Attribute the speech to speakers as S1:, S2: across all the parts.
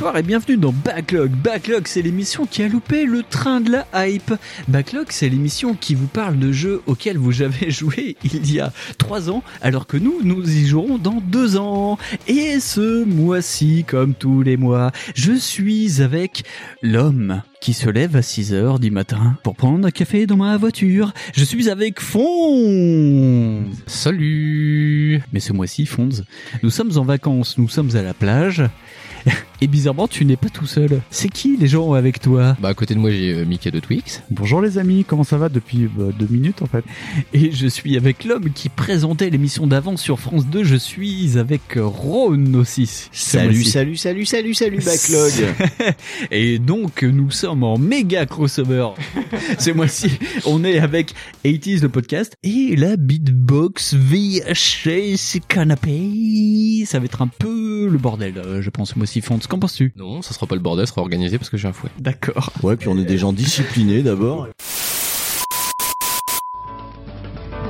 S1: Bonsoir et bienvenue dans Backlog. Backlog, c'est l'émission qui a loupé le train de la hype. Backlog, c'est l'émission qui vous parle de jeux auxquels vous avez joué il y a trois ans, alors que nous, nous y jouerons dans deux ans. Et ce mois-ci, comme tous les mois, je suis avec l'homme qui se lève à 6 heures du matin pour prendre un café dans ma voiture. Je suis avec Fonz.
S2: Salut
S1: Mais ce mois-ci, Fonz, nous sommes en vacances, nous sommes à la plage. Et bizarrement, tu n'es pas tout seul. C'est qui les gens avec toi?
S2: Bah à côté de moi j'ai euh, Mickey de Twix.
S3: Bonjour les amis, comment ça va depuis bah, deux minutes en fait?
S1: Et je suis avec l'homme qui présentait l'émission d'avant sur France 2. Je suis avec Ron aussi.
S4: Salut, salut, salut, salut, salut, Backlog.
S1: Et donc, nous sommes en méga crossover. Ce mois-ci, on est avec 80s le podcast et la beatbox VHS canapé. Ça va être un peu le bordel, euh, je pense, ce mois-ci. Fonds, qu'en penses-tu
S2: Non, ça sera pas le bordel, ça sera organisé parce que j'ai un fouet.
S1: D'accord.
S4: Ouais, puis on est des gens disciplinés d'abord.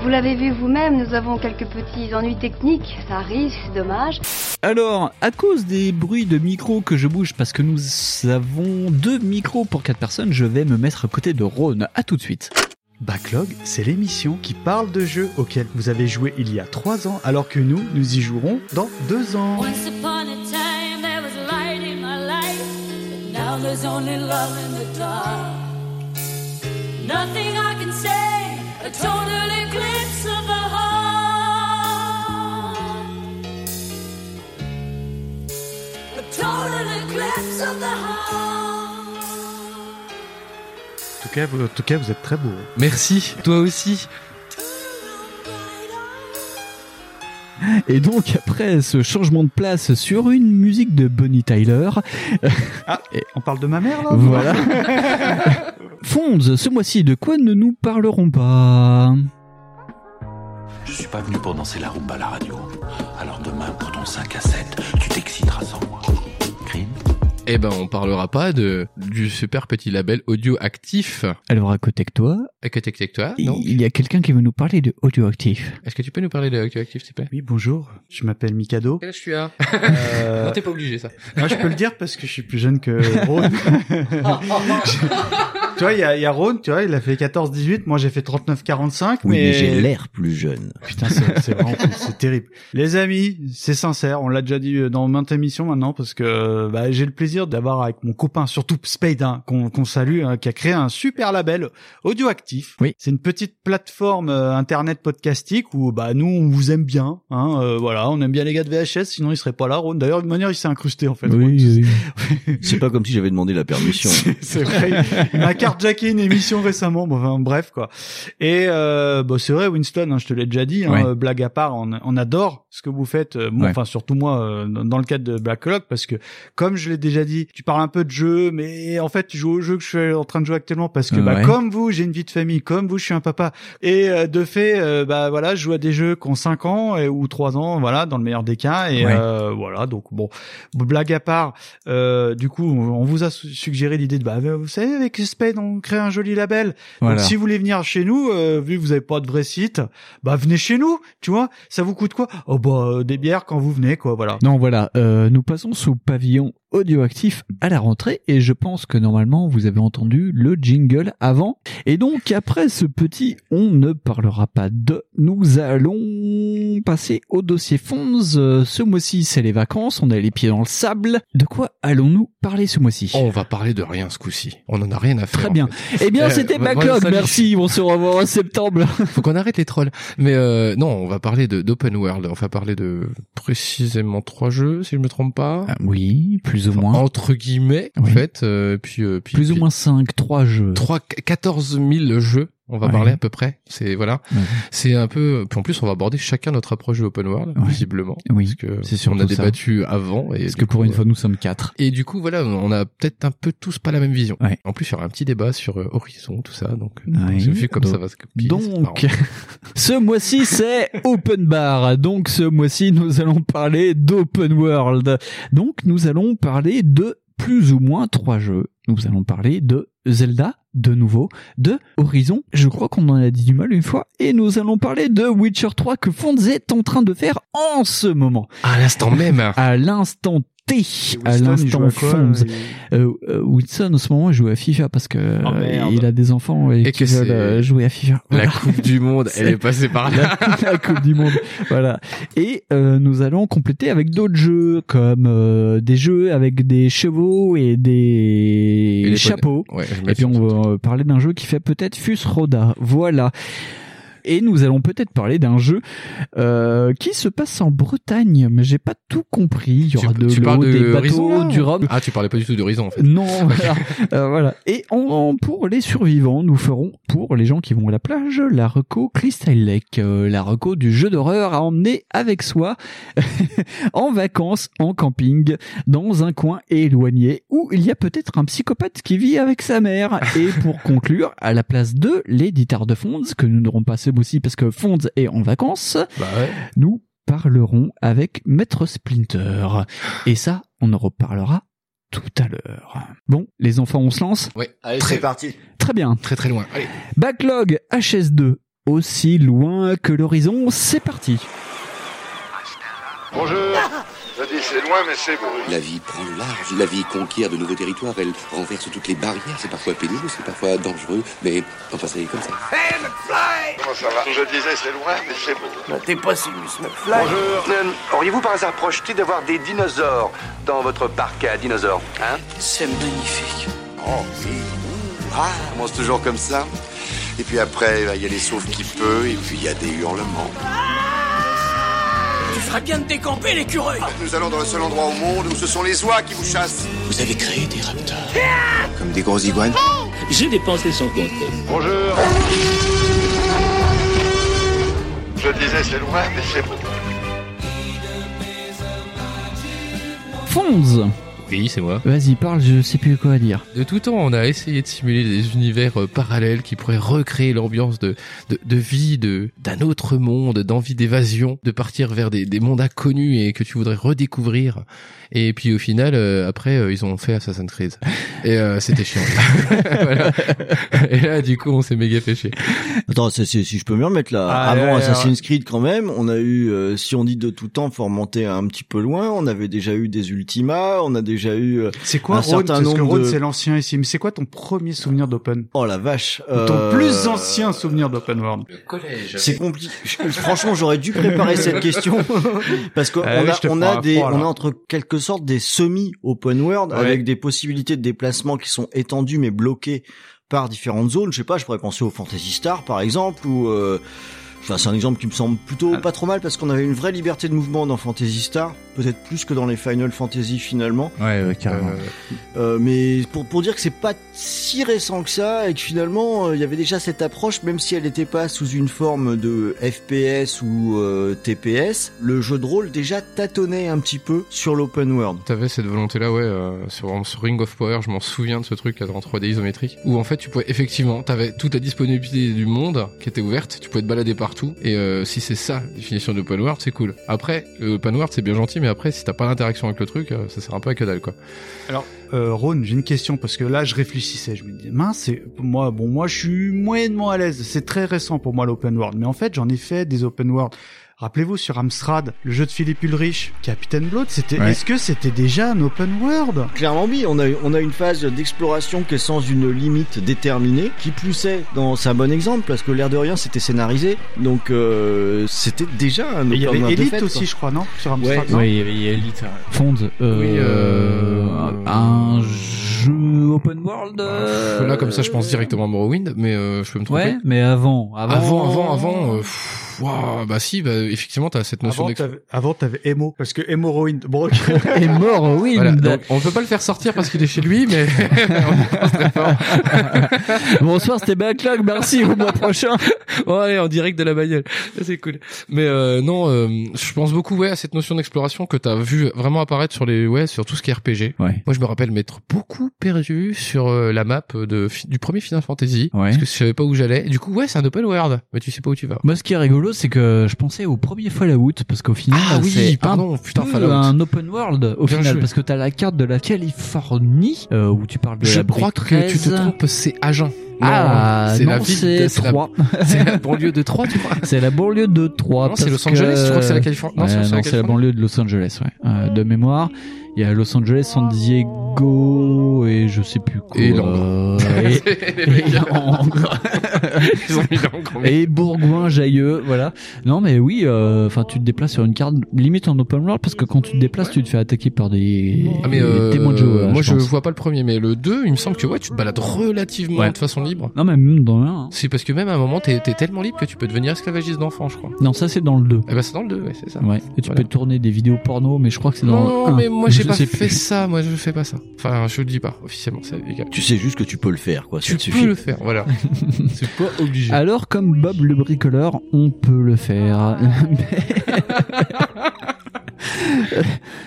S5: Vous l'avez vu vous-même, nous avons quelques petits ennuis techniques. Ça arrive, c'est dommage.
S1: Alors, à cause des bruits de micros que je bouge, parce que nous avons deux micros pour quatre personnes, je vais me mettre à côté de Ron. À tout de suite.
S3: Backlog, c'est l'émission qui parle de jeux auxquels vous avez joué il y a trois ans, alors que nous, nous y jouerons dans deux ans.
S6: Once upon a time now there's only love in the dark. Nothing I can say, a total eclipse of the heart. A total eclipse of the heart.
S3: En tout cas, vous, en tout cas, vous êtes très beau.
S2: Merci, toi aussi.
S1: Et donc, après ce changement de place sur une musique de Bonnie Tyler,
S3: Ah, on parle de ma mère là
S1: voilà. Fonz, ce mois-ci, de quoi ne nous parlerons pas
S7: Je suis pas venu pour danser la rumba à la radio. Alors demain, pour ton 5 à 7, tu t'exciteras sans moi.
S2: Eh ben on parlera pas de du super petit label audio actif.
S1: Alors, à côté de toi,
S2: Avec toi, non
S1: il y a quelqu'un qui veut nous parler de Audioactif.
S2: Est-ce que tu peux nous parler de audio actif s'il te plaît?
S3: Oui, bonjour, je m'appelle Mikado.
S2: Quel âge tu as?
S3: Euh,
S2: Non, t'es pas obligé ça.
S3: moi, je peux le dire parce que je suis plus jeune que Ron. tu vois, il y a, y a Ron, tu vois, il a fait 14-18, moi j'ai fait 39-45,
S4: Oui, mais
S3: mais...
S4: j'ai l'air plus jeune.
S3: Putain, c'est vraiment c'est terrible. Les amis, c'est sincère, on l'a déjà dit dans maintes émissions maintenant parce que bah, j'ai le plaisir d'avoir avec mon copain, surtout Spade, hein, qu'on qu'on salue, hein, qui a créé un super label audioactif.
S1: Oui.
S3: C'est une petite plateforme euh, internet podcastique où bah nous on vous aime bien, hein, euh, voilà, on aime bien les gars de VHS, sinon il serait pas là. Ron. D'ailleurs, de manière, il s'est incrusté en fait. Ron.
S1: oui.
S4: C'est pas comme si j'avais demandé la permission.
S3: C'est- C'est vrai. Il m'a carjacké une émission récemment. Bon, enfin, bref, quoi. Et euh, bah, c'est vrai, Winston, hein, je te l'ai déjà dit, hein,
S1: Ouais.
S3: euh, blague à part, on, on adore ce que vous faites. euh,
S1: Ouais.
S3: Enfin, surtout moi, euh, dans, le cadre de Backlog, parce que, comme je l'ai déjà dit, tu parles un peu de jeu, mais en fait, tu joues au jeu que je suis en train de jouer actuellement, parce que, bah,
S1: Ouais.
S3: comme vous, j'ai une vie de famille, comme vous, je suis un papa. Et euh, de fait, euh, bah voilà, je joue à des jeux qui ont 5 ans et, ou 3 ans, voilà, dans le meilleur des cas. Et euh, voilà, donc bon, blague à part, euh, du coup, on, on vous a su- suggéré l'idée de, bah, vous savez, avec Spade, on crée un joli label.
S1: Voilà.
S3: Donc, si vous voulez venir chez nous, euh, vu que vous avez pas de vrai site, bah, venez chez nous, tu vois. Ça vous coûte quoi? Oh, bah, euh, des bières quand vous venez, quoi, voilà.
S1: Non, voilà, euh, nous passons sous pavillon audioactif à la rentrée et je pense que normalement vous avez entendu le jingle avant. Et donc après ce petit on ne parlera pas de, nous allons passer au dossier Fonds. Euh, Ce mois-ci c'est les vacances, on a les pieds dans le sable. De quoi allons-nous parler ce mois-ci?
S2: On va parler de rien ce coup-ci. On en a rien à faire.
S1: Très
S2: en
S1: bien.
S2: fait.
S1: Eh bien
S2: Euh,
S1: c'était
S2: voilà,
S1: Backlog, merci, on se revoit en septembre.
S2: Faut qu'on arrête les trolls. Mais euh, non, on va parler d'open world. On va parler de précisément trois jeux, si je me trompe pas.
S1: Ah, oui, plus ou moins.
S2: Entre guillemets, en
S1: Oui.
S2: fait. euh, puis, euh, puis
S1: plus ou moins 5, 3 jeux.
S2: 3, 14 000 jeux On va
S1: Ouais.
S2: parler à peu près. C'est voilà.
S1: Ouais.
S2: C'est un peu. Puis en plus, on va aborder chacun notre approche de open world,
S1: Ouais.
S2: visiblement.
S1: Oui,
S2: parce que
S1: c'est surtout
S2: on a
S1: ça.
S2: débattu avant. Et
S1: Parce que pour une
S2: euh,
S1: fois, nous sommes quatre.
S2: Et du coup, voilà, on a peut-être un peu tous pas la même vision. En plus, il y aura un petit débat sur euh, Horizon, tout ça. Donc, euh, vu comme
S1: Donc-
S2: ça va se copier.
S1: Donc, ce mois-ci, c'est Open Bar. Donc, ce mois-ci, nous allons parler d'Open World. Donc, nous allons parler de plus ou moins trois jeux. Nous allons parler de Zelda, de nouveau, de Horizon. Je crois qu'on en a dit du mal une fois. Et nous allons parler de Witcher 3 que Fonz est en train de faire en ce moment.
S2: à l'instant même.
S1: À l'instant T. À l'instant Fonz. Euh, euh, Wilson, en ce moment, il joue à FIFA parce que
S3: Oh,
S1: euh, il a des enfants et,
S2: Et
S1: qui veulent euh, jouer à FIFA.
S2: La. Coupe du Monde, elle est passée par là.
S1: la, la Coupe du Monde. Voilà. Et euh, nous allons compléter avec d'autres jeux comme euh, des jeux avec des chevaux et des
S2: Et
S1: chapeaux.
S2: Ouais,
S1: Et puis on va parler d'un jeu qui fait peut-être Fus Roda. Voilà. Et nous allons peut-être parler d'un jeu euh, qui se passe en Bretagne, mais j'ai pas tout compris. Il y aura
S2: tu,
S1: de
S2: tu parles de
S1: des
S2: Horizon,
S1: bateaux, du rhum.
S2: Ah, tu parlais pas du tout d'Horizon en fait.
S1: Non, voilà. Euh, voilà. Et on- pour les survivants, nous ferons, pour les gens qui vont à la plage, la reco Crystal Lake, euh, la reco du jeu d'horreur à emmener avec soi en vacances, en camping, dans un coin éloigné où il y a peut-être un psychopathe qui vit avec sa mère. Et pour conclure, à la place de l'éditeur de Fonds, que nous n'aurons pas ce mois-ci parce que Fonds est en vacances,
S2: Bah ouais.
S1: nous parlerons avec Maître Splinter. Et ça, on en reparlera tout à l'heure. Bon, les enfants, on se lance?
S2: Ouais.
S4: Allez,
S2: Très-
S4: c'est parti.
S1: Très bien.
S2: Très très loin. Allez.
S1: Backlog HS2, aussi loin que l'horizon, c'est parti.
S8: Bonjour. Je dis c'est loin, mais c'est beau.
S9: La vie prend le large, la vie conquiert de nouveaux territoires, elle renverse toutes les barrières, c'est parfois pénible, c'est parfois dangereux, mais enfin c'est comme ça.
S8: Comment ça va? Je disais c'est loin, mais c'est beau.
S9: T'es pas Sinus McFly
S8: Bonjour.
S9: Euh, Auriez-vous par hasard projeté d'avoir des dinosaures dans votre parc à dinosaures Hein? C'est magnifique. Oh oui. Ah, on commence toujours comme ça. Et puis après, bah, il y a les sauves qui peut, et puis il y a des hurlements.
S6: Tu feras bien de décamper l'écureuil
S9: Nous allons dans le seul endroit au monde où ce sont les oies qui vous chassent.
S6: Vous avez créé des raptors.
S9: Comme des grosses iguanes.
S6: J'ai dépensé sans compter.
S8: Bonjour. Je disais c'est loin, mais c'est beau.
S1: Fonz,
S2: Oui, c'est moi.
S1: vas-y, parle, je sais plus quoi dire.
S2: De tout temps, on a essayé de simuler des univers euh, parallèles qui pourraient recréer l'ambiance de, de, de vie, de d'un autre monde, d'envie d'évasion, de partir vers des, des mondes inconnus et que tu voudrais redécouvrir. Et puis au final, euh, après, euh, ils ont fait Assassin's Creed. Et euh, c'était chiant. Voilà. Et là, du coup, on s'est méga fait chier.
S4: Attends, c'est- c'est- si je peux me remettre là.
S3: Ah,
S4: Avant
S3: ouais, ouais,
S4: Assassin's Creed, quand même, on a eu, euh, si on dit de tout temps, faut remonter un petit peu loin. On avait déjà eu des Ultima, on a déjà eu. euh,
S3: C'est quoi
S4: Un
S3: Rhône
S4: certain
S3: Parce que
S4: nombre
S3: Rhône,
S4: de-
S3: c'est l'ancien ici. Mais c'est quoi ton premier souvenir d'open?
S4: Oh la vache.
S3: Ton
S4: euh,
S3: plus ancien souvenir d'open world?
S2: Le collège.
S4: C'est compliqué. Franchement, j'aurais dû préparer cette question parce qu'on
S3: Ah
S4: a, on a
S3: à
S4: des,
S3: froid, là.
S4: on a entre quelque sorte des semi open world
S3: Ouais.
S4: avec des possibilités de déplacement qui sont étendues mais bloquées par différentes zones. Je sais pas, je pourrais penser au Fantasy Star par exemple ou euh, Enfin, c'est un exemple qui me semble plutôt
S3: Ah.
S4: pas trop mal parce qu'on avait une vraie liberté de mouvement dans Fantasy Star, peut-être plus que dans les Final Fantasy finalement.
S1: Ouais, ouais, carrément.
S4: Euh, mais pour, pour dire que c'est pas si récent que ça et que finalement euh, il y avait déjà cette approche, même si elle n'était pas sous une forme de FPS ou euh, TPS, le jeu de rôle déjà tâtonnait un petit peu sur l'open world.
S2: T'avais cette volonté-là, ouais, euh, sur, sur Ring of Power, je m'en souviens de ce truc là en 3D isométrique, où en fait tu pouvais effectivement, t'avais toute la disponibilité du monde qui était ouverte, tu pouvais te balader et euh, si c'est ça, définition d'open world, c'est cool. Après, l'open world c'est bien gentil, mais après si t'as pas d'interaction avec le truc, euh, ça sert un peu à que dalle quoi.
S3: Alors, euh, Ron, j'ai une question parce que là, je réfléchissais, je me disais, mince, c'est moi, bon, moi, je suis moyennement à l'aise. C'est très récent pour moi l'open world, mais en fait, j'en ai fait des open world. Rappelez-vous sur Amstrad, le jeu de Philippe Ulrich, Capitaine Blood, c'était,
S4: Ouais.
S3: est-ce que c'était déjà un open world?
S4: Clairement oui, on a, on a une phase d'exploration qui est sans une limite déterminée, qui plus est, dans, c'est un bon exemple parce que l'air de rien c'était scénarisé, donc euh, c'était déjà un open
S3: il y avait
S4: world
S3: Elite
S4: fait,
S3: aussi,
S4: quoi.
S3: je crois, non? Sur Amstrad,
S4: Ouais,
S1: Oui, il y avait Elite. Fonds, euh,
S2: Oui, euh,
S1: un jeu open world. euh,
S2: Là comme ça je pense directement à Morrowind, mais euh, je peux me tromper.
S1: Ouais, mais avant, avant,
S2: Avant, avant, avant, Ouah, bah si, bah, effectivement, t'as cette notion
S3: Avant,
S2: d'exploration.
S3: t'avais, avant, t'avais Emo, parce que hémorroïde. Bon,
S1: oui.
S2: Voilà, donc on peut pas le faire sortir parce qu'il est chez lui, mais on y pense très fort.
S1: Bonsoir, c'était Backlog. Merci, au mois prochain.
S2: Bon, allez, en direct de la bagnole. C'est cool. Mais euh, non, euh, je pense beaucoup ouais à cette notion d'exploration que t'as vu vraiment apparaître sur les ouais sur tout ce qui est RPG.
S1: Ouais.
S2: Moi, je me rappelle m'être beaucoup perdu sur euh, la map de du premier Final Fantasy
S1: Ouais.
S2: parce que je savais pas où j'allais. Du coup, ouais, c'est un open world, mais tu sais pas où tu vas.
S1: Moi, ce qui est rigolo, c'est que je pensais au premier Fallout, parce qu'au final,
S2: Ah oui,
S1: c'est
S2: pardon,
S1: un
S2: putain,
S1: peu
S2: Fallout.
S1: un open world au
S2: Bien
S1: final,
S2: joué.
S1: parce que t'as la carte de la Californie euh, où tu parles de
S2: Je
S1: la
S2: crois que tu te trompes, c'est Agen.
S1: Ah,
S2: c'est
S1: non,
S2: la ville,
S1: c'est
S2: de- c'est la-
S1: 3.
S2: c'est la banlieue de 3, tu crois
S1: C'est la banlieue de 3.
S2: Non, c'est Los Angeles, je crois que c'est la Californie. Non, c'est- c'est la
S1: c'est banlieue de Los Angeles, ouais. Euh, de mémoire. Il y a Los Angeles, San Diego et je sais plus quoi.
S2: Et
S1: et,
S2: Les mecs.
S1: et Langres.
S2: Ils ont mis Langres, mais-
S1: Et Bourgoin, Jailleux, voilà. Non, mais oui, euh, enfin, tu te déplaces sur une carte limite en open world parce que quand tu te déplaces, tu te fais attaquer par des,
S2: Ah mais
S1: des
S2: euh,
S1: témoins de jeu.
S2: moi je vois pas le premier mais le 2 il me semble que ouais tu te balades relativement
S1: Ouais.
S2: de façon libre.
S1: Non, mais même dans le 1. hein.
S2: C'est parce que même à un moment t'es tellement libre que tu peux devenir esclavagiste d'enfant je crois.
S1: Non, ça c'est dans le 2.
S2: Eh ben c'est dans le 2 ouais c'est ça.
S1: Ouais. Et tu
S2: Voilà.
S1: peux tourner des vidéos porno, mais je crois que c'est dans
S2: Non
S1: le 1.
S2: mais moi j'ai
S1: Je
S2: pas
S1: sais
S2: fait
S1: plus.
S2: ça moi je fais pas ça. Enfin je le dis pas officiellement.
S4: Tu sais juste que tu peux le faire, quoi.
S2: Tu peux
S4: suffit.
S2: le faire voilà. c'est pas obligé.
S1: Alors, comme Bob le bricoleur, on peut le faire.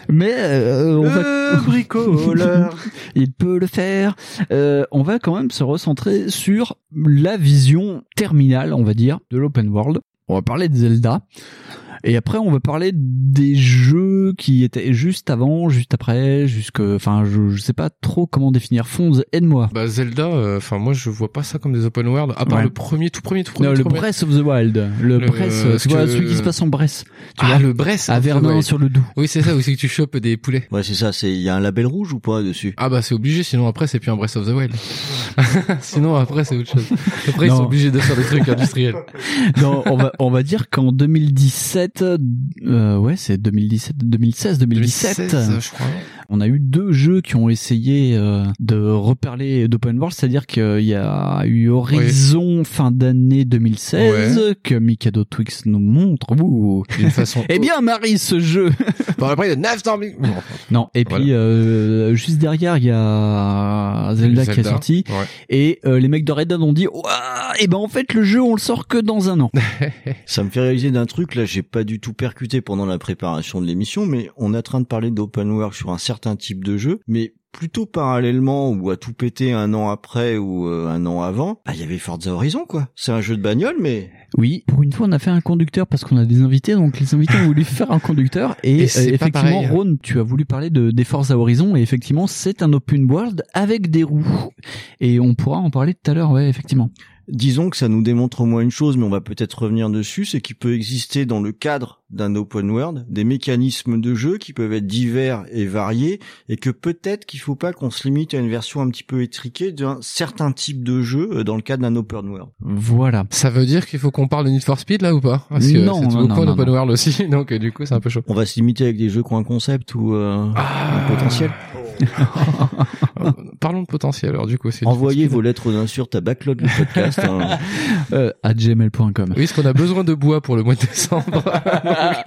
S1: Mais euh, on va...
S3: bricoleur.
S1: il peut le faire. Euh, on va quand même se recentrer sur la vision terminale, on va dire, de l'open world. On va parler de Zelda. Et après, on va parler des jeux qui étaient juste avant, juste après, jusque, enfin, je, je sais pas trop comment définir. Fonds, aide-moi.
S2: Bah Zelda euh, enfin moi je vois pas ça comme des open world à part
S1: Ouais.
S2: le premier tout premier tout premier.
S1: Non,
S2: tout
S1: le
S2: premier.
S1: Breath of the Wild. Le,
S2: Le-
S1: Bresse,
S2: parce
S1: tu vois,
S2: que-
S1: celui qui se passe en Bresse. Tu
S2: Ah
S1: vois,
S2: le Brest
S1: à Verdun sur le Doubs.
S2: Oui c'est ça où c'est que tu chopes des poulets.
S4: Ouais, c'est ça. C'est il y a un label rouge ou pas dessus?
S2: Ah bah c'est obligé, sinon après c'est plus un Breath of the Wild. sinon après c'est autre chose. Après ils sont obligés de faire des trucs industriels.
S1: non, on va on va dire qu'en 2017, euh, ouais, c'est 2017, 2016, 2017.
S2: 2016, je.
S1: On a eu deux jeux qui ont essayé euh, de reparler d'open world, c'est-à-dire qu'il y a eu Horizon fin d'année 2016 que Mikado Twix nous montre. Ouh.
S2: D'une façon.
S1: Eh bien, Marie, ce jeu.
S2: Bon après il y a 900 000. Bon,
S1: Non, et puis euh, juste derrière, il y a Zelda, qui est sorti.
S2: ouais.
S1: Et euh, les mecs de Red Dead ont dit, Ouah, et ben en fait le jeu on le sort que dans un an.
S4: Ça me fait réaliser d'un truc, là, j'ai pas du tout percuté pendant la préparation de l'émission, mais on est en train de parler d'open world sur un certain type de jeu, mais plutôt parallèlement ou à tout péter un an après ou euh, un an avant, bah, il y avait Forza Horizon, quoi. C'est un jeu de bagnole, mais
S1: Oui, pour une fois on a fait un conducteur parce qu'on a des invités, donc les invités ont voulu faire un conducteur et,
S2: Et
S1: euh, effectivement
S2: pareil.
S1: Ron, tu as voulu parler de des Forza Horizon et effectivement c'est un open world avec des roues et on pourra en parler tout à l'heure, ouais effectivement.
S4: Disons que ça nous démontre au moins une chose, mais on va peut-être revenir dessus, c'est qu'il peut exister dans le cadre d'un open world des mécanismes de jeu qui peuvent être divers et variés, et que peut-être qu'il faut pas qu'on se limite à une version un petit peu étriquée d'un certain type de jeu euh, dans le cadre d'un open world.
S1: Voilà.
S2: Ça veut dire qu'il faut qu'on parle de Need for Speed là ou pas? Parce que
S1: Non,
S2: c'est
S1: non,
S2: beaucoup open
S1: non.
S2: world aussi, donc euh, du coup c'est un peu chaud.
S4: On va se limiter avec des jeux qui ont un concept ou euh, un potentiel.
S2: Euh, Parlons de potentiel alors du coup. c'est
S4: Envoyez vos lettres d'insultes à backlog le podcast. hein.
S1: Euh, à gmail.com.
S2: Oui, parce qu'on a besoin de bois pour le mois de décembre.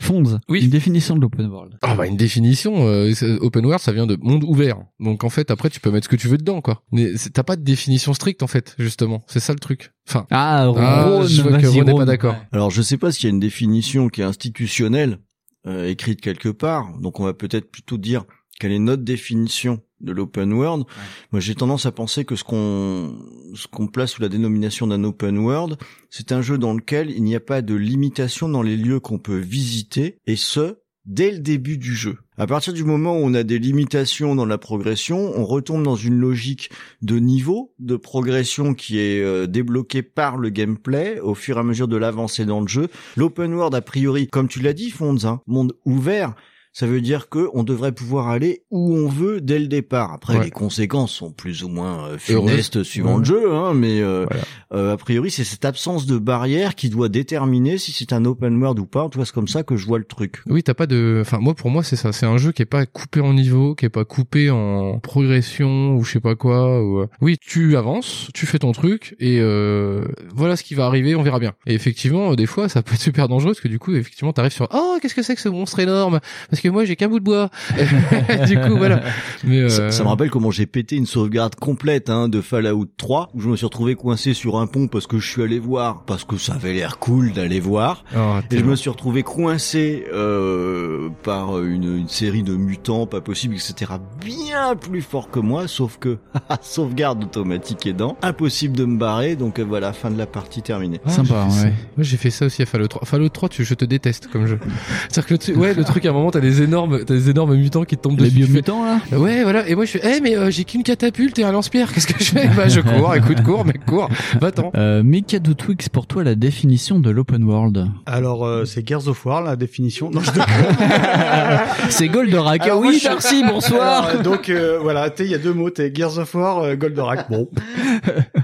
S1: Fonds,
S2: Oui.
S1: une définition de l'open world.
S2: Ah bah une définition, euh, c'est- open world ça vient de monde ouvert. Donc en fait après tu peux mettre ce que tu veux dedans quoi. Mais t'as pas de définition stricte en fait justement. C'est ça le truc. Enfin.
S1: Ah, Ron,
S2: Ah, je vois que Ron n'est pas d'accord.
S4: Alors je sais pas s'il y a une définition qui est institutionnelle euh, écrite quelque part. Donc on va peut-être plutôt dire quelle est notre définition de l'open world. Moi j'ai tendance à penser que ce qu'on ce qu'on place sous la dénomination d'un open world, c'est un jeu dans lequel il n'y a pas de limitation dans les lieux qu'on peut visiter et ce dès le début du jeu. À partir du moment où on a des limitations dans la progression, on retombe dans une logique de niveau, de progression qui est euh, débloquée par le gameplay au fur et à mesure de l'avancée dans le jeu. L'open world, a priori, comme tu l'as dit, Fonds, hein, monde ouvert, ça veut dire que on devrait pouvoir aller où on veut dès le départ. Après,
S2: Ouais.
S4: les conséquences sont plus ou moins euh, funestes suivant
S2: Ouais.
S4: le jeu, hein, mais euh,
S2: Voilà.
S4: euh, a priori, c'est cette absence de barrière qui doit déterminer si c'est un open world ou pas. En tout cas, c'est comme ça que je vois le truc.
S2: Oui, t'as pas de. Enfin, moi, pour moi, c'est ça. C'est un jeu qui est pas coupé en niveau, qui est pas coupé en progression ou je sais pas quoi. Ou... euh, Oui, tu avances, tu fais ton truc et euh, voilà ce qui va arriver, on verra bien. Et effectivement, euh, des fois, ça peut être super dangereux parce que du coup, effectivement, t'arrives sur oh, qu'est-ce que c'est que ce monstre énorme? Parce que moi, j'ai qu'un bout de bois. du coup, voilà. Mais euh,
S4: Ça, ça me rappelle comment j'ai pété une sauvegarde complète hein, de Fallout 3 où je me suis retrouvé coincé sur un pont parce que je suis allé voir parce que ça avait l'air cool d'aller voir
S2: oh,
S4: et je me suis retrouvé coincé euh, par une, une série de mutants pas possible etc bien plus fort que moi sauf que sauvegarde automatique aidant impossible de me barrer donc euh, voilà fin de la partie terminée
S2: Ah,
S1: Sympa,
S2: j'ai fait ça.
S1: ouais.
S2: Moi, j'ai fait ça aussi à Fallout 3. Fallout 3, tu, je te déteste comme jeu. C'est-à-dire que le, ouais, le truc, à un moment, t'as des énormes, t'as des énormes mutants qui te tombent
S1: Les
S2: dessus.
S1: Biomutants là?
S2: Ouais, voilà. Et moi, je fais, eh, mais euh, j'ai qu'une catapulte et un lance-pierre. Qu'est-ce que je fais? Bah, je cours. Écoute, cours, mec, cours. Va-t'en.
S1: euh, Mika de Twix, pour toi, la définition de l'open world?
S3: Alors, euh, c'est Gears of War, la définition. Non, je.
S1: C'est Goldorak.
S3: Alors,
S1: Ah
S3: moi,
S1: oui,
S3: je-
S1: merci, bonsoir.
S3: Alors, euh, donc euh, voilà, tu sais, il y a deux mots, t'es Gears of War, euh, Goldorak. Bon.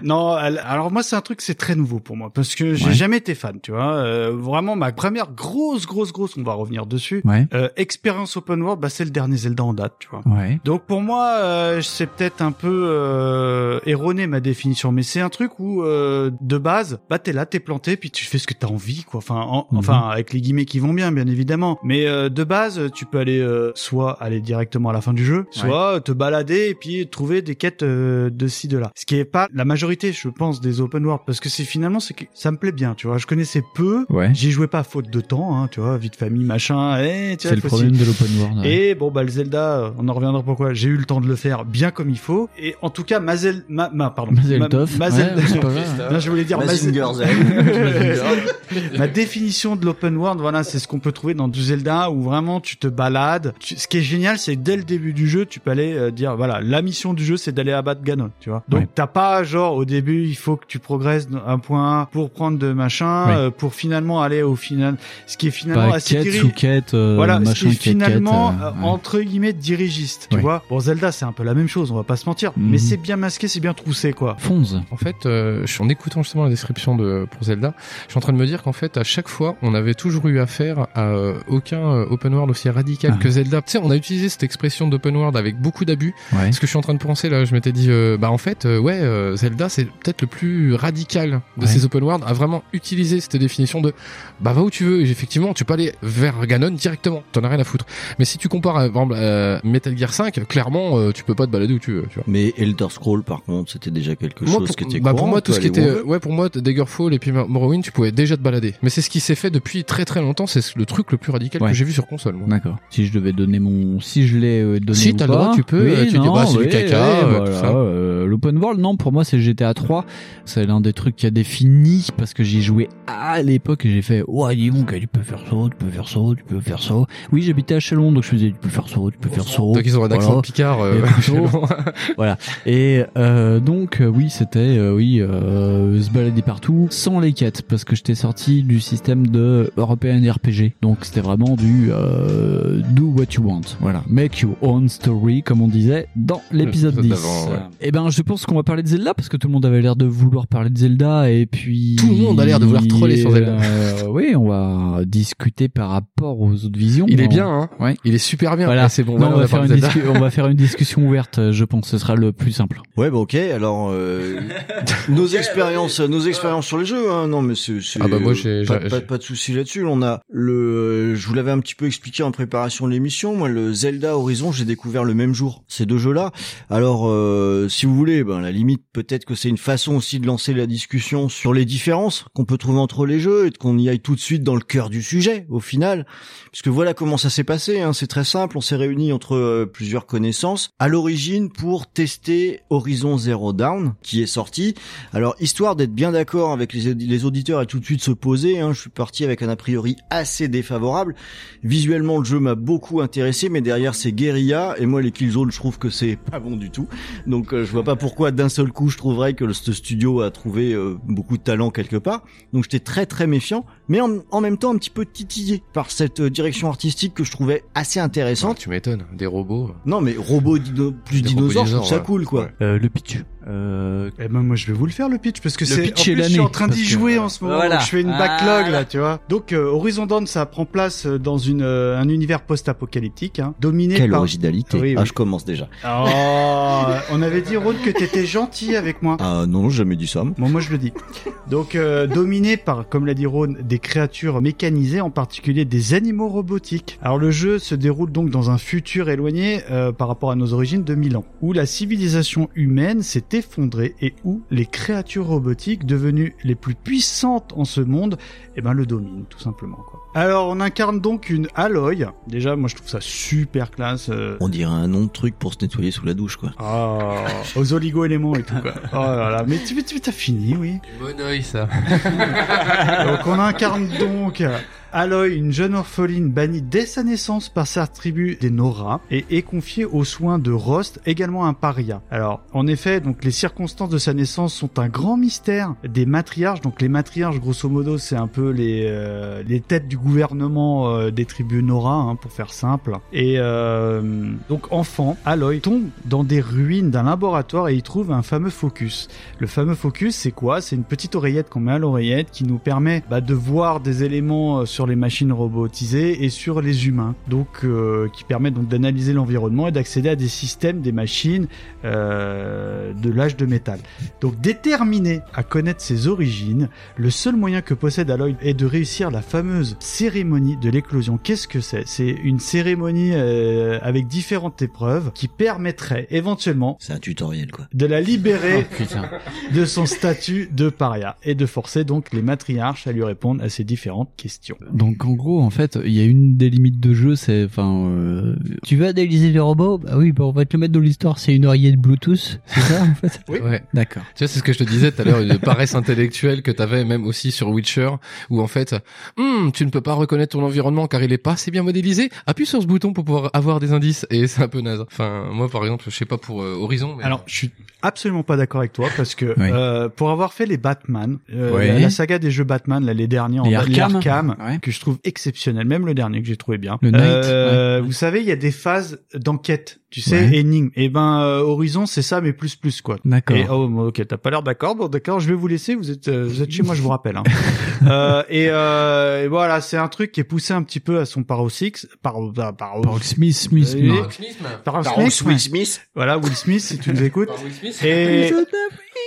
S3: Non, alors moi c'est un truc c'est très nouveau pour moi parce que j'ai
S1: Ouais.
S3: jamais été fan, tu vois. Euh, vraiment ma première grosse grosse grosse, on va revenir dessus.
S1: Ouais.
S3: Euh, expérience open world, bah c'est le dernier Zelda en date, tu vois.
S1: Ouais.
S3: Donc pour moi, euh, c'est peut-être un peu euh, erroné ma définition, mais c'est un truc où euh, de base, bah t'es là, t'es planté, puis tu fais ce que t'as envie, quoi. Enfin, en-
S1: Mhm.
S3: enfin avec les guillemets qui vont bien, bien évidemment. Mais euh, de base, tu peux aller euh, soit aller directement à la fin du jeu, soit te balader et puis trouver des quêtes euh, de ci de là. Ce qui est pas la majorité, je pense, des open world, parce que c'est finalement c'est que ça me plaît bien, tu vois. Je connaissais peu,
S1: Ouais.
S3: j'y jouais pas à faute de temps, hein, tu vois, vie de famille, machin. Eh, tu vois,
S1: C'est le problème de l'open world. ouais.
S3: et bon bah le Zelda, on en reviendra pourquoi. J'ai eu le temps de le faire bien comme il faut. Et en tout cas, Mazel, ma, ma pardon,
S1: Mazel
S3: Ma-
S1: tov.
S3: Mazel-
S1: Ouais, pas
S3: non, je voulais dire Mazel-. Ma définition de l'open world, voilà, c'est ce qu'on peut trouver dans du Zelda où vraiment tu te balades. Tu- ce qui est génial, c'est dès le début du jeu, tu peux aller euh, dire voilà, la mission du jeu, c'est d'aller abattre Ganon, tu vois. Donc
S1: Ouais.
S3: t'as pas genre au début, il faut que tu progresses d'un point A pour prendre de machin, euh, pour finalement aller au final. Ce qui est finalement
S1: Pas
S3: assez
S1: quête
S3: diri-
S1: sous quête, euh,
S3: voilà,
S1: machin
S3: ce qui est
S1: quête, quête,
S3: finalement
S1: euh,
S3: euh,
S1: ouais.
S3: entre guillemets dirigiste, tu vois. Bon, Zelda, c'est un peu la même chose, on va pas se mentir,
S1: Mhm.
S3: mais c'est bien masqué, c'est bien troussé, quoi.
S1: Fonze.
S2: En fait, euh, je suis en écoutant justement la description de pour Zelda, je suis en train de me dire qu'en fait, à chaque fois, on avait toujours eu affaire à aucun open world aussi radical
S1: Ah.
S2: que Zelda. Tu sais, on a utilisé cette expression d'open world avec beaucoup d'abus.
S1: Ouais.
S2: Ce que je suis en train de penser là, je m'étais dit, euh, bah en fait, euh, ouais, euh, Zelda, c'est peut-être le plus radical de
S1: Ouais.
S2: ces open world à vraiment utiliser cette définition de, bah va où tu veux. Et effectivement, tu peux aller vers Ganon directement. T'en as rien à foutre. Mais si tu compares, euh, par exemple, euh, Metal Gear 5, clairement, euh, tu peux pas te balader où tu veux. Tu vois.
S4: mais Elder Scroll par contre c'était déjà quelque
S2: Moi,
S4: chose
S2: pour,
S4: qui était
S2: bah, pour moi, tout ce qui était, ouais, pour moi, Daggerfall et puis Morrowind, tu pouvais déjà te balader. Mais c'est ce qui s'est fait depuis très très longtemps. C'est le truc le plus radical
S1: Ouais.
S2: que j'ai vu sur console.
S1: D'accord. Si je devais donner mon, si je l'ai donné
S2: Si, t'as le droit, tu peux,
S1: Oui,
S2: tu dis,
S1: non,
S2: bah, c'est du
S1: oui,
S2: caca,
S1: voilà,
S2: ça.
S1: euh, L'open world, non, pour moi, c'est GTA 3. C'est l'un des trucs qui a défini parce que j'y jouais à l'époque et j'ai fait, ouais, dis donc, tu peux faire ça, tu peux faire ça, tu peux faire ça. Oui, j'habitais à Chalon, donc je faisais, tu peux faire ça, tu peux faire ça.
S2: Donc ils ont un accent
S1: Voilà.
S2: Picard.
S1: Et
S2: Euh,
S1: plutôt- voilà. Et euh, donc euh, oui, c'était oui se balader partout sans les quêtes parce que j'étais sorti du système de European RPG. Donc c'était vraiment du do what you want. Voilà, make your own story comme on disait dans l'épisode
S2: L'épisode
S1: 10.
S2: d'avant, ouais.
S1: Et ben je pense qu'on va parler de Zelda parce que tout le monde avait l'air de vouloir parler de Zelda et puis
S2: Tout le monde a l'air de vouloir troller sur Zelda.
S1: Euh, oui, on va discuter par rapport aux autres visions.
S2: Il est
S1: On-
S2: bien, hein.
S1: Ouais.
S2: Il est super bien.
S1: Voilà,
S2: c'est bon.
S1: Non, on, va faire une
S2: de Zelda.
S1: discu- on va faire une discussion ouverte, je pense, ce sera le plus simple.
S4: Ouais, bah ok. Alors, euh, nos expériences, nos expériences sur les jeux. Hein, non, mais c'est, c'est-
S2: Ah bah moi, j'ai-
S4: pas, pas, pas de souci là-dessus. On a le, je vous l'avais un petit peu expliqué en préparation de l'émission. Moi, le Zelda Horizon, j'ai découvert le même jour ces deux jeux-là. Alors, euh, si vous voulez, ben à la limite, peut-être que c'est une façon aussi de lancer la discussion sur les différences qu'on peut trouver entre les jeux et qu'on y aille tout de suite dans le cœur du sujet. Au final, puisque voilà comment ça s'est passé. Hein, c'est très simple. On s'est réunis entre euh, plusieurs connaissances à l'origine pour tester Horizon Zero Dawn, qui est sorti. Alors, histoire d'être bien d'accord avec les, les auditeurs et tout de suite se poser, hein, je suis parti avec un a priori assez défavorable. Visuellement, le jeu m'a beaucoup intéressé, mais derrière c'est guérilla et moi les Killzone, je trouve que c'est pas bon du tout. Donc, euh, je vois pas pourquoi d'un seul coup je trouverais que le- ce studio a trouvé euh, beaucoup de talent quelque part. Donc j'étais très très méfiant, mais en, en même temps un petit peu titillé par cette euh, direction artistique que je trouvais assez intéressante.
S2: tu m'étonnes, des robots.
S4: Non mais robots dino- plus
S2: Des
S4: dinosaures, je
S2: robots
S4: trouve ça cool quoi.
S3: Euh, le pitch. Euh... Eh ben moi je vais vous le faire le pitch parce que
S1: Le
S3: c'est en
S1: pitch
S3: plus
S1: est
S3: je suis en train d'y
S1: que-
S3: jouer en ce moment
S1: Voilà.
S3: donc je fais une backlog là tu vois donc euh, Horizon Dawn ça prend place dans une euh, un univers post-apocalyptique hein, dominé
S4: Quelle
S3: par
S4: originalité.
S3: Oui,
S4: Ah je commence déjà.
S3: Oh, on avait dit Ron que t'étais gentil avec moi
S4: Ah non, jamais dit ça. moi.
S3: Bon, moi je le dis. Donc, euh, dominé par, comme l'a dit Ron, des créatures mécanisées, en particulier des animaux robotiques. Alors, le jeu se déroule donc dans un futur éloigné euh, par rapport à nos origines de 1000 ans, où la civilisation humaine s'est effondrée et où les créatures robotiques, devenues les plus puissantes en ce monde, eh ben, le dominent, tout simplement. Quoi. Alors, on incarne donc une Aloy. Déjà, moi je trouve ça super classe. euh,
S4: On dirait un nom de truc pour se nettoyer sous la douche quoi.
S3: Ah, aux oligo-éléments et tout quoi. Oh là là, mais tu tu- t'as fini, oui.
S2: Bon oeil, ça.
S3: Donc on incarne donc Aloy, une jeune orpheline bannie dès sa naissance par sa tribu des Nora et est confiée aux soins de Rost, également un paria. Alors, en effet, donc les circonstances de sa naissance sont un grand mystère des matriarches. Donc les matriarches, grosso modo, c'est un peu les euh, les têtes du gouvernement euh, des tribus Nora, hein, pour faire simple. Et euh, donc enfant, Aloy tombe dans des ruines d'un laboratoire et y trouve un fameux focus. Le fameux focus, c'est quoi? C'est une petite oreillette qu'on met à l'oreillette qui nous permet bah, de voir des éléments euh, sur les machines robotisées et sur les humains. Donc, euh, qui permet donc d'analyser l'environnement et d'accéder à des systèmes, des machines euh, de l'âge de métal. Donc, déterminé à connaître ses origines, le seul moyen que possède Aloy est de réussir la fameuse cérémonie de l'éclosion. Qu'est-ce que c'est? C'est une cérémonie euh, avec différentes épreuves qui permettrait éventuellement
S4: C'est un tutoriel quoi.
S3: de la libérer
S1: Oh,
S3: de son statut de paria et de forcer donc les matriarches à lui répondre à ces différentes questions.
S1: Donc en gros, en fait, il y a une des limites de jeu, c'est, enfin, euh, tu veux analyser les robots? Bah oui, bah on va te le mettre dans l'histoire. C'est une oreillette Bluetooth, c'est ça en fait?
S3: Oui.
S2: Ouais.
S1: D'accord.
S2: Tu vois, c'est ce que je te disais tout à l'heure, une paresse intellectuelle que t'avais même aussi sur Witcher, où en fait, Hum, tu ne peux pas reconnaître ton environnement car il est pas assez bien modélisé. Appuie sur ce bouton pour pouvoir avoir des indices, et c'est un peu naze. Enfin, moi par exemple, je sais pas pour euh, Horizon, mais
S3: Alors, je suis absolument pas d'accord avec toi parce que
S1: Oui.
S3: euh, pour avoir fait les Batman, euh, la, la saga des jeux Batman, là, les derniers, en
S1: Les Arkham.
S3: Arkham,
S1: Ouais.
S3: que je trouve exceptionnel, même le dernier que j'ai trouvé bien.
S1: Le Knight,
S3: Euh,
S1: ouais.
S3: Vous savez, il y a des phases d'enquête, tu sais,
S1: Ouais.
S3: énigmes. Et ben, euh, Horizon, c'est ça, mais plus plus quoi.
S1: D'accord.
S3: Et oh, ok, t'as pas l'air d'accord. Bon, d'accord, je vais vous laisser. Vous êtes, euh, vous êtes chez moi, je vous rappelle. Hein. euh, et, euh, et voilà, c'est un truc qui est poussé un petit peu à son paroxysme. Par, par, par,
S1: Smith, Smith,
S3: Oui.
S1: Smith.
S4: Smith.
S3: Voilà, Will Smith, si tu nous écoutes. Et,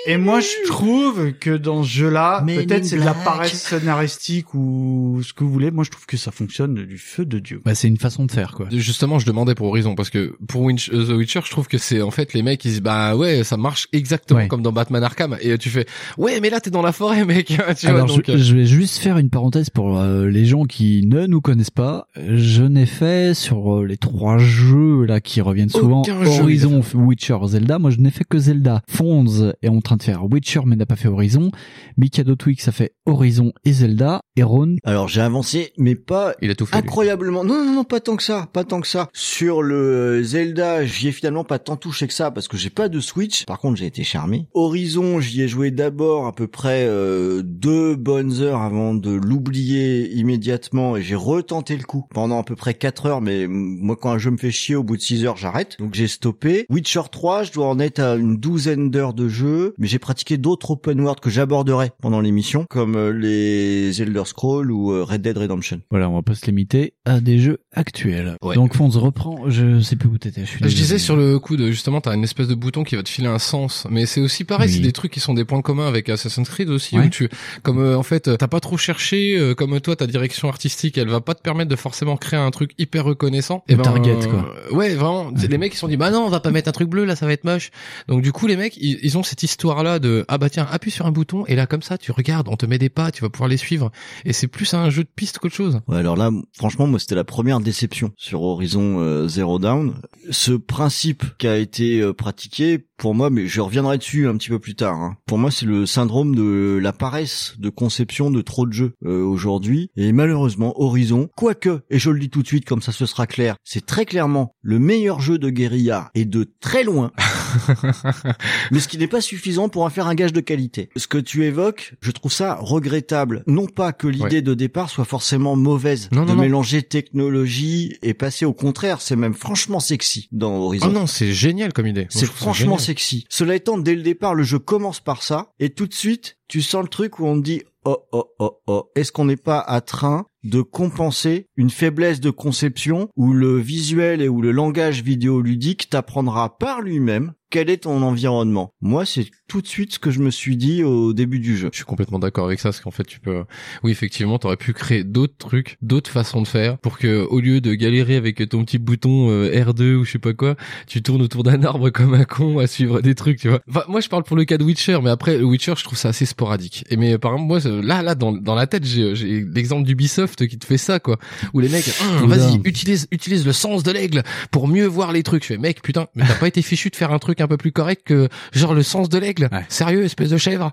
S3: et moi, je trouve que dans ce jeu-là, peut-être
S4: in
S3: c'est de la paresse scénaristique ou ce que vous voulez. Moi, je trouve que ça fonctionne du feu de Dieu.
S1: Bah c'est une façon de faire quoi.
S2: Justement, je demandais pour Horizon parce que pour Winch- euh, The Witcher, je trouve que c'est en fait les mecs ils disent bah ouais, ça marche exactement
S1: Ouais.
S2: comme dans Batman Arkham et tu fais ouais, mais là t'es dans la forêt, mec. tu vois,
S1: Alors
S2: donc,
S1: je, je vais juste faire une parenthèse pour euh, les gens qui ne nous connaissent pas. Je n'ai fait sur euh, les trois jeux là qui reviennent souvent
S2: Aucun jeu,
S1: Horizon, Witcher, Zelda. Moi je n'ai fait que Zelda. Fonz est en train de faire Witcher mais n'a pas fait Horizon. Mikado Twix a fait Horizon et Zelda. Et Ron,
S4: Alors j'ai avancé, mais pas
S2: il a tout fait. lui.
S4: incroyablement. Non, non, non, pas tant que ça, pas tant que ça. Sur le Zelda, j'y ai finalement pas tant touché que ça parce que j'ai pas de Switch. Par contre, j'ai été charmé. Horizon, j'y ai joué d'abord à peu près euh, deux bonnes heures avant de l'oublier immédiatement et j'ai retenté le coup pendant à peu près quatre heures. Mais moi, quand un jeu me fait chier, au bout de six heures, j'arrête. Donc j'ai stoppé. Witcher 3, je dois en être à une douzaine d'heures de jeu, mais j'ai pratiqué d'autres open world que j'aborderai pendant l'émission, comme euh, les Elder Scrolls ou euh, Red Dead Redemption.
S1: voilà, on va pas se limiter à des jeux actuels.
S2: Ouais.
S1: Donc Fonz reprend. Je sais plus où t'étais. Je, suis
S2: Je
S1: désolé.
S2: disais sur le coup de justement t'as une espèce de bouton qui va te filer un sens mais c'est aussi pareil
S1: Oui.
S2: c'est des trucs qui sont des points communs avec Assassin's Creed aussi
S1: Ouais.
S2: où tu comme euh, en fait t'as pas trop cherché euh, comme toi ta direction artistique elle va pas te permettre de forcément créer un truc hyper reconnaissant Et ben,
S1: target,
S2: euh,
S1: quoi.
S2: ouais vraiment les mecs ils se sont dit bah non on va pas mettre un truc bleu là ça va être moche donc du coup les mecs ils, ils ont cette histoire là de ah bah tiens appuie sur un bouton et là comme ça tu regardes on te met des pas tu vas pouvoir les suivre et c'est plus un jeu de piste qu'autre chose
S4: Ouais, alors là, franchement, moi, c'était la première déception sur Horizon euh, Zero Dawn. Ce principe qui a été euh, pratiqué, pour moi, mais je reviendrai dessus un petit peu plus tard. hein. Pour moi, c'est le syndrome de la paresse de conception de trop de jeux euh, aujourd'hui. Et malheureusement, Horizon, quoique, et je le dis tout de suite, comme ça ce sera clair, c'est très clairement le meilleur jeu de guérilla et de très loin. mais ce qui n'est pas suffisant pour en faire un gage de qualité. Ce que tu évoques, je trouve ça regrettable. Non pas que l'idée
S2: Ouais.
S4: de départ soit forcément mauvaise
S2: Non,
S4: de
S2: non, non.
S4: mélanger technologie et passer au contraire, c'est même franchement sexy dans Horizon.
S2: Oh non, c'est génial comme idée.
S4: C'est franchement sexy. Cela étant, dès le départ, le jeu commence par ça, et tout de suite, tu sens le truc où on te dit, oh, oh, oh, oh, est-ce qu'on n'est pas à train de compenser une faiblesse de conception où le visuel et où le langage vidéoludique t'apprendra par lui-même quel est ton environnement? Moi, c'est tout de suite ce que je me suis dit au début du jeu.
S2: Je suis complètement d'accord avec ça, parce qu'en fait, tu peux, oui, effectivement, t'aurais pu créer d'autres trucs, d'autres façons de faire, pour que, au lieu de galérer avec ton petit bouton euh, R2 ou je sais pas quoi, tu tournes autour d'un arbre comme un con à suivre des trucs, tu vois. Enfin, moi, je parle pour le cas de Witcher, mais après, le Witcher, je trouve ça assez sporadique. Et mais, par exemple, moi, là, là, dans, dans la tête, j'ai, j'ai l'exemple d'Ubisoft qui te fait ça, quoi. Où les mecs, Hum,
S3: Oula.
S2: vas-y, utilise, utilise le sens de l'aigle pour mieux voir les trucs. Je fais, mec, putain, mais t'as pas été fichu de faire un truc un peu plus correct que, genre, le sens de l'aigle? Sérieux, espèce de chèvre?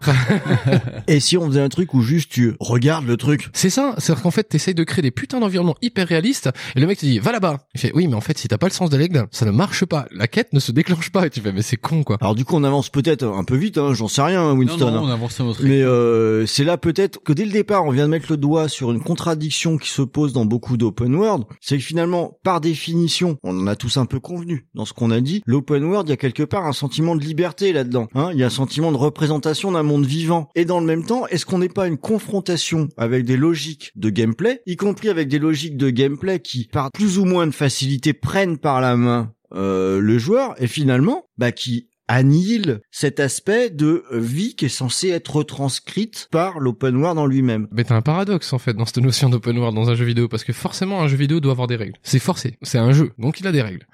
S4: Et si on faisait un truc où juste tu regardes le truc
S2: C'est ça, c'est-à-dire qu'en fait, t'essayes de créer des putains d'environnements hyper réalistes, et le mec te dit, va là-bas. Il fait, oui, mais en fait, si t'as pas le sens de l'aigle, ça ne marche pas. La quête ne se déclenche pas. Et tu fais, mais c'est con, quoi.
S4: Alors du coup, on avance peut-être un peu vite, hein, j'en sais rien, Winston.
S3: Non, non,
S4: hein.
S3: on avance à notre rythme.
S4: Mais euh, c'est là peut-être que dès le départ, on vient de mettre le doigt sur une contradiction qui se pose dans beaucoup d'open world. C'est que finalement, par définition, on en a tous un peu convenu dans ce qu'on a dit. L'open world, il y a quelque part un sentiment de liberté là-dedans. Hein il y a un sentiment de représentation d'un monde vivant. Et dans le même temps, est-ce qu'on n'est pas une confrontation avec des logiques de gameplay, y compris avec des logiques de gameplay qui, par plus ou moins de facilité, prennent par la main euh, le joueur et finalement, bah qui annihile cet aspect de vie qui est censé être retranscrite par l'open world en lui-même.
S2: Mais t'as un paradoxe, en fait, dans cette notion d'open world dans un jeu vidéo, parce que forcément, un jeu vidéo doit avoir des règles. C'est forcé. C'est un jeu. Donc, il a des règles.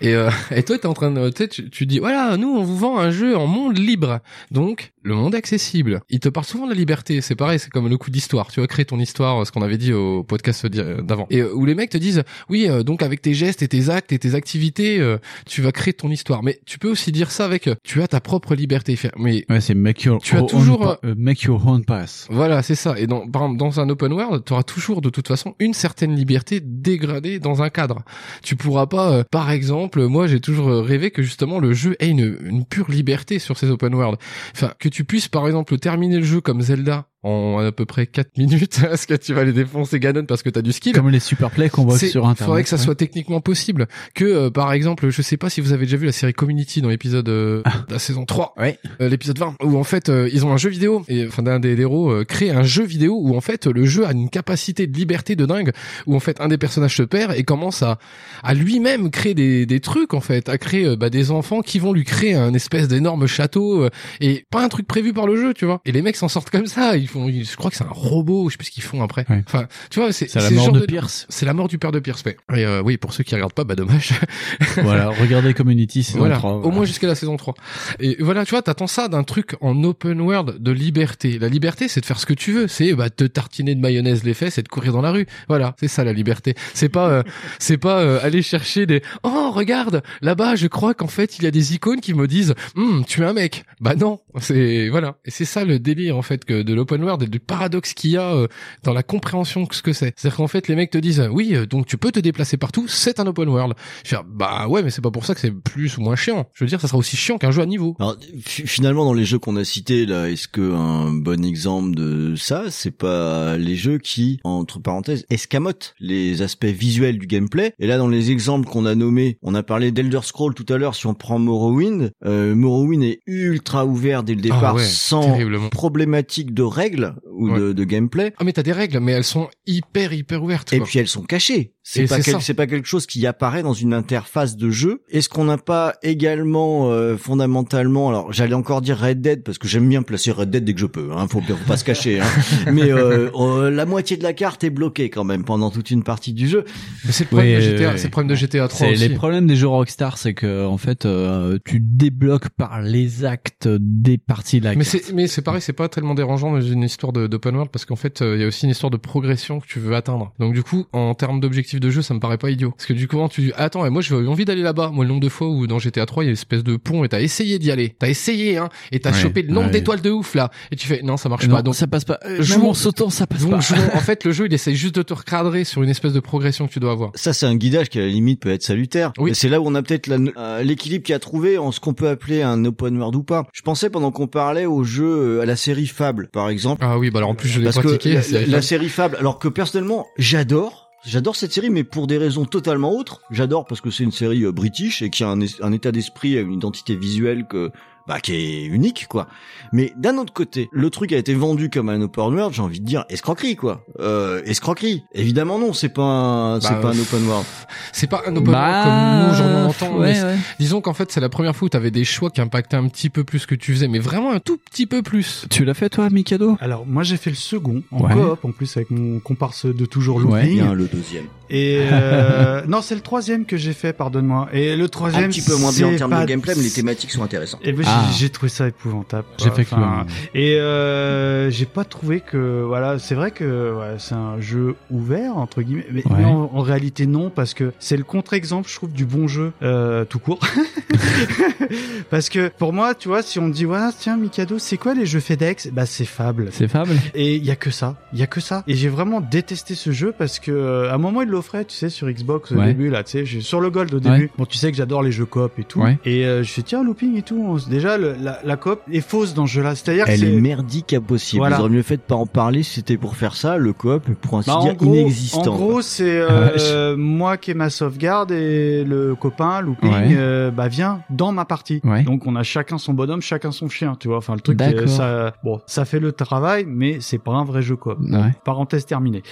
S2: Et, euh, et toi, t'es en train de, tu, tu dis, voilà, nous, on vous vend un jeu en monde libre. Donc, le monde accessible. Il te parle souvent de la liberté. C'est pareil, c'est comme le coup d'histoire. Tu vas créer ton histoire, ce qu'on avait dit au podcast di- d'avant. Et euh, où les mecs te disent, oui, euh, donc avec tes gestes et tes actes et tes activités, euh, tu vas créer ton histoire. Mais tu peux aussi dire ça avec, euh, tu as ta propre liberté. Mais
S3: Ouais, c'est make your
S2: Tu as
S3: own
S2: toujours,
S3: euh, make your own pass.
S2: voilà, c'est ça. Et dans, par exemple, dans un open world, tu auras toujours de toute façon une certaine liberté dégradée dans un cadre. Tu pourras pas, euh, par exemple, moi j'ai toujours euh, rêvé que justement le jeu ait une, une pure liberté sur ces open world. Enfin, que tu puisses par exemple terminer le jeu comme Zelda en à peu près 4 minutes, parce que tu vas les défoncer Ganon parce que t'as du skill.
S3: Comme les super plays qu'on voit sur internet.
S2: faudrait que ça
S3: ouais.
S2: soit techniquement possible. Que euh, par exemple, je sais pas si vous avez déjà vu la série Community dans l'épisode euh, de la saison 3,
S3: Ouais.
S2: euh, l'épisode 20, où en fait euh, ils ont un jeu vidéo et enfin d'un des héros euh, crée un jeu vidéo où en fait le jeu a une capacité de liberté de dingue où en fait un des personnages se perd et commence à à lui-même créer des des trucs en fait, à créer euh, bah, des enfants qui vont lui créer un espèce d'énorme château et pas un truc prévu par le jeu, tu vois. Et les mecs s'en sortent comme ça, ils font ils- je crois que c'est un robot, je sais plus ce qu'ils font après.
S3: Ouais.
S2: Enfin, tu vois, c'est
S3: la mort
S2: genre
S3: de Pierce.
S2: c'est la mort du père de Pierce. Et euh, oui, pour ceux qui regardent pas, bah dommage.
S3: voilà, regardez Community saison
S2: voilà,
S3: 3.
S2: au moins jusqu'à la saison 3. Et voilà, tu vois, t'attends ça d'un truc en open world de liberté. La liberté, c'est de faire ce que tu veux. C'est bah te tartiner de mayonnaise les fesses et de courir dans la rue. Voilà, c'est ça la liberté. C'est pas euh, c'est pas euh, aller chercher des oh regarde là-bas, je crois qu'en fait il y a des icônes qui me disent Hum, tu es un mec. Bah non, c'est voilà. Et c'est ça le délire en fait que de l'open world et du paradoxe qu'il y a euh, dans la compréhension de ce que c'est. C'est-à-dire qu'en fait les mecs te disent oui, euh, donc tu peux te déplacer partout, c'est un open world. Je fais bah ouais, mais c'est pas pour ça que c'est plus ou moins chiant. Je veux dire, ça sera aussi chiant qu'un jeu à niveau.
S4: Alors, fi- finalement, dans les jeux qu'on a cités là, est-ce que un bon exemple de ça, c'est pas les jeux qui, entre parenthèses, escamotent les aspects visuels du gameplay? Et là, dans les exemples qu'on a nommés, on a parlé d'Elder Scroll tout à l'heure. Si on prend Morrowind, euh, Morrowind est ultra ouvert dès le départ,
S2: Ah ouais,
S4: sans problématique de règles ou de, de gameplay.
S2: Ah mais t'as des règles, mais elles sont hyper hyper ouvertes.
S4: Et
S2: quoi.
S4: puis elles sont cachées. C'est pas quel- pas quelque chose qui apparaît dans une interface de jeu. Est-ce qu'on n'a pas également euh, fondamentalement alors j'allais encore dire Red Dead parce que j'aime bien placer Red Dead dès que je peux hein, faut, faut pas se cacher hein. Mais euh, euh, la moitié de la carte est bloquée quand même pendant toute une partie du jeu.
S2: Mais c'est le problème
S3: Oui,
S2: de GTA,
S3: oui,
S2: c'est le problème de GTA 3
S3: C'est
S2: aussi.
S3: les problèmes des jeux Rockstar, c'est que en fait, euh, tu débloques par les actes des parties de la
S2: Mais
S3: carte.
S2: c'est mais c'est pareil, c'est pas tellement dérangeant dans une histoire d'open world parce qu'en fait, euh, il y a aussi une histoire de progression que tu veux atteindre. Donc du coup, en termes d'objectifs de jeu, ça me paraît pas idiot. Parce que du coup, tu attends, et moi j'ai envie d'aller là-bas. Moi, le nombre de fois où dans GTA 3, il y a une espèce de pont et t'as essayé d'y aller, t'as essayé, hein, et t'as
S1: Ouais,
S2: chopé le nombre
S1: ouais.
S2: d'étoiles de ouf là, et tu fais non, ça marche
S1: Non,
S2: pas. Donc
S1: ça passe pas. Euh,
S2: jouons-
S1: en sautant, ça passe
S2: donc,
S1: pas.
S2: jouons- en fait, le jeu, il essaye juste de te recadrer sur une espèce de progression que tu dois avoir.
S4: Ça, c'est un guidage qui à la limite peut être salutaire.
S2: Oui.
S4: C'est là où on a peut-être euh, l'équilibre qui a trouvé en ce qu'on peut appeler un open world ou pas. Je pensais pendant qu'on parlait au jeu euh, à la série Fable, par exemple.
S2: Ah oui, bah alors en plus je l'ai pratiqué.
S4: la- la série Fable, alors que personnellement, j'adore. J'adore cette série, mais pour des raisons totalement autres. J'adore parce que c'est une série euh, british et qui a un, un état d'esprit, une identité visuelle que bah qui est unique quoi. Mais d'un autre côté, le truc a été vendu comme un open world, j'ai envie de dire escroquerie quoi. Euh, escroquerie. Évidemment non, c'est pas un, c'est
S2: Bah,
S4: pas un open world.
S2: C'est pas un open
S1: Bah,
S2: world comme nous j'en entends.
S1: ouais,
S2: mais
S1: ouais.
S2: Disons qu'en fait c'est la première fois où t'avais des choix qui impactaient un petit peu plus ce que tu faisais, mais vraiment un tout petit peu plus.
S1: Tu l'as fait toi, Mikado?
S3: Alors moi j'ai fait le second en
S1: Ouais.
S3: coop en plus avec mon comparse de toujours
S1: Ouais.
S3: Looping.
S4: Bien le deuxième.
S3: Et euh, non c'est le troisième que j'ai fait pardonne-moi. Et le troisième
S4: Un petit peu moins bien en
S3: c'est
S4: termes
S3: pas-
S4: de gameplay, mais les thématiques sont intéressantes.
S3: Et ben, j'ai-
S1: Ah.
S3: j'ai trouvé ça épouvantable.
S1: J'ai fait que
S3: Enfin, Et euh, j'ai pas trouvé que voilà, c'est vrai que ouais, c'est un jeu ouvert entre guillemets, mais
S1: Ouais.
S3: en réalité non parce que c'est le contre-exemple, je trouve, du bon jeu euh, tout court. parce que pour moi, tu vois, si on me dit voilà, tiens Mikado, c'est quoi les jeux FedEx? Bah c'est Fable.
S1: C'est Fable.
S3: Et il y a que ça, il y a que ça. Et j'ai vraiment détesté ce jeu parce que euh, à un moment il l'offrait, tu sais, sur Xbox au début là, tu sais, sur le Gold au début. Bon, tu sais que j'adore les jeux coop et tout.
S1: Ouais.
S3: Et euh, je fais tiens looping et tout. On Déjà le- la, la coop est fausse dans ce jeu-là, c'est-à-dire que
S4: Elle
S3: c'est
S4: est merdique à possible.
S3: Voilà.
S4: Ils auraient mieux fait de pas en parler si c'était pour faire ça. Le coop est pour ainsi
S3: Bah, en
S4: dire
S3: gros,
S4: inexistant.
S3: En gros, c'est euh, moi qui ai ma sauvegarde et le copain looping
S1: Ouais.
S3: euh, bah vient dans ma partie.
S1: Ouais.
S3: Donc on a chacun son bonhomme, chacun son chien, tu vois. Enfin le truc, euh, ça, bon, ça fait le travail, mais c'est pas un vrai jeu coop.
S1: Ouais.
S3: Parenthèse terminée.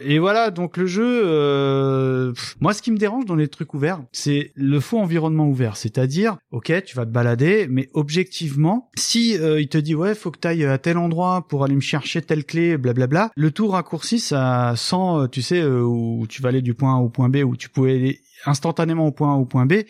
S3: Et voilà, donc le jeu, euh, pff, moi ce qui me dérange dans les trucs ouverts, c'est le faux environnement ouvert. C'est-à-dire, ok, tu vas te balader, mais objectivement, si euh, il te dit ouais, faut que tu ailles à tel endroit pour aller me chercher telle clé, blablabla, le tout raccourci, ça sent, euh, tu sais, euh, où tu vas aller du point A au point B, où tu pouvais aller instantanément au point A au point B.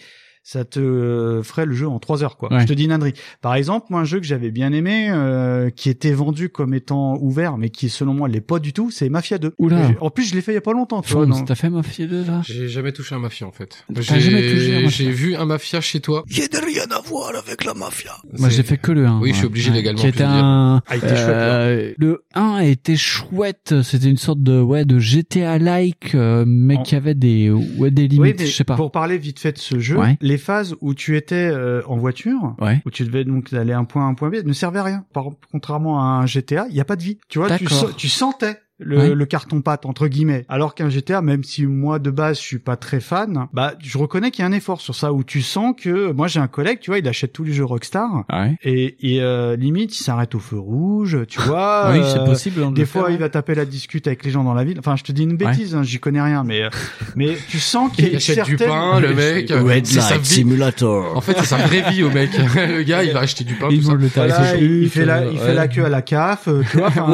S3: Ça te euh, ferait le jeu en trois heures, quoi.
S1: Ouais.
S3: Je te dis ânerie. Par exemple, moi, un jeu que j'avais bien aimé, euh, qui était vendu comme étant ouvert, mais qui, selon moi, l'est pas du tout, c'est Mafia 2.
S1: Oula.
S3: En plus, je l'ai fait il y a pas longtemps, tu
S1: t'as fait Mafia 2 là?
S2: J'ai jamais touché un mafia en fait.
S1: T'as jamais touché un
S2: J'ai
S1: mafia
S2: j'ai vu un mafia chez toi.
S4: Il y a de rien à voir avec la mafia.
S1: Moi j'ai fait que le 1.
S2: Oui, je suis obligé légalement,
S1: Qui était un.
S3: Ah, chouette,
S1: euh, le 1 était chouette. C'était une sorte de ouais de GTA-like, euh, mais
S3: En-
S1: qui avait des ouais des limites. je sais pas.
S3: pour parler vite fait de ce jeu,
S1: Ouais.
S3: Les phases où tu étais euh, en voiture,
S1: Ouais.
S3: où tu devais donc aller un point A un point B, ne servaient à rien. Par, contrairement à un GTA, il y a pas de vie. Tu vois, tu, tu sentais le, le carton pâte entre guillemets. Alors qu'un GTA, même si moi de base je suis pas très fan, bah je reconnais qu'il y a un effort sur ça où tu sens que moi j'ai un collègue, tu vois, il achète tous les jeux Rockstar
S1: Ouais.
S3: et, et euh, limite il s'arrête au feu rouge, tu vois.
S1: oui, c'est
S3: euh,
S1: possible. hein, de
S3: Des fois,
S1: faire,
S3: il va taper la discute avec les gens dans la ville. Enfin, je te dis une bêtise, hein, j'y connais rien, mais euh, mais tu sens qu'il
S2: achète du
S3: certaine-
S2: pain, le mec.
S4: Red Light
S2: vie.
S4: Simulator.
S2: En fait, c'est sa vraie vie au mec. le gars, il va acheter du pain,
S1: Il
S2: tout ça.
S3: Voilà, il, fait la, il
S1: ouais.
S3: fait la queue à la CAF, euh, tu vois. enfin,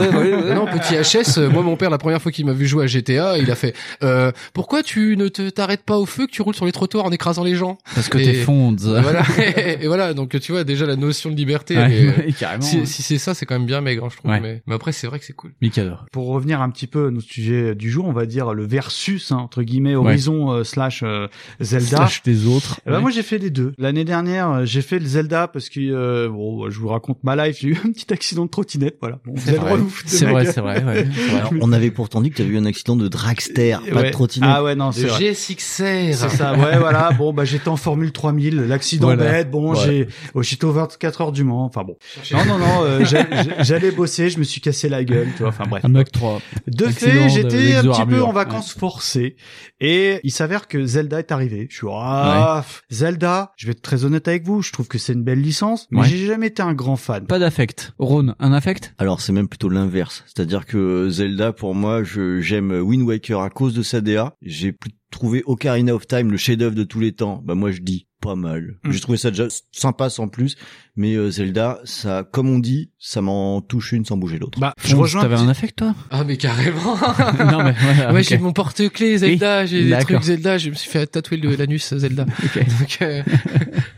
S2: Non, petit HS, moi mon père la première fois qu'il m'a vu jouer à GTA, il a fait euh, pourquoi tu ne te t'arrêtes pas au feu que tu roules sur les trottoirs en écrasant les gens?
S1: Parce que t'es Fonds.
S2: Et voilà, et voilà, donc tu vois déjà la notion de liberté.
S1: Ouais, ouais, carrément.
S2: si, si c'est ça, c'est quand même bien maigre, hein, je trouve.
S1: Ouais.
S2: Mais, mais après, c'est vrai que c'est cool.
S1: Mikado.
S3: Pour revenir un petit peu à notre sujet du jour, on va dire le versus hein, entre guillemets Horizon euh, slash euh, Zelda.
S1: Slash des autres. Ouais.
S3: moi j'ai fait les deux. L'année dernière, euh, j'ai fait le Zelda parce que euh, bon, je vous raconte ma life, j'ai eu un petit accident de trottinette, voilà. Bon,
S1: C'est vrai,
S3: gueule.
S1: c'est vrai. ouais, c'est vrai.
S4: Alors, on avait pourtant dit que tu avais eu un accident de dragster, pas
S3: Ouais.
S4: de trottinette.
S3: Ah ouais, non, c'est vrai.
S2: GSXR.
S3: C'est ça, ouais, voilà. Bon, bah, j'étais en Formule 3000, l'accident
S1: Voilà.
S3: bête. Bon,
S1: Ouais.
S3: j'ai, oh, j'étais aux 24 heures du Mans. Enfin bon. Non, non, non, euh, j'allais bosser, je me suis cassé la gueule, tu vois. Enfin bref.
S1: Un Mac 3.
S3: De fait, j'étais un petit peu en vacances forcées. Et il s'avère que Zelda est arrivé. Je suis, ah, Zelda, je vais être très honnête avec vous, je trouve que c'est une belle licence, mais
S1: Ouais.
S3: j'ai jamais été un grand fan.
S1: Pas d'affect. Rhône, un affect?
S4: Alors c'est même plutôt l'inverse. C'est-à-dire que Zelda, pour moi, je j'aime Wind Waker à cause de sa DA. J'ai plus trouvé Ocarina of Time le chef-d'œuvre de tous les temps. Bah moi je dis pas mal.
S3: Mm.
S4: J'ai trouvé ça déjà sympa sans plus, mais euh, Zelda, ça, comme on dit, ça m'en touche une sans bouger l'autre.
S3: Bah, je rejoins.
S1: T'avais un affect toi?
S2: Ah mais carrément.
S1: Non mais voilà.
S2: ouais, j'ai mon porte-clés Zelda, j'ai des trucs Zelda, je me suis fait tatouer le l'anus Zelda.
S1: Ok.
S2: Donc euh,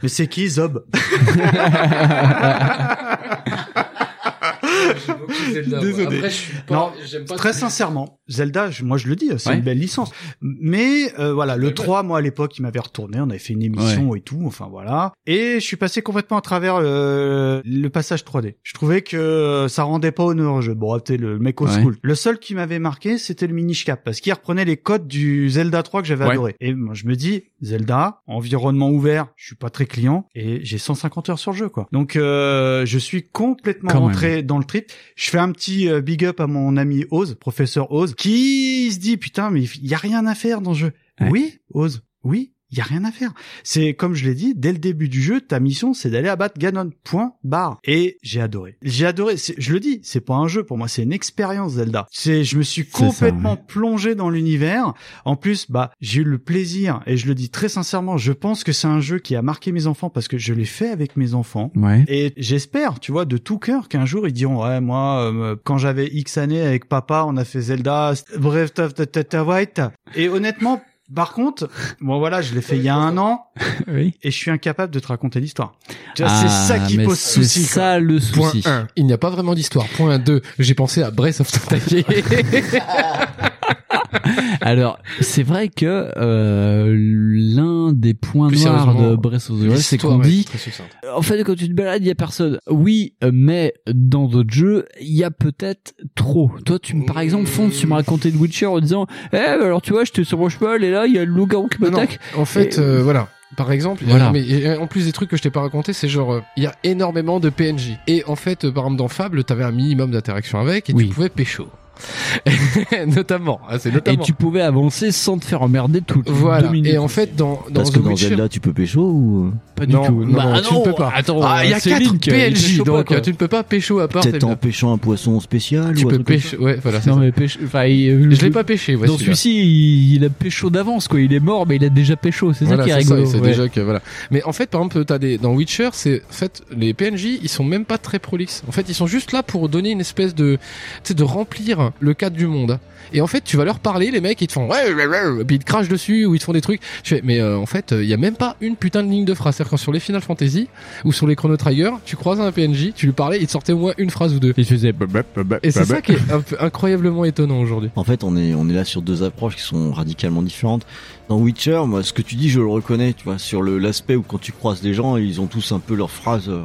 S3: Mais c'est qui, Zob?
S2: Zelda.
S3: Désolé.
S2: Après, je suis pas,
S3: non,
S2: pas
S3: très sincèrement, Zelda, je- moi je le dis, c'est
S1: Ouais.
S3: une belle licence. Mais euh, voilà, le 3, moi à l'époque, il m'avait retourné, on avait fait une émission et tout, enfin voilà. Et je suis passé complètement à travers le, le passage 3D. Je trouvais que ça rendait pas honneur au jeu. Bon, t'es le mec au school. Le seul qui m'avait marqué, c'était le Minish Cap, parce qu'il reprenait les codes du Zelda 3 que j'avais adoré. Et moi je me dis, Zelda, environnement ouvert, je suis pas très client, et j'ai 150 heures sur le jeu, quoi. Donc euh, je suis complètement
S1: Quand même.
S3: rentré dans le trip. Je fais un petit euh, big up à mon ami Oz, professeur Oz, qui se dit putain mais il y a rien à faire dans le jeu.
S1: Ouais.
S3: Oui, Oz, oui, il y a rien à faire. C'est comme je l'ai dit, dès le début du jeu, ta mission c'est d'aller abattre Ganon. Point barre. Et j'ai adoré. J'ai adoré. Je le dis, c'est pas un jeu pour moi, c'est une expérience Zelda. C'est, je me suis
S1: ça,
S3: complètement
S1: ouais.
S3: plongé dans l'univers. En plus, bah, j'ai eu le plaisir et je le dis très sincèrement, je pense que c'est un jeu qui a marqué mes enfants parce que je l'ai fait avec mes enfants.
S1: Ouais.
S3: Et j'espère, tu vois, de tout cœur qu'un jour ils diront ouais moi euh, quand j'avais X années avec papa, on a fait Zelda Tata White et honnêtement par contre, bon voilà, je l'ai fait il y a un an
S1: Oui.
S3: et je suis incapable de te raconter l'histoire. C'est ça qui
S1: Ah, mais
S3: pose
S1: c'est
S3: souci. quoi.
S1: ça le
S2: Point
S1: souci.
S2: 1. Il n'y a pas vraiment d'histoire. Point 2. J'ai pensé à Breath of the Wild.
S1: Alors, c'est vrai que euh, l'un des points
S2: Plus
S1: noirs de Breath of the Wild, c'est qu'on dit, en fait, quand tu te balades, il y a personne. Oui, mais dans d'autres jeux, il y a peut-être trop. Toi, tu, me- par exemple, Fonce, tu m'as raconté de Witcher en disant, eh, alors tu vois, j'étais sur mon cheval et là, il y a le loup-garou qui m'attaque.
S2: En fait,
S1: Et-
S2: euh, voilà. Par exemple,
S1: Voilà.
S2: mais en plus des trucs que je t'ai pas raconté, c'est genre euh, il y a énormément de PNJ. Et en fait, par exemple dans Fable, t'avais un minimum d'interaction avec et
S1: Oui.
S2: tu pouvais pécho. notamment, hein, c'est
S1: Et
S2: notamment.
S1: tu pouvais avancer sans te faire emmerder toutes
S2: Voilà.
S1: deux minutes.
S2: Et en fait, dans dans
S4: Parce
S2: The
S4: que dans
S2: Witcher,
S4: Zelda, tu peux pécho ou
S1: pas du
S2: non,
S1: tout.
S2: non,
S1: Bah,
S2: tu ne peux pas.
S1: Attends,
S2: ah, il y a
S1: c'est
S2: quatre
S1: Link, il
S2: PNJ,
S1: pécho pas,
S2: donc tu ne peux pas pécho à part.
S4: peut-être en pêchant un poisson spécial
S2: Tu
S4: ou
S2: peux pécho, ouais, voilà.
S1: Non
S2: ça.
S1: mais pécho, enfin, il-
S2: Je l'ai pas pêché, ouais,
S1: Dans celui-ci, il, a pécho d'avance, quoi. Il est mort, mais il a déjà pécho. C'est ça qui est rigolo.
S2: c'est déjà que voilà. Mais en fait, par exemple, t'as des dans Witcher, c'est en fait les PNJ, ils sont même pas très prolixes. En fait, ils sont juste là pour donner une espèce de, tu sais, de remplir le cadre du monde. Et en fait, tu vas leur parler, les mecs, ils te font ouais, ouais, ouais, et puis ils te crachent dessus ou ils te font des trucs. Je fais, mais euh, en fait, il y a même pas une putain de ligne de phrase. C'est-à-dire que sur les Final Fantasy ou sur les Chrono Trigger, tu croises un PNJ, tu lui parlais, il te sortait au moins une phrase ou deux.
S1: Il faisait.
S2: Et c'est ça qui est un peu incroyablement étonnant aujourd'hui.
S4: En fait, on est, on est là sur deux approches qui sont radicalement différentes. Dans Witcher, moi, ce que tu dis, je le reconnais, tu vois, sur le, l'aspect où quand tu croises des gens, ils ont tous un peu leurs phrases euh,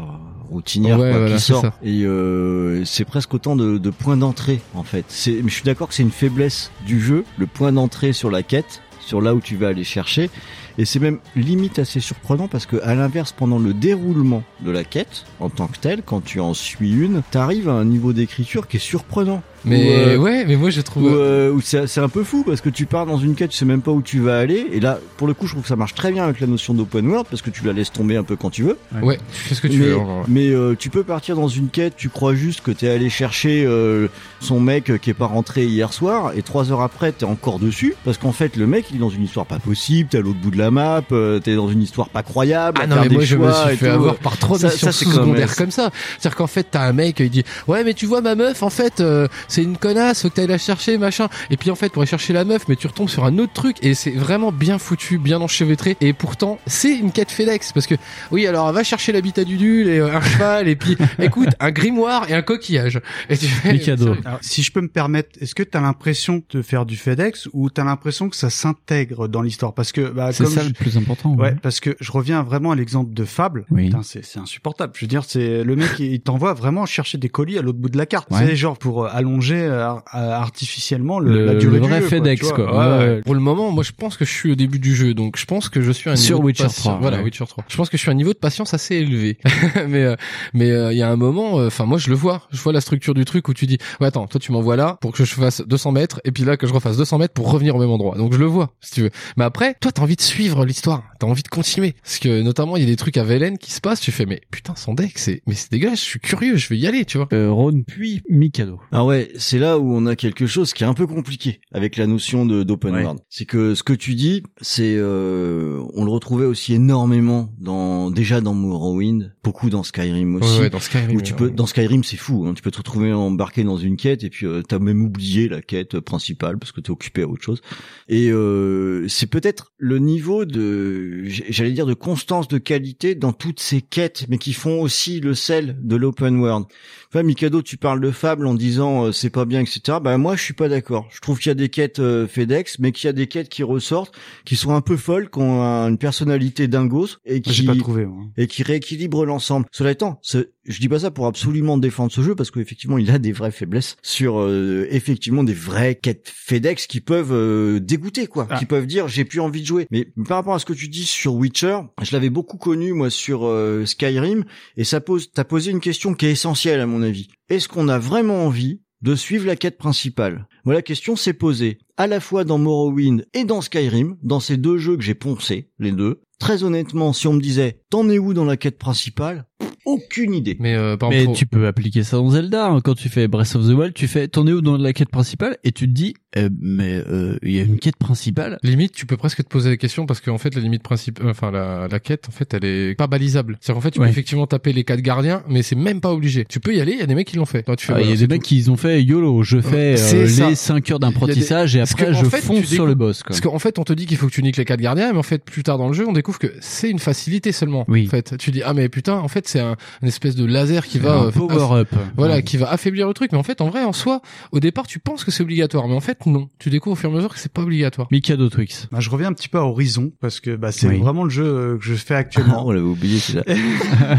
S4: routinières
S2: Ouais,
S4: quoi,
S2: voilà,
S4: qui
S2: ça.
S4: Et euh, c'est presque autant de, de points d'entrée, en fait. Je suis d'accord que c'est une faiblesse du jeu, le point d'entrée sur la quête, sur là où tu vas aller chercher. Et c'est même limite assez surprenant parce que à l'inverse, pendant le déroulement de la quête, en tant que telle, quand tu en suis une, t'arrives à un niveau d'écriture qui est surprenant.
S2: Mais
S4: Où, euh,
S2: ouais, mais moi je trouve.
S4: où, euh, où c'est un peu fou parce que tu pars dans une quête, tu sais même pas où tu vas aller. Et là, pour le coup, je trouve que ça marche très bien avec la notion d'open world parce que tu la laisses tomber un peu quand tu veux.
S2: Ouais, tu fais ce que tu
S4: mais
S2: veux. ouais.
S4: mais, euh, tu peux partir dans une quête, tu crois juste que t'es allé chercher euh, son mec euh, qui est pas rentré hier soir et trois heures après t'es encore dessus parce qu'en fait le mec il est dans une histoire pas possible, t'es à l'autre bout de la map, euh, t'es dans une histoire pas croyable.
S2: Ah non mais moi je me suis fait
S4: tout.
S2: avoir par trop de missions secondaires comme ça. C'est-à-dire qu'en fait t'as un mec il dit ouais mais tu vois ma meuf en fait euh, c'est une connasse faut que t'ailles la chercher machin et puis en fait pour aller chercher la meuf mais tu retombes sur un autre truc et c'est vraiment bien foutu bien enchevêtré et pourtant c'est une quête FedEx parce que oui alors va chercher l'habitat du dul et euh, un cheval et puis écoute un grimoire et un coquillage et tu fais
S1: Les cadeaux.
S3: Alors, si je peux me permettre, est-ce que tu as l'impression de faire du FedEx ou tu as l'impression que ça s'intègre dans l'histoire? Parce que bah, comme
S1: ça
S3: je-
S1: le plus important.
S3: Ouais, parce que je reviens vraiment à l'exemple de Fable.
S1: Oui.
S3: Putain, c'est c'est insupportable. Je veux dire, c'est le mec, il t'envoie vraiment chercher des colis à l'autre bout de la carte.
S1: Ouais.
S3: C'est genre pour euh, allonger euh, euh, artificiellement le,
S1: Le-
S3: la durée
S1: le
S3: du
S1: vrai
S3: jeu,
S1: FedEx,
S3: tu vois.
S1: quoi.
S3: Ouais,
S1: Ouais,
S3: ouais.
S1: ouais.
S2: Pour le moment, moi je pense que je suis au début du jeu, donc je pense que je suis à un
S1: Sur
S2: niveau
S1: Witcher
S2: de patience.
S1: 3,
S2: Voilà,
S1: ouais.
S2: Witcher 3. Je pense que je suis à un niveau de patience assez élevé. mais euh, mais euh, il y a un moment, euh, enfin moi je le vois, je vois la structure du truc où tu dis, ouais attends, toi tu m'envoies là pour que je fasse 200 mètres et puis là que je refasse 200 mètres pour revenir au même endroit. Donc je le vois, si tu veux. Mais après, toi t'as envie de suivre l'histoire, t'as envie de continuer, parce que notamment il y a des trucs à Velen qui se passent. Tu fais, mais putain son deck, c'est mais c'est dégueulasse. Je suis curieux, je veux y aller, tu vois.
S1: Euh, Ron puis Mikado.
S4: Ah ouais, c'est là où on a quelque chose qui est un peu compliqué avec la notion de d'open
S1: Ouais.
S4: world. C'est que ce que tu dis, c'est euh, on le retrouvait aussi énormément dans déjà dans Morrowind, beaucoup dans Skyrim aussi.
S2: Ouais, ouais, dans Skyrim,
S4: Où tu peux dans Skyrim, c'est fou. Hein, tu peux te retrouver embarqué dans une quête et puis euh, t'as même oublié la quête principale parce que t'es occupé à autre chose. Et euh, c'est peut-être le niveau de, j'allais dire, de constance de qualité dans toutes ces quêtes, mais qui font aussi le sel de l'open world. Enfin, Mikado, tu parles de fable en disant euh, c'est pas bien, etc. Ben moi, je suis pas d'accord. Je trouve qu'il y a des quêtes euh, FedEx, mais qu'il y a des quêtes qui ressortent, qui sont un peu folles, qui ont un- une personnalité dingos et qui
S3: J'ai pas trouvé. moi.
S4: et qui rééquilibre l'ensemble. Cela étant, je dis pas ça pour absolument défendre ce jeu parce qu'effectivement il a des vraies faiblesses sur euh, effectivement des vraies quêtes FedEx qui peuvent euh, dégoûter quoi,
S3: Ah.
S4: qui peuvent dire j'ai plus envie de jouer. Mais par rapport à ce que tu dis sur Witcher, je l'avais beaucoup connu moi sur euh, Skyrim et ça pose t'as posé une question qui est essentielle à mon avis. Est-ce qu'on a vraiment envie de suivre la quête principale? Moi la question s'est posée à la fois dans Morrowind et dans Skyrim, dans ces deux jeux que j'ai poncés, les deux. Très honnêtement, si on me disait t'en es où dans la quête principale? Aucune idée.
S2: Mais, euh, par
S1: Mais
S2: exemple,
S1: tu peux appliquer ça dans Zelda. hein. Quand tu fais Breath of the Wild, tu fais t'en es où dans la quête principale? Et tu te dis euh, mais euh, il y a une quête principale.
S2: Limite, tu peux presque te poser la question parce qu'en fait, la limite principale, enfin la, la quête, en fait, elle est pas balisable. C'est qu'en fait, tu
S1: Ouais.
S2: peux effectivement taper les quatre gardiens, mais c'est même pas obligé. Tu peux y aller. Il y a des mecs qui l'ont fait.
S1: Ah, Il y
S2: voilà,
S1: a
S2: c'est
S1: des mecs qui ont fait YOLO, je fais euh, les 5 heures
S2: y a
S1: d'apprentissage
S2: des-
S1: et après
S2: que, en
S1: je
S2: fait,
S1: fonce sur le boss. Quoi.
S2: Parce qu'en fait, on te dit qu'il faut que tu niques les quatre gardiens, mais en fait, plus tard dans le jeu, on découvre que c'est une facilité seulement.
S1: Oui.
S2: En fait, tu dis ah mais putain, en fait, c'est un une espèce de laser qui va euh,
S1: power up.
S2: Voilà,
S1: Ouais.
S2: qui va affaiblir le truc. Mais en fait, en vrai, en soi, au départ, tu penses que c'est obligatoire, mais en fait, non. Tu découvres au fur et à mesure que c'est pas obligatoire.
S1: Mikado Twix.
S3: Bah, je reviens un petit peu à Horizon parce que bah, c'est
S1: Oui.
S3: vraiment le jeu euh, que je fais actuellement.
S4: on l'avait oublié celui-là.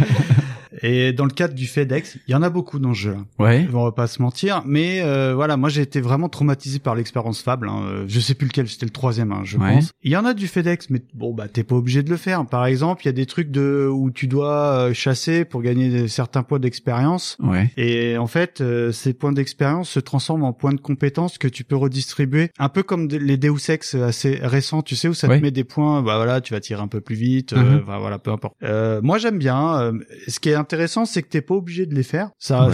S3: Et dans le cadre du FedEx, il y en a beaucoup dans ce jeu.
S1: Ouais.
S3: On va pas se mentir, mais euh, voilà, moi j'ai été vraiment traumatisé par l'expérience Fable. Hein. Euh, Je sais plus lequel, c'était le troisième, hein, je
S1: Ouais.
S3: pense. Il y en a du FedEx, mais bon bah t'es pas obligé de le faire. Par exemple, il y a des trucs de où tu dois euh, chasser pour gagner des- certains points d'expérience.
S1: Ouais.
S3: Et en fait, euh, ces points d'expérience se transforment en points de compétences que tu peux redistribuer, un peu comme les Deus Ex assez récents, tu sais, où ça
S1: Ouais.
S3: te met des points, bah voilà, tu vas tirer un peu plus vite, euh, enfin, voilà, peu importe. Euh, moi, j'aime bien. euh, ce qui est intéressant, c'est que t'es pas obligé de les faire. Ça,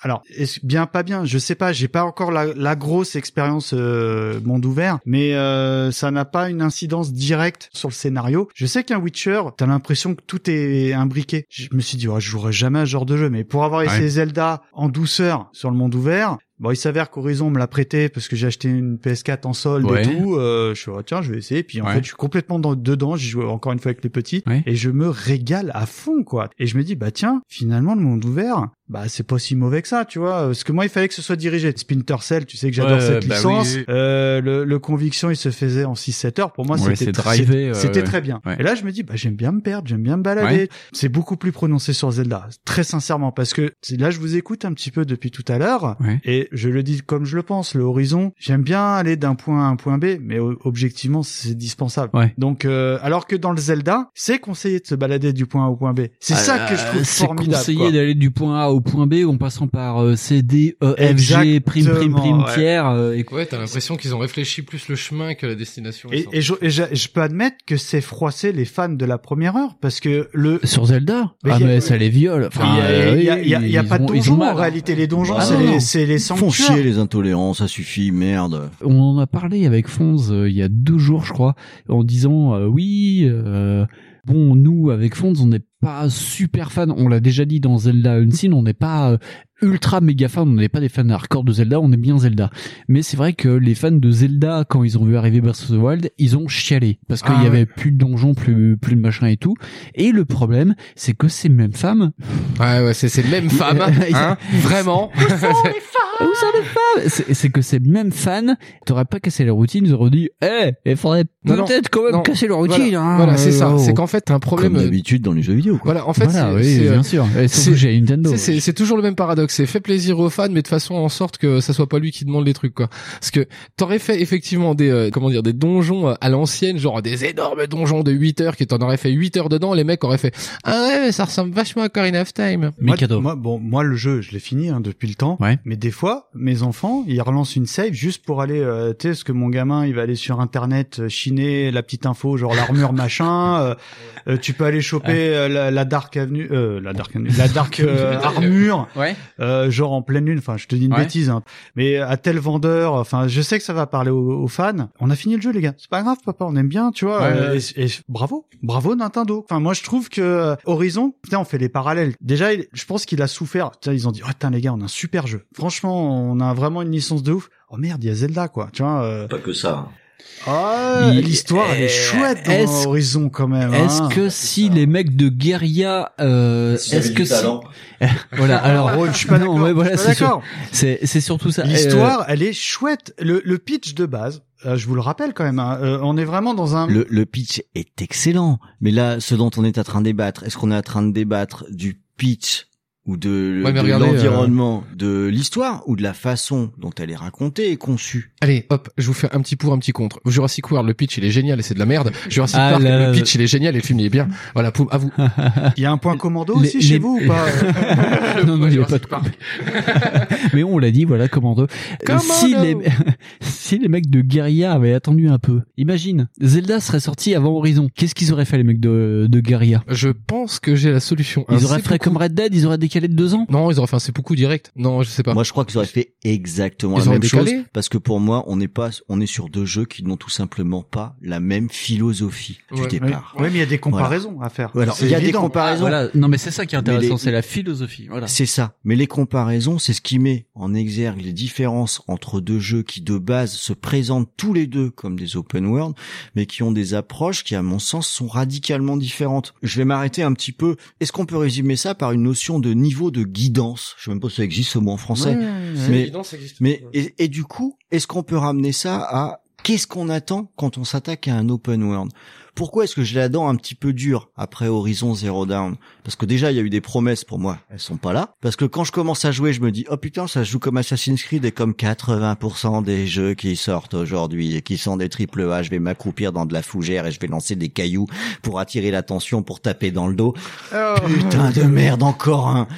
S3: alors, est-ce bien, pas bien, je sais pas, j'ai pas encore la, la grosse expérience euh, monde ouvert, mais euh, ça n'a pas une incidence directe sur le scénario. Je sais qu'un Witcher, t'as l'impression que tout est imbriqué. Je me suis dit, ouais, je jouerai jamais à ce genre de jeu, mais pour avoir essayé. Zelda en douceur sur le monde ouvert, Bon, il s'avère qu'Horizon me l'a prêté parce que j'ai acheté une PS4 en solde
S1: Ouais.
S3: et tout. Euh, je suis oh, tiens, je vais essayer. Puis en
S1: Ouais.
S3: fait, je suis complètement dans- dedans. J'y joue encore une fois avec les petits
S1: Ouais.
S3: et je me régale à fond, quoi. Et je me dis, bah tiens, finalement, le monde ouvert, bah c'est pas si mauvais que ça, tu vois. Parce que moi, il fallait que ce soit dirigé. Splinter Cell, tu sais que j'adore
S1: Ouais,
S3: cette
S1: bah
S3: licence.
S1: oui.
S3: Euh, le, le Conviction, il se faisait en 6-7 heures. Pour moi,
S1: Ouais,
S3: c'était c'était
S1: ouais.
S3: très bien.
S1: Ouais.
S3: Et là, je me dis, bah j'aime bien me perdre, j'aime bien me balader. C'est beaucoup plus prononcé sur Zelda, très sincèrement, parce que là, je vous écoute un petit peu depuis tout à l'heure. Et je le dis comme je le pense, le Horizon, j'aime bien aller d'un point à un point B, mais o- objectivement, c'est dispensable. Donc, euh, alors que dans le Zelda, c'est conseillé de se balader du point A au point B. C'est ça que je trouve
S1: Euh, C'est
S3: formidable.
S1: conseillé d'aller du point A au point B en passant par euh, C, D, E, F, G, prime, prime, prime,
S3: ouais.
S1: tiers. euh, et
S2: Ouais, t'as l'impression qu'ils ont réfléchi plus le chemin que la destination.
S3: Et, et je, et je, je peux admettre que c'est froissé les fans de la première heure, parce que le...
S1: Sur Zelda
S3: Mais
S1: Ah mais ça les viole. Enfin,
S3: il y a,
S1: euh,
S3: il y a- y a- y a pas de
S1: ont- ils ont
S3: donjons
S1: mal,
S3: en
S1: hein.
S3: réalité. Les donjons,
S1: Ah
S3: c'est les, les
S4: Font chier les intolérants, ça suffit, merde.
S1: On en a parlé avec Fonz euh, il y a deux jours, je crois, en disant euh, oui. euh, bon, nous avec Fonz, on n'est pas super fan. On l'a déjà dit dans Zelda Unseen, on n'est pas euh, ultra méga fan. On n'est pas des fans hardcore de Zelda. On est bien Zelda. Mais c'est vrai que les fans de Zelda, quand ils ont vu arriver Breath of the Wild, ils ont chialé parce qu'il
S3: Ah
S1: y
S3: ouais.
S1: avait plus de donjons, plus plus de machin et tout. Et le problème, c'est que ces mêmes femmes
S2: Ouais, ouais, c'est ces mêmes femmes, hein, vraiment.
S1: Où sont les femmes? C'est c'est que ces mêmes fans, t'aurais pas cassé la routine, ils auraient dit, eh, il faudrait
S2: non,
S1: peut-être quand même
S2: non.
S1: casser la routine.
S2: Voilà,
S1: hein,
S2: voilà, c'est ça.
S1: oh.
S2: C'est qu'en fait, t'as un problème.
S4: Comme
S2: euh,
S4: d'habitude dans les jeux vidéo, quoi.
S2: Voilà, en fait,
S1: Voilà,
S2: c'est-
S1: oui,
S2: c'est,
S1: bien sûr.
S2: C'est-
S1: Nintendo.
S2: Toujours le même paradoxe. C'est fait plaisir aux fans, mais de façon en sorte que ça soit pas lui qui demande les trucs, quoi. Parce que t'aurais fait effectivement des, euh, comment dire, des donjons euh, à l'ancienne, genre des énormes donjons de 8 heures qui t'en auraient fait 8 heures dedans. Les mecs auraient fait, ah ouais, mais ça ressemble vachement à Ocarina of Time.
S3: Moi, moi, bon, moi, le jeu, je l'ai fini hein, depuis le temps.
S1: Ouais.
S3: Mais des fois, mes enfants, ils relancent une save juste pour aller, euh, tu sais, parce que mon gamin, il va aller sur Internet euh, chiner la petite info, genre l'armure machin. euh, euh, tu peux aller choper euh, la, la Dark Avenue, euh, la Dark Avenue, la Dark euh, Armure,
S1: Ouais.
S3: euh, genre en pleine lune. Enfin, je te dis une
S1: Ouais.
S3: bêtise, hein. mais à tel vendeur. Enfin, je sais que ça va parler aux, aux fans. On a fini le jeu, les gars. C'est pas grave, papa. On aime bien, tu vois.
S1: Ouais,
S3: euh,
S1: ouais.
S3: Et, et bravo, bravo Nintendo. Enfin, moi, je trouve que euh, Horizon, putain, on fait les parallèles. Déjà, il- je pense qu'il a souffert. Putain, ils ont dit, oh, putain, les gars, on a un super jeu. Franchement, on a vraiment une licence de ouf. Oh merde, il y a Zelda, quoi. Tu vois. euh,
S4: Pas que ça.
S3: Ah, l'histoire, elle est chouette dans
S1: est-ce-
S3: Horizon quand même.
S1: Est-ce
S3: hein.
S1: que si les mecs de Guerilla, euh,
S4: Si
S1: est-ce que si, voilà, alors,
S3: Oh, je suis pas
S1: non,
S3: d'accord.
S1: ouais, voilà, c'est c'est, c'est surtout ça.
S3: L'histoire, elle est chouette. Le, le pitch de base, euh, je vous le rappelle quand même, hein, euh, on est vraiment dans un...
S4: Le, le pitch est excellent, mais là, ce dont on est en train de débattre, est-ce qu'on est en train de débattre du pitch ou de,
S2: Ouais, euh,
S4: l'environnement, de l'histoire ou de la façon dont elle est racontée et conçue?
S2: Allez, hop, je vous fais un petit pour, un petit contre. Jurassic World, le pitch, il est génial et c'est de la merde. Jurassic
S1: Ah,
S2: Park,
S1: là,
S2: le pitch, il est génial et le film, il est bien. Voilà, poum, à vous.
S3: Il y a un point commando
S1: Les-
S3: aussi chez vous ou pas
S1: non, non, il y a pas de
S2: Park.
S1: Mais on l'a dit, voilà, commando. Euh, Si les, si les mecs de Guerilla avaient attendu un peu, imagine, Zelda serait sorti avant Horizon. Qu'est-ce qu'ils auraient fait, les mecs de, de Guerilla?
S2: Je pense que j'ai la solution. Un
S1: Ils auraient fait comme Red Dead, ils auraient décalé de deux ans?
S2: Non, ils auraient fait un seppuku direct. Non, je sais pas.
S4: Moi, je crois qu'ils auraient fait exactement
S2: Ils
S4: la
S2: auraient
S4: même
S2: décalé?
S4: chose parce que pour moi, on n'est pas, on est sur deux jeux qui n'ont tout simplement pas la même philosophie du
S2: Ouais.
S3: Oui,
S4: départ.
S3: Ouais, mais il y a des comparaisons à faire.
S4: Alors, il y a des comparaisons.
S1: Voilà. Non, mais c'est ça qui est intéressant, c'est la philosophie. Voilà.
S4: C'est ça. Mais les comparaisons, c'est ce qui met en exergue les différences entre deux jeux qui de base se présentent tous les deux comme des open world, mais qui ont des approches qui, à mon sens, sont radicalement différentes. Je vais m'arrêter un petit peu. Est-ce qu'on peut résumer ça par une notion de niveau de guidance? Je sais même pas si ça existe ce mot en français. Mais- Mais et, et du coup, est-ce qu'on peut ramener ça à qu'est-ce qu'on attend quand on s'attaque à un open world? Pourquoi est-ce que j'ai la dent un petit peu dure après Horizon Zero Dawn? Parce que déjà, il y a eu des promesses pour moi, elles sont pas là. Parce que quand je commence à jouer, je me dis oh putain, ça se joue comme Assassin's Creed et comme 80% des jeux qui sortent aujourd'hui et qui sont des triple A. Je vais m'accroupir dans de la fougère et je vais lancer des cailloux pour attirer l'attention, pour taper dans le dos.
S3: Oh.
S4: Putain de merde, encore un.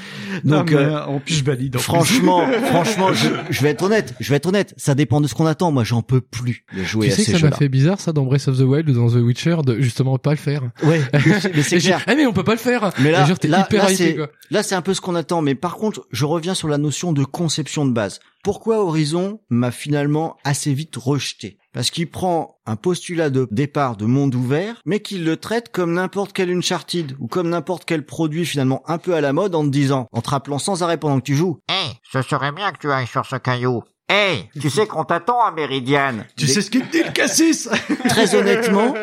S4: Donc euh,
S3: en plus, je valide. en plus.
S4: Franchement, franchement, je, je vais être honnête, je vais être honnête, ça dépend de ce qu'on attend. Moi, j'en peux plus de jouer
S2: Tu
S4: à
S2: sais que ça m'a fait bizarre ça dans Breath of the Wild ou dans The Witcher de justement pas le faire.
S4: Ouais, mais c'est clair.
S2: Ah mais on peut pas le faire.
S4: Mais là,
S2: genre,
S4: là,
S2: hyper
S4: là, c'est,
S2: quoi.
S4: là, c'est un peu ce qu'on attend. Mais par contre, je reviens sur la notion de conception de base. Pourquoi Horizon m'a finalement assez vite rejeté? Parce qu'il prend un postulat de départ de monde ouvert, mais qu'il le traite comme n'importe quel Uncharted ou comme n'importe quel produit finalement un peu à la mode en te disant, en te rappelant sans arrêt pendant que tu joues,
S10: Hé, ce serait bien que tu ailles sur ce caillou. Tu sais qu'on t'attend à Méridiane.
S3: Tu sais ce qu'il dit, le cassis?
S4: Très honnêtement,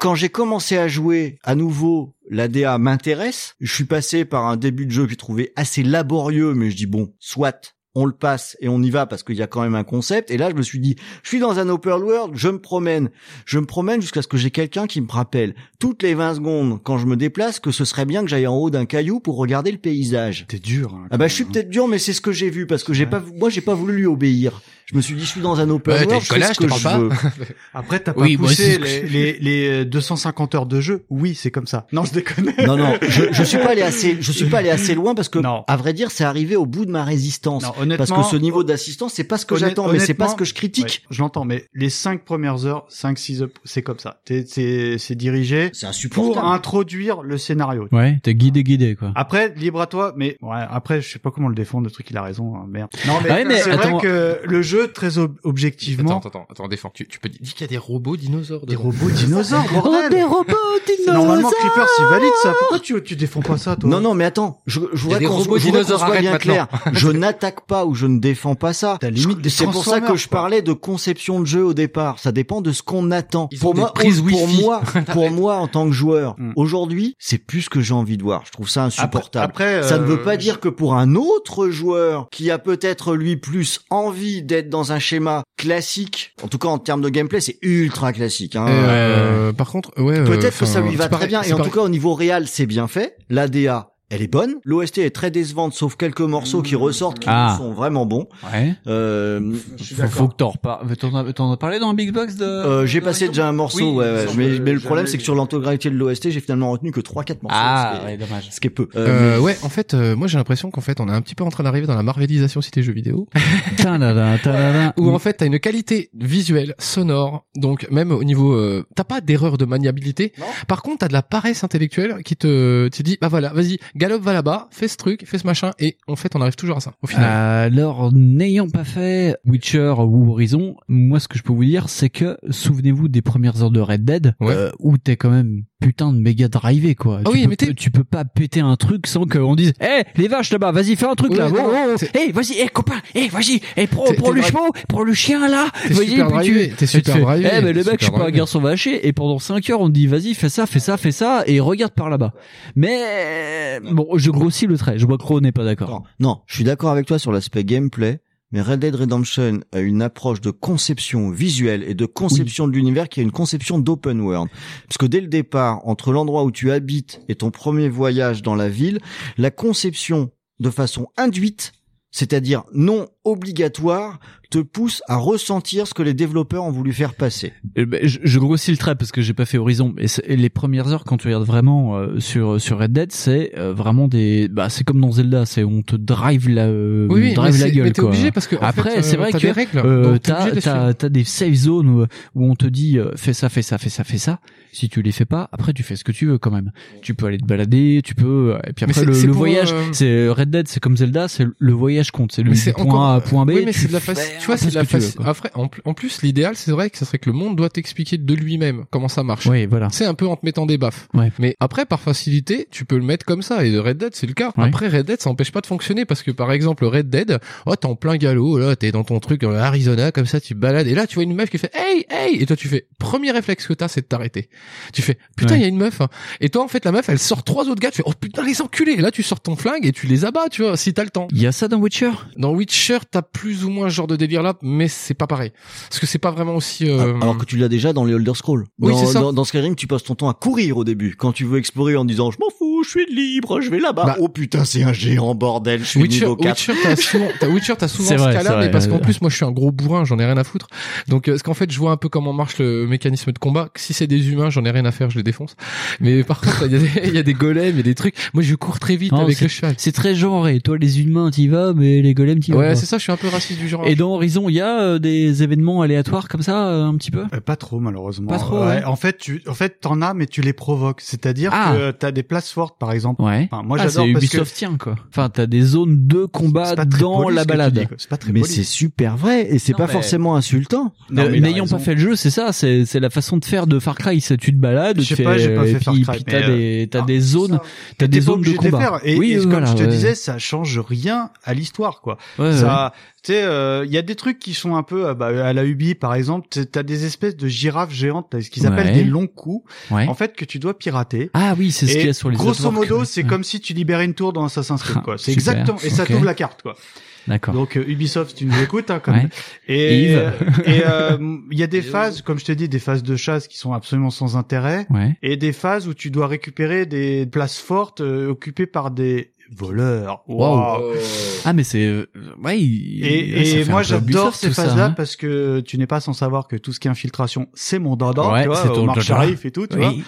S4: quand j'ai commencé à jouer à nouveau, l'ADA m'intéresse. Je suis passé par un début de jeu que j'ai trouvé assez laborieux, mais je dis bon, soit on le passe et on y va parce qu'il y a quand même un concept. Et là, je me suis dit, je suis dans un open world, je me promène. Je me promène jusqu'à ce que j'ai quelqu'un qui me rappelle toutes les 20 secondes quand je me déplace que ce serait bien que j'aille en haut d'un caillou pour regarder le paysage.
S3: T'es dur. hein,
S4: Ah bah je suis peut-être dur, mais c'est ce que j'ai vu parce que j'ai pas, moi j'ai pas voulu lui obéir. Je me suis dit, je suis dans un open
S2: Ouais,
S4: world, je
S2: collage,
S4: ce que je
S2: parles
S4: veux.
S2: pas.
S3: Après, t'as pas
S2: Oui, moi
S3: poussé les, les, les 250 heures de jeu. Oui, c'est comme ça. Non, je déconne.
S4: Non, non, je, je suis pas allé assez, je suis pas allé assez loin parce que,
S3: Non.
S4: à vrai dire, c'est arrivé au bout de ma résistance.
S3: Non, honnêtement,
S4: parce que ce niveau d'assistance, c'est pas ce que j'attends, mais c'est pas ce que je critique.
S3: Ouais, je l'entends, mais les cinq premières heures, 5 6 up, c'est comme ça. T'es- C'est c'est dirigé
S4: C'est
S3: pour introduire le scénario.
S1: Ouais, t'es guidé, guidé, quoi.
S3: Après, libre à toi, mais ouais, après, je sais pas comment le défendre, le truc, il a raison, hein, merde. Non, mais,
S1: Ouais, mais
S3: c'est vrai que le jeu, très ob- objectivement,
S2: Attends, attends, attends, défends. Tu, tu peux dire qu'il y a des robots dinosaures
S3: des
S2: dedans.
S3: robots dinosaures, bordel!
S1: des robots
S3: C'est Normalement, Creeper, c'est valide, ça. Pourquoi tu, tu défends pas ça, toi?
S4: Non, non, mais attends, je, je voudrais
S2: des
S4: qu'on
S2: dinosaures,
S4: soit
S2: arrête
S4: bien clair.
S2: maintenant.
S4: Je n'attaque pas ou je ne défends pas ça.
S3: T'as limite des
S4: C'est pour ça que je parlais de conception de jeu au départ. Ça dépend de ce qu'on attend.
S2: Ils
S4: pour
S2: des
S4: moi, pour moi, pour moi en tant que joueur,
S3: Hmm.
S4: aujourd'hui, c'est plus ce que j'ai envie de voir. Je trouve ça insupportable.
S3: Après, après,
S4: Ça ne
S3: euh,
S4: veut pas dire que pour un autre joueur qui a peut-être lui plus envie d'être dans un schéma classique, en tout cas en termes de gameplay, c'est ultra classique. Hein.
S2: Et, euh, par contre, ouais. euh,
S4: Peut-être que ça lui va très bien. Et en tout cas, au niveau réel, c'est bien fait. L'ADA elle est bonne. L'OST est très décevante, sauf quelques morceaux qui ressortent qui
S1: Ah.
S4: sont vraiment bons.
S1: Ouais.
S4: Euh,
S1: Faut, faut que t'en reparles. T'en as, t'en as parlé dans Big Box de.
S4: euh, j'ai passé déjà un morceau,
S1: Oui,
S4: ouais, ouais.
S1: semble
S4: Mais, le
S1: j'avais-
S4: problème, c'est que sur l'intégralité de l'OST, j'ai finalement retenu que 3-4 morceaux.
S1: Ah,
S4: ce qui est-
S1: ouais, dommage.
S4: Ce qui est peu. Euh,
S2: Euh,
S4: mais-
S2: ouais, en fait, euh, moi j'ai l'impression qu'en fait, on est un petit peu en train d'arriver dans la marvelisation cité jeux vidéo,
S1: Tadada, tadada.
S2: où en fait t'as une qualité visuelle, sonore, donc même au niveau, euh, t'as pas d'erreur de maniabilité. Par contre, t'as de la paresse intellectuelle qui te, te dit, bah voilà, vas-y, galope, va là-bas, fais ce truc, fais ce machin, et en fait, on arrive toujours à ça. Au final.
S1: Alors, n'ayant pas fait Witcher ou Horizon, moi, ce que je peux vous dire, c'est que souvenez-vous des premières heures de Red Dead,
S2: Ouais.
S1: euh, où t'es quand même putain de méga drivé, quoi.
S2: Ah
S1: tu
S2: oui,
S1: peux,
S2: mais t'es-
S1: tu peux pas péter un truc sans qu'on dise, hé, les vaches là-bas, vas-y, fais un truc
S2: Ouais,
S1: là, oh, oh, oh. hey, vas-y, hé, copain, hé, vas-y, hé, prends,
S2: T'es-
S1: prends
S2: t'es
S1: le
S2: drive-
S1: cheval, prends le chien là,
S2: T'es
S1: vas-y,
S2: super
S1: puis tu-
S2: drivé, t'es
S1: tu
S2: super drivé,
S1: Eh, mais le mec, je suis pas un
S2: drivé.
S1: garçon vaché, et pendant 5 heures, on te dit, vas-y, fais ça, fais ça, fais ça, et regarde par là-bas. Mais, bon, je grossis le trait, je vois que Ro n'est pas d'accord.
S4: Non, non, je suis d'accord avec toi sur l'aspect gameplay, mais Red Dead Redemption a une approche de conception visuelle et de conception de l'univers qui est une conception d'open world. Parce que dès le départ, entre l'endroit où tu habites et ton premier voyage dans la ville, la conception de façon induite, c'est-à-dire non obligatoire, te pousse à ressentir ce que les développeurs ont voulu faire passer.
S1: Eh ben, je, je grossis le trait parce que j'ai pas fait Horizon. Et, c'est- et les premières heures quand tu regardes vraiment euh, sur sur Red Dead c'est euh, vraiment des bah c'est comme dans Zelda c'est on te drive la euh,
S2: Oui, oui,
S1: drive
S2: mais
S1: la gueule
S2: mais t'es
S1: quoi.
S2: obligé parce que,
S1: après
S2: fait,
S1: c'est
S2: euh,
S1: vrai
S2: t'as
S1: que
S2: des règles,
S1: euh, t'as
S2: de
S1: t'as des safe zones où, où on te dit euh, fais ça fais ça fais ça fais ça. Si tu les fais pas après tu fais ce que tu veux quand même. Tu peux aller te balader tu peux et puis
S2: Mais
S1: après le, le voyage
S2: euh,
S1: c'est Red Dead c'est comme Zelda c'est le voyage compte c'est le point A à point B
S2: Oui, mais c'est de la
S1: fais
S2: faci-
S1: un
S2: Tu vois, c'est de la
S1: que tu veux,
S2: faci-
S1: quoi.
S2: Après, en, pl- en plus, l'idéal, c'est vrai que ça serait que le monde doit t'expliquer de lui-même comment ça marche.
S1: oui voilà
S2: C'est un peu en te mettant des baffes.
S1: Ouais.
S2: Mais après, par facilité, tu peux le mettre comme ça. Et Red Dead, c'est le cas.
S1: Ouais.
S2: Après, Red Dead, ça empêche pas de fonctionner parce que, par exemple, Red Dead, oh, t'es en plein galop, là, t'es dans ton truc, dans l'Arizona, comme ça, tu balades. Et là, tu vois une meuf qui fait, hey, hey! Et toi, tu fais, premier réflexe que t'as, c'est de t'arrêter. Tu fais, putain, il
S1: Ouais.
S2: y a une meuf. hein. Et toi, en fait, la meuf, elle sort trois autres gars. Tu fais, oh putain, les enculés. Et là, tu sors ton flingue et tu les abats, tu vois, si t'as le temps.
S1: il y a ça dans Witcher?
S2: Dans Witcher, t'as plus ou moins ce genre de délire là, mais c'est pas pareil. Parce que c'est pas vraiment aussi. euh,
S4: Alors que tu l'as déjà dans les Elder Scrolls.
S2: Oui,
S4: dans,
S2: c'est ça.
S4: Dans, dans Skyrim, tu passes ton temps à courir au début. Quand tu veux explorer en disant, je m'en fous, je suis libre, je vais là-bas.
S2: Bah,
S4: oh putain, c'est un géant bordel, je suis
S2: Witcher,
S4: niveau 4.
S2: Witcher, t'as souvent, t'as Witcher, t'as souvent
S1: C'est
S2: ce
S1: vrai,
S2: cas-là,
S1: c'est
S2: mais
S1: vrai,
S2: parce qu'en plus, moi, je suis un gros bourrin, j'en ai rien à foutre. Donc, euh, parce qu'en fait, je vois un peu comment marche le mécanisme de combat. Si c'est des humains, j'en ai rien à faire, je les défonce. Mais par contre, il y, a des- il y a des golems, a des trucs. Moi, je cours très vite
S1: Non,
S2: avec le cheval.
S1: c'est très genré toi les humains t'y vas mais les golems t'y vas
S2: Ouais, c'est ça, je suis un peu raciste du genre.
S1: Et dans Horizon, il y a euh, des événements aléatoires comme ça, euh, un petit peu?
S3: Euh, pas trop malheureusement.
S1: Pas trop, ouais.
S3: En fait, tu, en fait, t'en as, mais tu les provoques. C'est-à-dire
S1: Ah.
S3: que t'as des places fortes, par exemple.
S1: Ouais.
S3: Enfin, moi,
S1: ah,
S3: j'adore
S1: c'est
S3: parce que
S1: Ubisoftien, quoi. Enfin, t'as des zones de combat dans la balade.
S3: C'est pas très
S4: Mais c'est super vrai et c'est pas
S1: mais-
S4: forcément insultant.
S1: N'ayant pas fait le jeu, c'est ça, c'est c'est la façon de faire de Far Cry. C'est tu te balades,
S3: Je sais
S1: tu
S3: pas,
S1: fais-
S3: j'ai pas
S1: et
S3: fait Far
S1: puis, t'as des t'as des zones, t'as des zones de combat.
S3: Et, comme je te disais, ça change rien à l'histoire, quoi.
S1: Ouais,
S3: tu sais, euh, il y a des trucs qui sont un peu, euh, bah, à la Ubi, par exemple, t'as- des espèces de girafes géantes, ce qu'ils appellent
S1: Ouais.
S3: des longs coups,
S1: ouais.
S3: en fait, que tu dois pirater.
S1: Ah oui, c'est ce qu'il y a sur les
S3: grosso modo, c'est
S1: Ouais.
S3: comme si tu libérais une tour dans Assassin's Creed,
S1: Ah,
S3: quoi. C'est exactement, et ça
S1: ok.
S3: t'ouvre la carte, quoi.
S1: D'accord.
S3: Donc euh, Ubisoft, tu nous écoutes, hein.
S1: Ouais.
S3: Et euh, il y a des phases, comme je te dis, des phases de chasse qui sont absolument sans intérêt,
S1: Ouais.
S3: et des phases où tu dois récupérer des places fortes euh, occupées par des voleurs. Waouh.
S1: Ah mais c'est euh, ouais. il-
S3: Et, et moi j'adore ces phases-là
S1: hein.
S3: parce que tu n'es pas sans savoir que tout ce qui est infiltration, c'est mon dada,
S1: Ouais,
S3: tu
S1: c'est
S3: vois,
S1: ton.
S3: Sharif et tout, tu vois.
S1: Oui.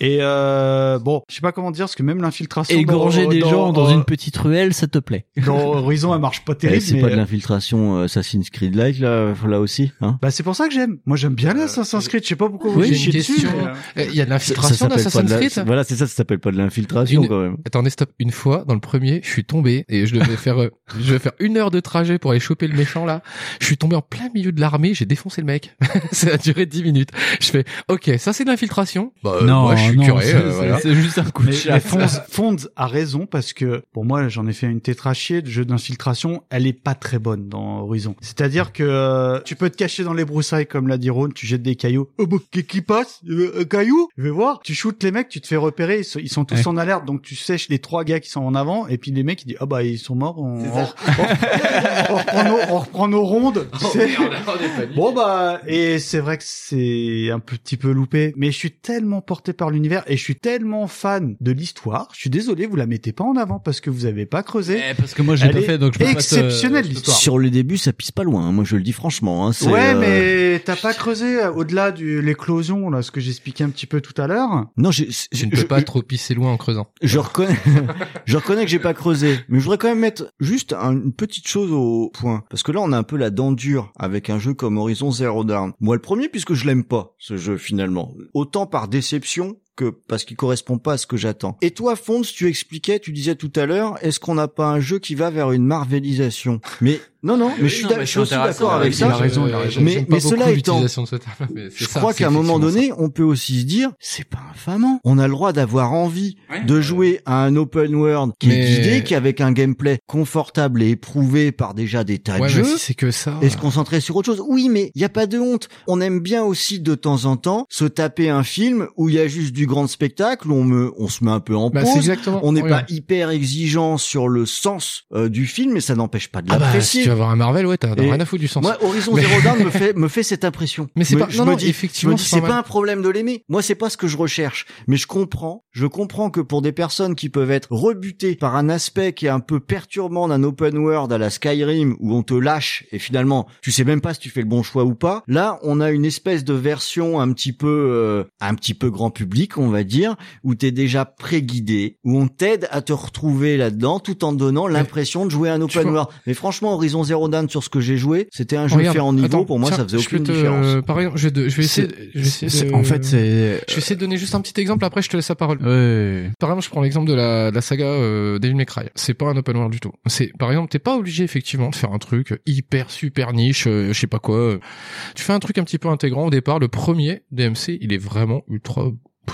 S3: Et euh, bon, je sais pas comment dire, parce que même l'infiltration
S1: Égorger
S3: dans-
S1: des
S3: dans-
S1: gens dans
S3: euh,
S1: une petite ruelle, ça te plaît
S3: dans Horizon, elle marche pas
S4: Eh,
S3: terrible.
S4: c'est pas de
S3: euh,
S4: l'infiltration euh, Assassin's Creed like là, là aussi, hein
S3: Bah c'est pour ça que j'aime. Moi j'aime bien l'Assassin's Creed. Je sais pas pourquoi vous
S2: Oui,
S3: me
S2: j'ai
S3: chiez dessus. euh,
S2: Euh, Il y a de l'infiltration d'Assassin's Creed. ça
S4: Voilà, c'est ça, ça s'appelle pas de l'infiltration quand même.
S2: Attendez, stop. Une fois, dans le premier, je suis tombé et je devais faire, euh, je devais faire une heure de trajet pour aller choper le méchant là. Je suis tombé en plein milieu de l'armée, j'ai défoncé le mec. ça a duré 10 minutes. Je fais, ok, ça c'est de l'infiltration. Bah, euh, moi, je suis curé.
S1: c'est-
S2: euh,
S1: c'est-
S2: voilà.
S1: c'est juste un coup de chat.
S3: Fonz a raison parce que pour moi j'en ai fait une tétrachier de jeu d'infiltration. Elle est pas très bonne dans Horizon. C'est-à-dire que euh, tu peux te cacher dans les broussailles comme l'a dit Ron, tu jettes des cailloux. Oh bah qui, passe? Euh, Un caillou Je vais voir. Tu shootes les mecs, tu te fais repérer. Ils sont, ils sont tous
S1: Ouais.
S3: en alerte, donc tu sèches les trois gars qui sont en avant. Avant, et puis les mecs ils disent ah bah ils sont morts, on, on, on reprend nos, on reprend nos rondes. tu sais. Bon bah et c'est vrai que c'est un petit peu loupé, mais je suis tellement porté par l'univers et je suis tellement fan de l'histoire. Je suis désolé, vous la mettez pas en avant parce que vous avez pas creusé.
S1: Eh, parce que moi, j'ai pas fait, donc je peux pas te-
S3: exceptionnelle l'histoire.
S4: Sur le début, ça pisse pas loin. hein, Moi, je le dis franchement. Hein, c'est,
S3: Ouais,
S4: euh,
S3: mais t'as pas creusé euh, au-delà de l'éclosion, là, ce que j'expliquais un petit peu tout à l'heure.
S4: Non, j'ai,
S2: Tu ne peux pas trop pisser loin en creusant.
S4: Je reconnais, je reconnais que j'ai pas creusé, mais je voudrais quand même mettre juste un- une petite chose au point, parce que là on a un peu la dent dure avec un jeu comme Horizon Zero Dawn. Moi le premier puisque je l'aime pas ce jeu finalement, autant par déception que parce qu'il correspond pas à ce que j'attends. Et toi, Fonds, tu expliquais, tu disais tout à l'heure, est-ce qu'on n'a pas un jeu qui va vers une marvelisation? Mais non, non, mais je suis,
S2: non,
S4: d'ac-
S2: mais
S4: je
S2: je suis
S4: d'accord avec ça.
S2: raison, raison.
S4: Mais, mais cela étant,
S2: l'utilisation de ce terme, mais c'est
S4: je
S2: ça,
S4: crois qu'à un moment donné, on peut aussi se dire, c'est pas infamant. On a le droit d'avoir envie de jouer à un open world qui
S2: Mais-
S4: est guidé, qui est avec un gameplay confortable et éprouvé par déjà des tas
S2: Ouais,
S4: de jeux.
S2: si c'est que ça.
S4: Et se concentrer sur autre chose. Oui, mais il y a pas de honte. On aime bien aussi de temps en temps se taper un film où il y a juste du grand spectacle, on me, on se met un peu en
S2: Bah,
S4: pause. On n'est pas hyper exigeant sur le sens euh, du film, mais ça n'empêche pas de
S2: Ah bah,
S4: l'apprécier.
S2: si tu vas voir un Marvel, ouais, t'as rien à foutre du sens.
S4: Moi, Horizon
S2: Mais-
S4: Zero Dawn me fait me fait cette impression.
S2: Mais c'est pas-
S4: je
S2: non,
S4: me
S2: non,
S4: dis,
S2: effectivement, c'est pas
S4: un problème de l'aimer. Moi, c'est pas ce que je recherche. Mais je comprends, je comprends que pour des personnes qui peuvent être rebutées par un aspect qui est un peu perturbant d'un open world à la Skyrim où on te lâche et finalement tu sais même pas si tu fais le bon choix ou pas. Là, on a une espèce de version un petit peu euh, un petit peu grand public, on va dire, où t'es déjà pré-guidé, où on t'aide à te retrouver là-dedans tout en donnant l'impression de jouer un open
S2: vois-
S4: world. Mais franchement, Horizon Zero Dawn sur ce que j'ai joué, c'était un jeu
S2: Regarde,
S4: fait en niveau.
S2: attends,
S4: pour moi,
S2: tiens,
S4: ça faisait aucune
S2: te-
S4: différence.
S2: Par exemple, je vais, de- je vais essayer, je vais essayer de-
S1: en fait, c'est-
S2: Je vais essayer de donner juste un petit exemple. Après, je te laisse la parole.
S1: Ouais.
S2: Par exemple, je prends l'exemple de la, de la saga euh, Devil May Cry. C'est pas un open world du tout. C'est, par exemple, t'es pas obligé effectivement de faire un truc hyper super niche, euh, je sais pas quoi. Tu fais un truc un petit peu intégrant au départ. Le premier DMC, il est vraiment ultra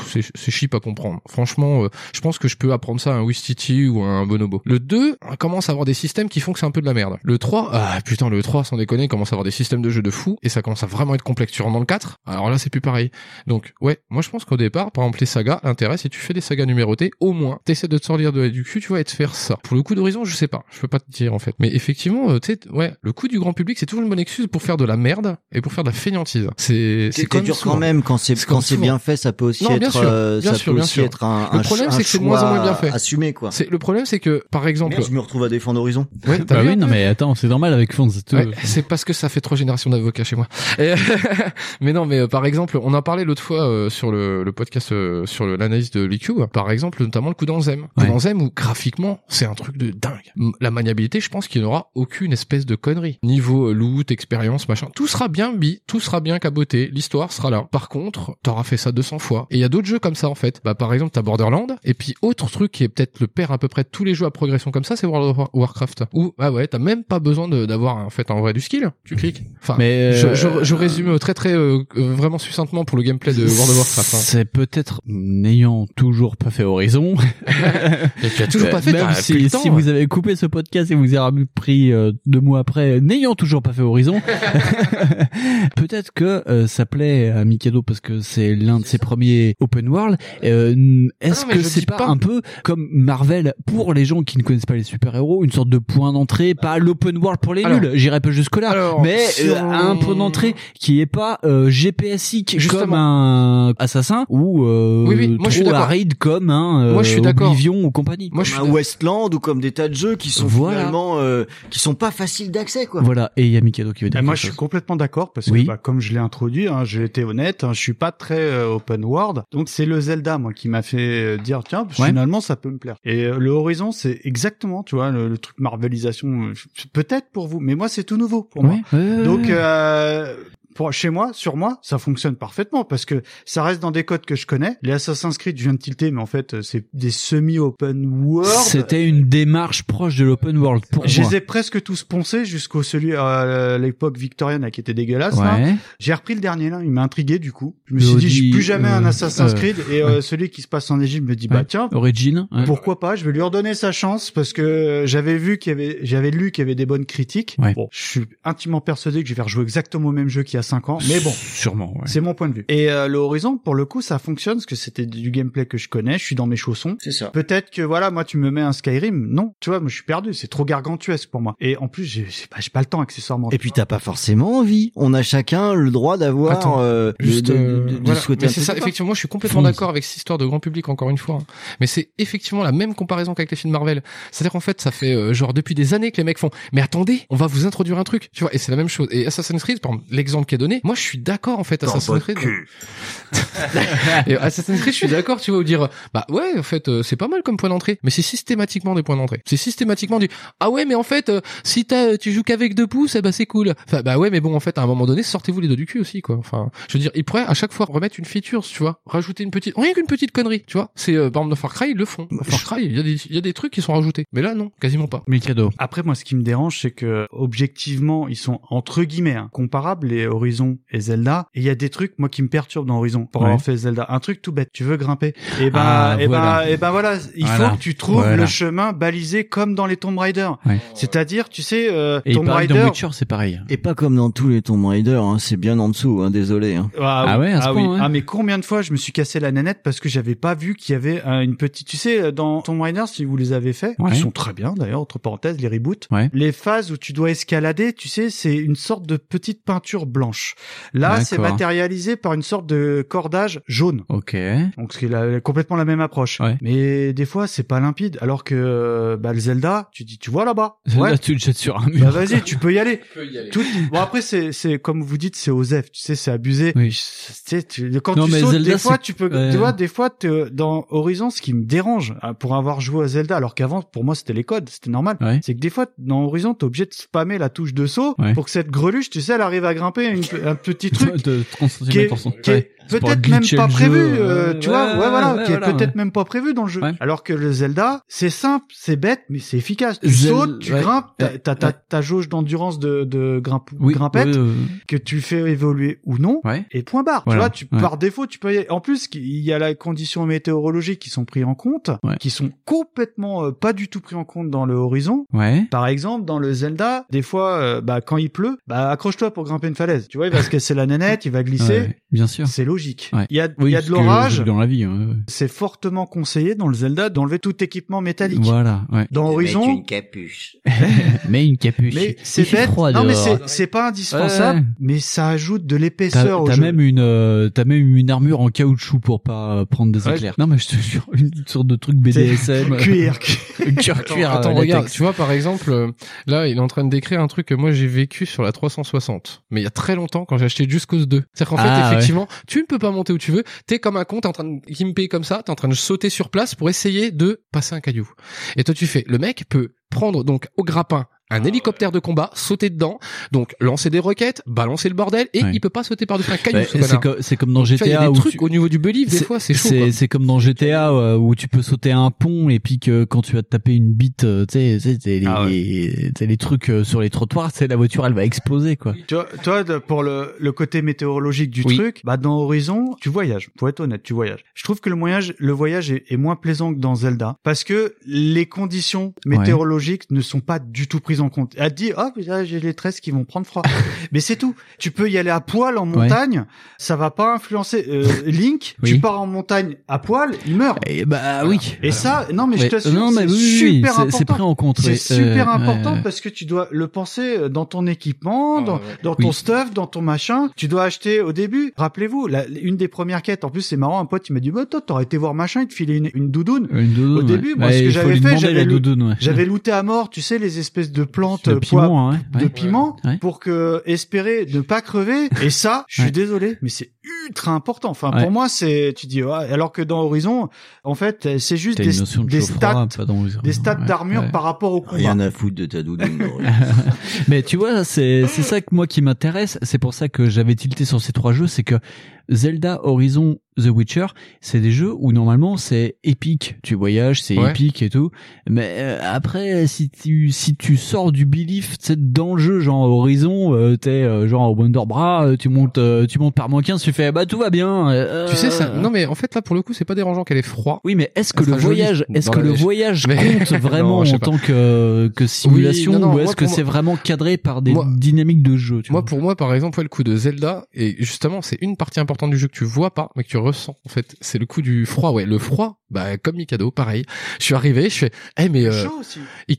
S2: c'est cheap à comprendre. Franchement, euh, je pense que je peux apprendre ça à un Wistiti ou à un Bonobo. Le 2 on commence à avoir des systèmes qui font que c'est un peu de la merde. Le 3, ah putain, le 3 sans déconner, commence à avoir des systèmes de jeu de fou et ça commence à vraiment être complexe. Tu rentres dans le 4, alors là c'est plus pareil. Donc ouais, moi je pense qu'au départ, par exemple les sagas, l'intérêt si tu fais des sagas numérotées, au moins t'essaies de te sortir de du cul, tu vas et de faire ça. Pour le coup d'horizon, je sais pas, je peux pas te dire en fait. Mais effectivement, euh, tu sais, ouais, le coup du grand public, c'est toujours une bonne excuse pour faire de la merde et pour faire de la feignantise. C'est c'est
S4: dur
S2: souvent.
S4: quand même quand c'est quand c'est bien fait, ça peut aussi
S2: Non,
S4: être
S2: sûr,
S4: euh, ça
S2: sûr,
S4: peut aussi
S2: sûr.
S4: être un,
S2: Le problème,
S4: un
S2: c'est que c'est de moins en moins bien fait.
S4: assumé quoi.
S2: C'est le problème, c'est que par exemple,
S4: Merde, je me retrouve à défendre Horizon.
S2: Ouais, t'as
S1: Bah
S2: vu
S1: oui, non mais attends, c'est normal avec tout.
S2: Ouais, c'est parce que ça fait trois générations d'avocats chez moi. Et- mais non, mais euh, par exemple, on en parlait l'autre fois euh, sur le, le podcast euh, sur l'analyse de l'IQ. Par exemple, notamment le coup d'Anzem.
S1: Ouais.
S2: Coup d'Anzem où graphiquement, c'est un truc de dingue. La maniabilité, je pense qu'il n'y aura aucune espèce de connerie. Niveau euh, loot, expérience, machin, tout sera bien bi, tout sera bien caboté, l'histoire sera là. Par contre, t'auras fait ça 200 fois. Et il y a d'autres jeux comme ça en fait. Bah par exemple, t'as Borderland. Et puis autre truc qui est peut-être le père à peu près de tous les jeux à progression comme ça, c'est World of War- Warcraft. Où ah ouais, t'as même pas besoin d'avoir en fait en vrai du skill. Tu cliques. Enfin,
S1: Mais,
S2: je,
S1: euh,
S2: je, je résume très très euh, euh, vraiment succinctement pour le gameplay de World of Warcraft. hein.
S1: C'est peut-être n'ayant toujours pas fait Horizon.
S2: Et tu as toujours pas fait.
S1: Même si,
S2: plus le temps,
S1: si
S2: ouais.
S1: vous avez coupé ce podcast et vous avez pris euh, deux mois après, n'ayant toujours pas fait Horizon, peut-être que euh, ça plaît à Mikado parce que c'est l'un de ses premiers open world. Euh, Est-ce
S2: Ah mais
S1: que c'est pas,
S2: pas.
S1: un peu comme Marvel pour les gens qui ne connaissent pas les super-héros, une sorte de point d'entrée, pas l'open world pour les
S2: Alors-
S1: nuls, j'irai pas jusque là,
S2: Alors,
S1: mais
S2: si
S1: euh,
S2: on-
S1: un point d'entrée qui est pas euh, GPSique comme un assassin ou euh,
S2: Oui, oui, moi, je suis
S1: trop
S2: d'accord.
S1: aride comme un euh,
S2: Moi, je suis d'accord.
S1: Oblivion ou compagnie.
S2: Moi, je suis
S4: un Westland ou comme des tas de jeux qui sont
S1: Voilà.
S4: finalement euh, qui sont pas faciles d'accès quoi.
S1: Voilà, et il y a Mikado qui veut dire
S3: Et moi, je suis complètement d'accord parce que,
S1: Oui.
S3: bah, comme je l'ai introduit, hein, j'ai été honnête, hein, je suis pas très euh, open world. Donc, c'est le Zelda, moi, qui m'a fait euh, dire, tiens,
S1: Ouais.
S3: finalement, ça peut me plaire. Et euh, le Horizon, c'est exactement, tu vois, le, le truc Marvelisation, euh, peut-être pour vous, mais moi, c'est tout nouveau pour moi.
S1: Ouais, ouais, ouais,
S3: Donc, euh, pour, chez moi, sur moi, ça fonctionne parfaitement parce que ça reste dans des codes que je connais. Les Assassin's Creed, je viens de tilter, mais en fait, euh, c'est des semi-open world.
S1: c'était une démarche proche de l'open world pour
S3: Je
S1: moi.
S3: les ai presque tous poncés jusqu'au celui à l'époque victorienne qui était dégueulasse.
S1: Ouais.
S3: J'ai repris le dernier là, il m'a intrigué du coup. Je me suis dit,
S1: Audi,
S3: j'ai plus jamais
S1: euh,
S3: un Assassin's
S1: euh,
S3: Creed et euh, celui qui se passe en Égypte me dit bah tiens,
S1: Origin. ouais.
S3: pourquoi pas, je vais lui redonner sa chance parce que j'avais vu qu'il y avait j'avais lu qu'il y avait des bonnes critiques.
S1: Ouais.
S3: Bon, je suis intimement persuadé que je vais rejouer exactement au même jeu qu'il y a a 5 ans, mais bon.
S1: Sûrement, ouais.
S3: C'est mon point de vue. Et euh, le Horizon, pour le coup, ça fonctionne parce que c'était du gameplay que je connais. Je suis dans mes chaussons.
S4: C'est ça.
S3: Peut-être que voilà, moi, tu me mets un Skyrim. Non, tu vois, moi, je suis perdu. C'est trop gargantuesque pour moi. Et en plus, j'ai j'ai pas, j'ai pas le temps accessoirement.
S4: Et puis t'as pas forcément envie. On a chacun le droit d'avoir
S2: Attends,
S4: euh, de-
S2: Juste,
S4: de,
S2: euh,
S4: de- de
S2: voilà.
S4: souhaiter
S2: Mais c'est ça,
S4: de
S2: effectivement, moi je suis complètement d'accord avec cette histoire de grand public encore une fois. hein. Mais c'est effectivement la même comparaison qu'avec les films Marvel. C'est-à-dire qu'en fait, ça fait euh, genre depuis des années que les mecs font. Mais attendez, on va vous introduire un truc, tu vois. Et c'est la même chose. Et Assassin's Creed, par exemple, l'exemple qui est donné, moi je suis d'accord en fait.
S4: Dans
S2: Assassin's Creed. Et Assassin's Creed, je suis d'accord, tu vois, ou dire, bah ouais, en fait, euh, c'est pas mal comme point d'entrée, mais c'est systématiquement des points d'entrée. C'est systématiquement du, ah ouais, mais en fait, euh, si t'as, tu joues qu'avec deux pouces, eh bah c'est cool. Enfin, bah ouais, mais bon, en fait, à un moment donné, sortez-vous les deux du cul aussi, quoi. Enfin, je veux dire, ils pourraient à chaque fois remettre une feature, tu vois, rajouter une petite, rien qu'une petite connerie, tu vois. C'est, euh, par exemple, dans Far Cry, ils le font. Far Cry, il y a des, il y a des trucs qui sont rajoutés. Mais là, non, quasiment pas.
S1: Mikado.
S3: Après, moi, ce qui me dérange, c'est que objectivement, ils sont entre guillemets hein, comparables, les Horizon et Zelda. Et il y a des trucs, moi, qui me perturbent dans Horizon pour
S1: Ouais.
S3: avoir fait Zelda. Un truc tout bête. Tu veux grimper? Et ben,
S1: Ah,
S3: et
S1: voilà.
S3: ben, et ben voilà. Il
S1: Voilà.
S3: faut que tu trouves
S1: Voilà.
S3: le chemin balisé comme dans les Tomb Raider.
S1: Ouais.
S3: C'est-à-dire, tu sais, euh,
S1: Et
S3: Tomb
S1: pareil,
S3: Raider.
S1: dans Witcher, c'est pareil.
S4: Et pas comme dans tous les Tomb Raider, hein, c'est bien en dessous, hein, désolé. Hein.
S3: Ah,
S1: Ah ouais, à ce
S3: ah
S1: point,
S3: oui.
S1: ouais.
S3: Ah mais combien de fois je me suis cassé la nanette parce que j'avais pas vu qu'il y avait euh, une petite, tu sais, dans Tomb Raider si vous les avez fait,
S1: Ouais.
S3: qui sont très bien d'ailleurs entre parenthèses les reboots.
S1: Ouais.
S3: Les phases où tu dois escalader, tu sais, c'est une sorte de petite peinture blanche. Là, c'est matérialisé par une sorte de cordage jaune.
S1: Ok.
S3: Donc c'est complètement la même approche.
S1: Ouais.
S3: Mais des fois c'est pas limpide. Alors que euh, bah, le Zelda, tu dis, tu vois là-bas.
S1: Là, tu le jettes sur un mur.
S3: Bah vas-y, tu peux y aller. Tout- Bon après c'est c'est comme vous dites c'est osef, tu sais c'est abusé.
S1: Oui.
S3: Tu sais tu- quand
S1: Non,
S3: tu sautes
S1: Zelda,
S3: des fois
S1: c'est-
S3: tu peux
S1: ouais.
S3: tu vois des fois t'es- dans Horizon ce qui me dérange hein, pour avoir joué à Zelda alors qu'avant pour moi c'était les codes, c'était normal.
S1: Ouais.
S3: C'est que des fois dans Horizon t'es obligé de spammer la touche de saut
S1: Ouais.
S3: pour que cette greluche tu sais elle arrive à grimper une- un petit truc
S1: de 30
S3: qui
S1: cm
S3: est,
S1: pour son.
S3: qui est
S1: Ouais. C'est pour
S3: peut-être même pas prévu, euh,
S1: ouais,
S3: tu vois,
S1: ouais,
S3: voilà,
S1: ouais,
S3: qui est peut-être même pas prévu dans le jeu.
S1: Ouais.
S3: Alors que le Zelda, c'est simple, c'est bête, mais c'est efficace. Tu
S1: Zel-
S3: sautes, tu grimpes, t'as ta, jauge d'endurance de, de grimpe,
S1: Oui,
S3: grimpette
S1: euh,
S3: que tu fais évoluer ou non.
S1: Ouais.
S3: Et point barre.
S1: Voilà.
S3: Tu vois, tu, par défaut, tu peux y aller. En plus, il y a la condition météorologique qui sont pris en compte,
S1: Ouais.
S3: qui sont complètement euh, pas du tout pris en compte dans le horizon.
S1: Ouais.
S3: Par exemple, dans le Zelda, des fois, euh, bah, quand il pleut, bah, accroche-toi pour grimper une falaise. Tu vois, il va se casser la nanette, il va glisser.
S1: Bien sûr.
S3: C'est logique.
S1: Ouais.
S3: Il y a,
S1: Oui,
S3: il y a de l'orage.
S1: Dans la vie. hein, ouais.
S3: C'est fortement conseillé dans le Zelda d'enlever tout équipement métallique.
S1: Voilà. Ouais.
S3: Dans Horizon,
S10: capuche.
S1: Mais une capuche.
S3: mais c'est
S1: fait
S3: bête.
S1: froid
S3: non, mais c'est c'est pas indispensable,
S1: Ouais.
S3: mais ça ajoute de
S1: T'as
S3: l'épaisseur au
S1: t'as
S3: jeu.
S1: même une, euh, t'as même une armure en caoutchouc pour pas euh, prendre des
S3: Ouais.
S1: éclairs. Non mais je te jure, une sorte de truc BDSM.
S3: cuir.
S1: cuir, cuir.
S2: attends,
S1: euh,
S2: regarde, tu vois, par exemple, là, il est en train de décrire un truc que moi j'ai vécu sur la 360. Mais il y a très longtemps, quand j'ai acheté Just Cause 2. C'est-à-dire qu'en fait,
S1: Ah, ouais.
S2: effectivement, tu ne peux pas monter où tu veux. T'es comme un con, t'es en train de gimper comme ça, t'es en train de sauter sur place pour essayer de passer un caillou. Et toi, tu fais, le mec peut prendre donc au grappin un hélicoptère de combat, sauter dedans, donc lancer des roquettes, balancer le bordel, et
S1: Ouais.
S2: il peut pas sauter par-dessus un caillou, ce
S1: c'est co- c'est comme dans
S2: vois, il y a
S1: GTA
S2: des
S1: où
S2: trucs
S1: tu-
S2: au niveau du believe, des fois, c'est chaud.
S1: C'est comme dans GTA euh, où tu peux sauter un pont et puis que quand tu vas te taper une bite, euh, tu sais, tu sais, t'as les,
S3: Ah ouais.
S1: les- les trucs euh, sur les trottoirs, tu sais, la voiture elle va exploser quoi.
S3: Tu vois, toi, pour le, le côté météorologique du
S1: Oui.
S3: truc, bah dans Horizon, tu voyages. Pour être honnête, tu voyages. Je trouve que le voyage, le voyage est, est moins plaisant que dans Zelda parce que les conditions météorologiques ne sont pas du tout prises en compte. Elle te dit, oh, j'ai les tresses qui vont prendre froid. mais c'est tout. Tu peux y aller à poil en
S1: Ouais.
S3: montagne, ça va pas influencer. Euh, Link,
S1: Oui.
S3: tu pars en montagne à poil, il meurt.
S1: Et bah oui.
S3: Et ça, non mais je
S1: Ouais.
S3: t'assure,
S1: Non, mais
S3: c'est
S1: oui, oui, oui,
S3: super
S1: c'est-
S3: important.
S1: c'est pris en compte,
S3: C'est
S1: oui.
S3: super
S1: Euh,
S3: important
S1: ouais.
S3: parce que tu dois le penser euh, dans ton équipement,
S2: Ah,
S3: dans,
S2: ouais.
S3: dans ton
S1: Oui.
S3: stuff, dans ton machin. Tu dois acheter au début. Rappelez-vous, une des premières quêtes. En plus, c'est marrant. Un pote, il m'a dit, bah toi, t'aurais été voir machin, il te filait une, une doudoune.
S1: Une doudoune,
S3: Au début,
S1: ouais.
S3: moi,
S1: Ouais,
S3: ce que j'avais fait,
S1: ouais.
S3: J'avais looté à mort, tu sais, les espèces de
S1: piment, hein, ouais.
S3: de piment
S1: Ouais.
S3: pour que espérer ne pas crever. Et ça, je suis
S1: Ouais.
S3: désolé, mais c'est ultra important. Enfin,
S1: Ouais.
S3: pour moi, c'est, tu dis, ouais, alors que dans Horizon, en fait, c'est juste des,
S1: de
S3: des stats,
S1: pas dans Horizon.
S3: des stats
S1: Ouais,
S3: d'armure
S1: ouais.
S3: par rapport au combat.
S4: Rien à foutre de ta doudoune.
S1: Mais tu vois, c'est c'est ça que moi qui m'intéresse. C'est pour ça que j'avais tilté sur ces trois jeux, c'est que Zelda, Horizon, The Witcher, c'est des jeux où normalement c'est épique. Tu voyages, c'est
S2: Ouais.
S1: épique et tout. Mais euh, après, si tu si tu sors du belief, tu dans le jeu, genre Horizon, euh, t'es euh, genre au Wonder Bra, euh, tu montes euh, tu montes par moins 15, tu fais bah tout va bien. euh,
S2: Tu sais ça Non mais en fait là pour le coup c'est pas dérangeant qu'elle ait froid.
S1: Oui, mais est-ce que le voyage, est-ce que le voyage compte vraiment
S2: Non,
S1: en tant que, que simulation
S2: Oui, non, non,
S1: ou est-ce que c'est vraiment cadré par des
S2: Moi-
S1: dynamiques de jeu tu
S2: Moi
S1: vois?
S2: pour moi par exemple ouais, le coup de Zelda et justement c'est une partie importante du jeu que tu vois pas mais que tu ressens en fait. C'est le coup du froid. Ouais le froid bah comme Mikado pareil. Je suis arrivé je fais eh mais euh,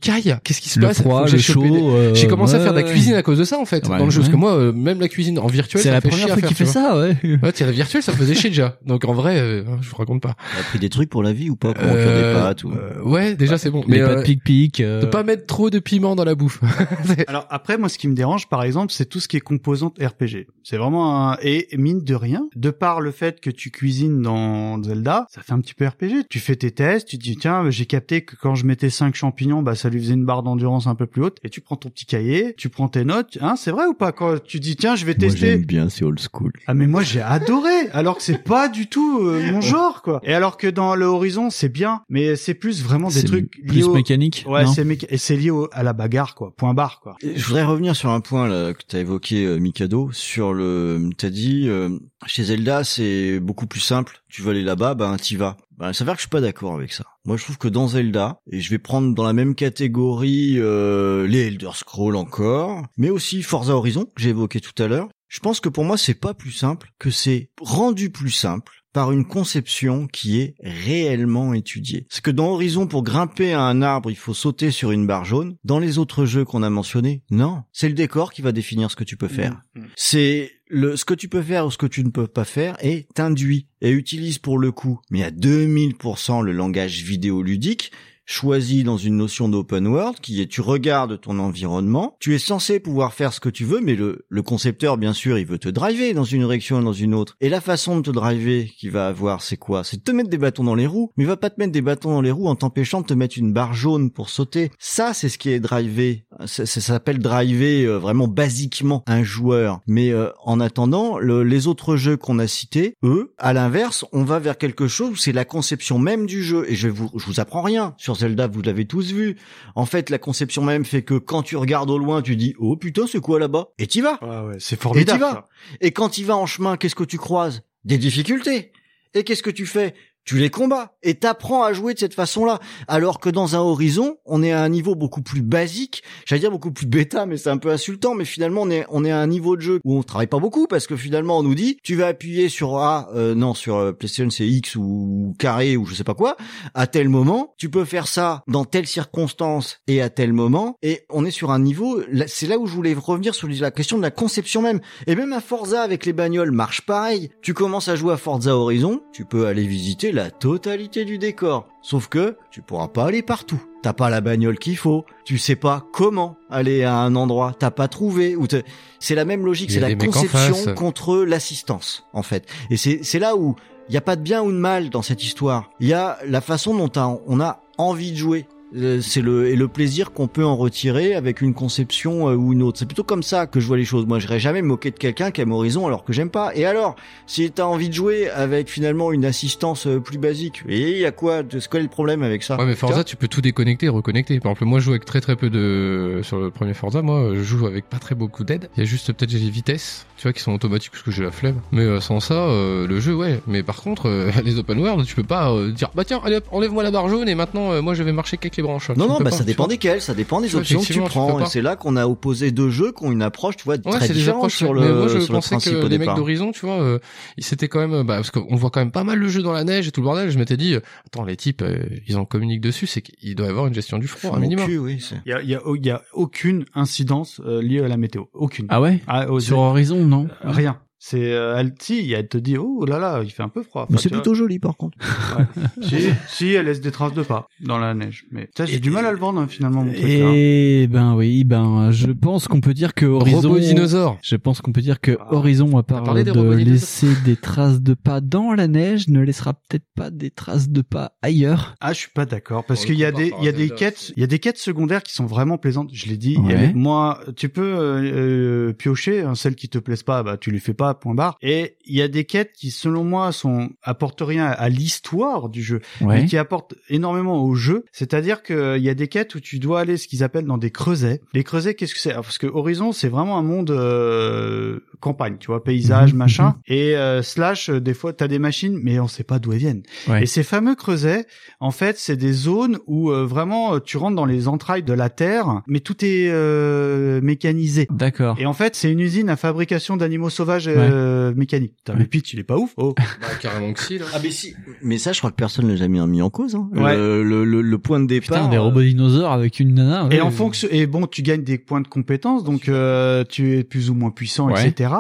S2: caille qu'est-ce qui se
S1: Le
S2: passe?
S1: froid, chaud,
S2: des-
S1: euh,
S2: j'ai commencé à faire de la cuisine à cause de ça en fait.
S1: Ouais,
S2: dans le jeu
S1: ouais.
S2: parce que moi euh, même la cuisine en virtuel
S1: C'est la
S2: fait
S1: première fois qu'il
S2: tu
S1: fait ça, ouais.
S2: ouais tiens la virtuelle ça me faisait chier déjà. Donc en vrai euh, je vous raconte pas.
S4: T'as pris des trucs pour la vie ou pas Comment cuire des
S2: Euh,
S4: pâtes ou...
S2: euh, ouais déjà c'est bon.
S1: Les
S2: mais
S1: pâtes
S2: euh,
S1: pic-pic. euh,
S2: de pas mettre trop de piment dans la bouffe.
S3: Alors après, moi, ce qui me dérange, par exemple, c'est tout ce qui est composante RPG. C'est vraiment un... et mine de rien, de par le fait que tu cuisines dans Zelda, ça fait un petit peu RPG. Tu fais tes tests, tu te dis tiens, j'ai capté que quand je mettais 5 champignons, bah ça lui faisait une barre d'endurance un peu plus haute. Et tu prends ton petit cahier, tu prends tes notes. Hein, c'est vrai ou pas? Quand tu dis tiens, je vais
S4: Moi
S3: tester.
S4: j'aime bien, c'est old school.
S3: Ah mais moi j'ai adoré alors que c'est pas du tout euh, mon genre quoi. Et alors que dans le Horizon c'est bien mais c'est plus vraiment des
S1: C'est
S3: trucs
S1: plus
S3: liés au-
S1: mécanique,
S3: Ouais, c'est méca- et c'est lié au- à la bagarre quoi, point barre quoi.
S4: Et Je voudrais revenir sur un point là, que tu as évoqué, euh, Mikado, sur le... T'as dit, euh, chez Zelda, c'est beaucoup plus simple. Tu veux aller là-bas, ben t'y vas. Ben, ça s'avère que je suis pas d'accord avec ça. Moi, je trouve que dans Zelda, et je vais prendre dans la même catégorie euh, les Elder Scrolls encore, mais aussi Forza Horizon, que j'ai évoqué tout à l'heure, je pense que pour moi, c'est pas plus simple, que c'est rendu plus simple par une conception qui est réellement étudiée. C'est que dans Horizon, pour grimper à un arbre, il faut sauter sur une barre jaune. Dans les autres jeux qu'on a mentionnés, non. C'est le décor qui va définir ce que tu peux faire. C'est le, ce que tu peux faire ou ce que tu ne peux pas faire est induit et utilise pour le coup, mais à 2000% le langage vidéoludique choisi dans une notion d'open world qui est tu regardes ton environnement, tu es censé pouvoir faire ce que tu veux, mais le, le concepteur, bien sûr, il veut te driver dans une direction et dans une autre. Et la façon de te driver qu'il va avoir, c'est quoi? C'est de te mettre des bâtons dans les roues, mais il va pas te mettre des bâtons dans les roues en t'empêchant de te mettre une barre jaune pour sauter. Ça, c'est ce qui est drivé. Ça, ça s'appelle driver euh, vraiment basiquement un joueur. Mais euh, en attendant, le- les autres jeux qu'on a cités, eux, à l'inverse, on va vers quelque chose où c'est la conception même du jeu. Et je vous, je vous apprends rien. Sur Zelda, vous l'avez tous vu. En fait, la conception même fait que quand tu regardes au loin, tu dis, oh putain, c'est quoi là-bas? Et t'y vas.
S3: Ouais, c'est
S4: Et t'y
S3: formidable.
S4: vas.
S3: ça.
S4: Et quand tu vas en chemin, qu'est-ce que tu croises? Des difficultés. Et qu'est-ce que tu fais? Tu les combats. Et t'apprends à jouer de cette façon-là. Alors que dans un horizon, on est à un niveau beaucoup plus basique. J'allais dire beaucoup plus bêta, mais c'est un peu insultant. Mais finalement, on est, on est à un niveau de jeu où on travaille pas beaucoup parce que finalement, on nous dit, tu vas appuyer sur A, euh, non, sur euh, PlayStation, c'est X ou carré ou je sais pas quoi. À tel moment, tu peux faire ça dans telle circonstance et à tel moment. Et on est sur un niveau, c'est là où je voulais revenir sur la question de la conception même. Et même à Forza avec les bagnoles marche pareil. Tu commences à jouer à Forza Horizon, tu peux aller visiter la totalité du décor. Sauf que tu pourras pas aller partout. T'as pas la bagnole qu'il faut. Tu sais pas comment aller à un endroit. T'as pas trouvé. Ou c'est la même logique. C'est la conception contre l'assistance, en fait. Et c'est, là où il y a pas de bien ou de mal dans cette histoire. Il y a la façon dont on a envie de jouer. Euh, C'est le et le plaisir qu'on peut en retirer avec une conception euh, ou une autre. C'est plutôt comme ça que je vois les choses. Moi, je n'irais jamais me moquer de quelqu'un qui aime Horizon alors que j'aime pas. Et alors, si t'as envie de jouer avec finalement une assistance euh, plus basique, et il y a quoi C'est quoi le problème avec ça?
S2: Ouais, mais Forza, tu peux tout déconnecter et reconnecter. Par exemple, moi, je joue avec très très peu de, sur le premier Forza, moi, je joue avec pas très beaucoup d'aide. Il y a juste peut-être les vitesses, tu vois, qui sont automatiques parce que j'ai la flemme. Mais euh, sans ça, euh, le jeu, ouais. Mais par contre, euh, les open world, tu peux pas euh, dire, bah tiens, allez hop, enlève-moi la barre jaune et maintenant, euh, moi, je vais marcher les branches.
S4: Non,
S2: Tu
S4: non, bah
S2: pas,
S4: ça dépend
S2: vois.
S4: desquelles, ça dépend des options que tu prends. Et c'est là qu'on a opposé deux jeux qui ont une approche, tu vois,
S2: Ouais,
S4: très
S2: c'est des
S4: différente
S2: approches
S4: sur le,
S2: Mais moi, je
S4: sur le
S2: pensais
S4: principe
S2: que
S4: au
S2: les mecs d'Horizon, tu vois, euh, ils s'étaient quand même, bah, parce qu'on voit quand même pas mal le jeu dans la neige et tout le bordel. Je m'étais dit, euh, attends, les types, euh, ils en communiquent dessus, c'est qu'il doit y avoir une gestion du froid, un minimum.
S4: cul, oui, c'est-
S3: Il y a, il y a, il y a aucune incidence euh, liée à la météo, aucune.
S1: Ah ouais
S3: Ah,
S1: Sur Horizon, non
S3: Euh, Rien. C'est euh, elle, si, elle te dit oh là là, il fait un peu froid.
S4: Mais c'est
S3: vois.
S4: plutôt joli par contre.
S3: si, si, elle laisse des traces de pas dans la neige. Mais ça, j'ai du mal à le vendre hein, finalement mon truc.
S1: Et ben oui, ben je pense qu'on peut dire que Horizon.
S2: Robot dinosaure.
S1: Je pense qu'on peut dire que
S3: Ah.
S1: Horizon, à part de laisser des traces de pas dans la neige, ne laissera peut-être pas des traces de pas ailleurs.
S3: Ah, je suis pas d'accord parce qu'il y a des il y a des quêtes, il y a des quêtes secondaires qui sont vraiment plaisantes. Je l'ai dit.
S1: Ouais.
S3: moi, tu peux euh, euh, piocher hein, celles qui te plaisent pas, bah tu les fais pas Zelda point barre et il y a des quêtes qui selon moi sont apportent rien à l'histoire du jeu
S1: Ouais.
S3: mais qui apportent énormément au jeu c'est-à-dire que il y a des quêtes où tu dois aller ce qu'ils appellent dans des creusets les creusets qu'est-ce que c'est? Parce que Horizon c'est vraiment un monde euh, campagne tu vois paysage
S1: Mhm,
S3: machin
S1: mhm.
S3: et euh, slash euh, des fois t'as des machines mais on sait pas d'où elles viennent
S1: Ouais.
S3: et ces fameux creusets en fait c'est des zones où euh, vraiment euh, tu rentres dans les entrailles de la terre mais tout est euh, mécanisé
S1: D'accord.
S3: et en fait, c'est une usine à fabrication d'animaux sauvages euh, mécaniques. Putain, le pitch, il est pas ouf. Oh.
S2: Bah, carrément que si, là.
S4: Ah mais si. Mais ça, je crois que personne l'a jamais mis en cause. Hein.
S3: Ouais.
S4: Le, le, le, le point de départ.
S1: Putain, des robots dinosaures avec une nana. ouais.
S3: Et en fonction, et bon, tu gagnes des points de compétences, donc euh, tu es plus ou moins puissant,
S1: Ouais.
S3: etc.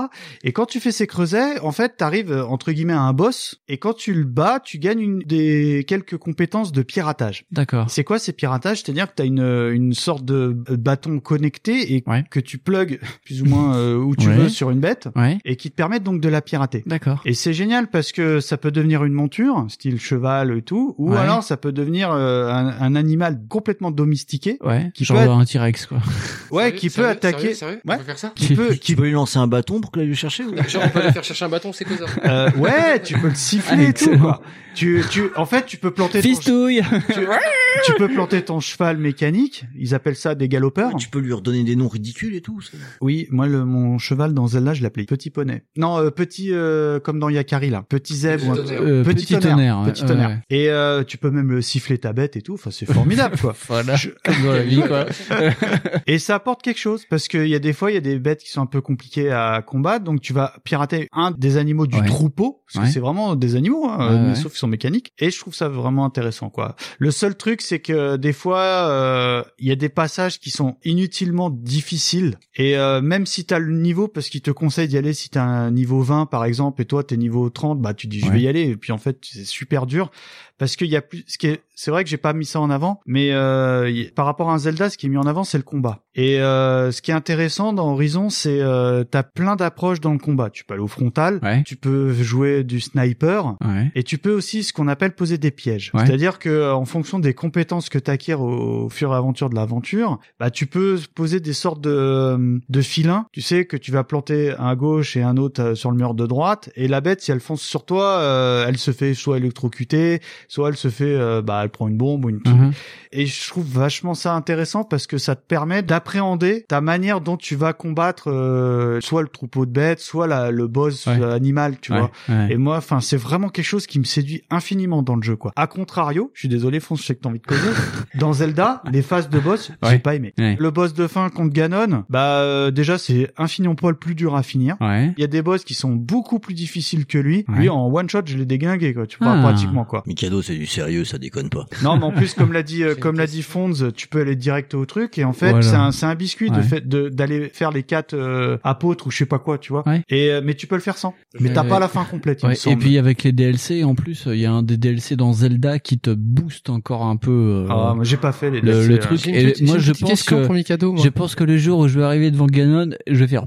S3: Et quand tu fais ces creusets, en fait, t'arrives euh, entre guillemets à un boss, et quand tu le bats, tu gagnes une des quelques compétences de piratage.
S1: D'accord.
S3: C'est quoi ces piratages? C'est-à-dire que t'as une une sorte de bâton connecté et
S1: Ouais.
S3: que tu plugs plus ou moins euh, où tu
S1: Ouais.
S3: veux sur une bête,
S1: Ouais.
S3: et qui te permettent donc de la pirater.
S1: D'accord.
S3: Et c'est génial parce que ça peut devenir une monture, style cheval et tout, ou
S1: Ouais.
S3: alors ça peut devenir euh, un, un animal complètement domestiqué,
S1: Ouais.
S3: Qui
S1: Genre
S3: peut être-
S1: un T-Rex quoi.
S3: ouais,
S2: Sérieux,
S3: qui peut
S2: sérieux,
S3: attaquer,
S2: Sérieux, sérieux
S3: Ouais.
S2: On peut faire ça
S3: qui peut,
S4: Tu peux lui lancer un bâton pour qu'elle aille le chercher ou...
S2: Genre, on peut aller faire chercher un bâton, c'est quoi ça
S3: euh, ouais, tu peux le siffler et tout. Quoi. Tu, tu, en fait, tu peux planter ton,
S1: Fistouille.
S3: tu, tu peux planter ton cheval mécanique. Ils appellent ça des galopeurs.
S4: Tu peux lui redonner des noms ridicules et tout. ça.
S3: Oui, moi, le, mon cheval dans Zelda, je l'appelais Petit Poney. Non, euh, petit euh, comme dans Yakari là, Petit zèbre. ou un-
S2: tonnerre.
S1: Euh,
S3: petit,
S1: petit
S3: tonnerre.
S1: tonnerre, ouais,
S3: petit tonnerre.
S1: ouais.
S3: Et euh, tu peux même le siffler ta bête et tout. Enfin, c'est formidable quoi.
S1: Voilà.
S3: Je-
S1: Comme dans la vie quoi.
S3: Et ça apporte quelque chose parce qu'il y a des fois il y a des bêtes qui sont un peu compliquées à combattre, donc tu vas pirater un des animaux du
S1: Ouais.
S3: troupeau parce
S1: Ouais.
S3: que c'est vraiment des animaux, hein,
S1: Ouais,
S3: mais
S1: ouais.
S3: sauf qu'ils sont mécaniques. Et je trouve ça vraiment intéressant quoi. Le seul truc c'est que des fois euh, il y a des passages qui sont inutilement difficiles et euh, même si t'as le niveau parce qu'ils te conseillent d'y aller si t'as un niveau 20 par exemple et toi t'es niveau 30 bah tu dis je
S1: Ouais.
S3: vais y aller. Et puis en fait c'est super dur. Parce qu'il y a plus ce qui est c'est vrai que j'ai pas mis ça en avant mais euh, y- par rapport à un Zelda ce qui est mis en avant c'est le combat et euh, ce qui est intéressant dans Horizon c'est euh, t'as plein d'approches dans le combat tu peux aller au frontal
S1: Ouais.
S3: tu peux jouer du sniper
S1: Ouais.
S3: et tu peux aussi ce qu'on appelle poser des pièges.
S1: Ouais.
S3: C'est-à-dire que euh, en fonction des compétences que tu acquiers au, au fur et à mesure de l'aventure, bah tu peux poser des sortes de de filins, tu sais que tu vas planter un à gauche et un autre euh, sur le mur de droite et la bête si elle fonce sur toi, euh, elle se fait soit électrocuter, soit elle se fait euh, bah elle prend une bombe ou une
S1: Mhm.
S3: et je trouve vachement ça intéressant parce que ça te permet d'appréhender ta manière dont tu vas combattre euh, soit le troupeau de bêtes, soit la, le boss
S1: Ouais.
S3: euh, animal, tu
S1: Ouais,
S3: vois.
S1: ouais.
S3: Et moi, enfin, c'est vraiment quelque chose qui me séduit infiniment dans le jeu, quoi. A contrario, je suis désolé, Fonce, je sais que t'as envie de causer. dans Zelda, les phases de boss, j'ai pas aimé.
S1: Ouais.
S3: Le boss de fin contre Ganon, bah euh, déjà c'est infiniment poil plus dur à finir.
S1: Ouais.
S3: Il y a des boss qui sont beaucoup plus difficiles que lui.
S1: Ouais.
S3: Lui, en one shot, je l'ai déglingué, quoi. Tu vois,
S1: Ah.
S3: pratiquement, quoi.
S4: Mikado, c'est du sérieux, ça déconne pas.
S3: Non, mais en plus, comme l'a dit, euh, comme l'a dit Fonz, tu peux aller direct au truc. Et en fait,
S1: Voilà.
S3: c'est un, c'est un biscuit de
S1: Ouais.
S3: fait de d'aller faire les quatre euh, apôtres ou je sais pas quoi, tu vois.
S1: Ouais.
S3: Et euh, mais tu peux le faire sans. Mais t'as pas la fin complète. il
S1: Ouais,
S3: me
S1: et puis avec les DLC en plus, il y a un des DLC dans Zelda qui te booste encore un peu euh,
S3: Ah, moi j'ai pas fait les
S1: le,
S3: DLC,
S1: le
S3: euh.
S1: truc. Et
S2: petite-
S1: moi je pense que
S2: pour Mikado, moi.
S1: je pense que le jour où je vais arriver devant Ganon, je vais faire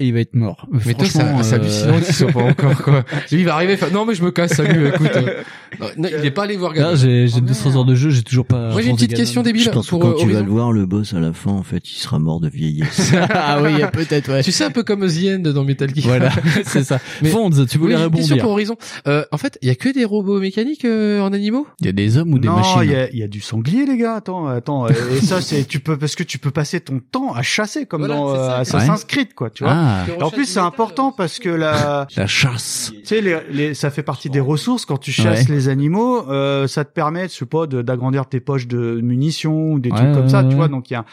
S1: et il va être mort.
S2: Mais toi, c'est
S1: euh,
S2: hallucinant qu'il soit pas encore, quoi. Lui, il va arriver, non, mais je me casse, salut, écoute. euh, non, non, il est pas allé voir Ganon.
S1: j'ai j'ai 200 heures de jeu, j'ai toujours pas.
S2: Moi, j'ai une petite
S1: Ganon.
S2: question débile
S4: Je pense que quand
S2: euh,
S4: tu vas le voir, le boss à la fin, en fait, il sera mort de vieillesse.
S1: ah oui, peut-être ouais.
S2: Tu sais, un peu comme The End dans Metal Gear.
S1: Voilà, c'est ça.
S2: Mais-
S1: Fonds, tu voulais
S2: Oui, une question
S1: rebondir.
S2: pour Horizon. Euh, en fait, il y a que des robots mécaniques euh, en animaux?
S1: Il y a des hommes ou des
S3: non,
S1: machines
S3: il y a, il y a du sanglier, les gars. Attends, attends. et ça, c'est tu peux parce que tu peux passer ton temps à chasser comme
S2: Voilà,
S3: dans
S2: c'est
S3: euh. Assassin's Creed, quoi. Tu vois.
S1: Ah,
S3: Et en plus, c'est important parce que la,
S1: la chasse.
S3: tu sais, les, les, ça fait partie des ressources quand tu chasses
S1: Ouais.
S3: les animaux. Euh, ça te permet, je sais pas, d'agrandir tes poches de munitions ou des
S1: Ouais,
S3: trucs comme
S1: ouais,
S3: ça. Tu
S1: ouais.
S3: vois, donc il y a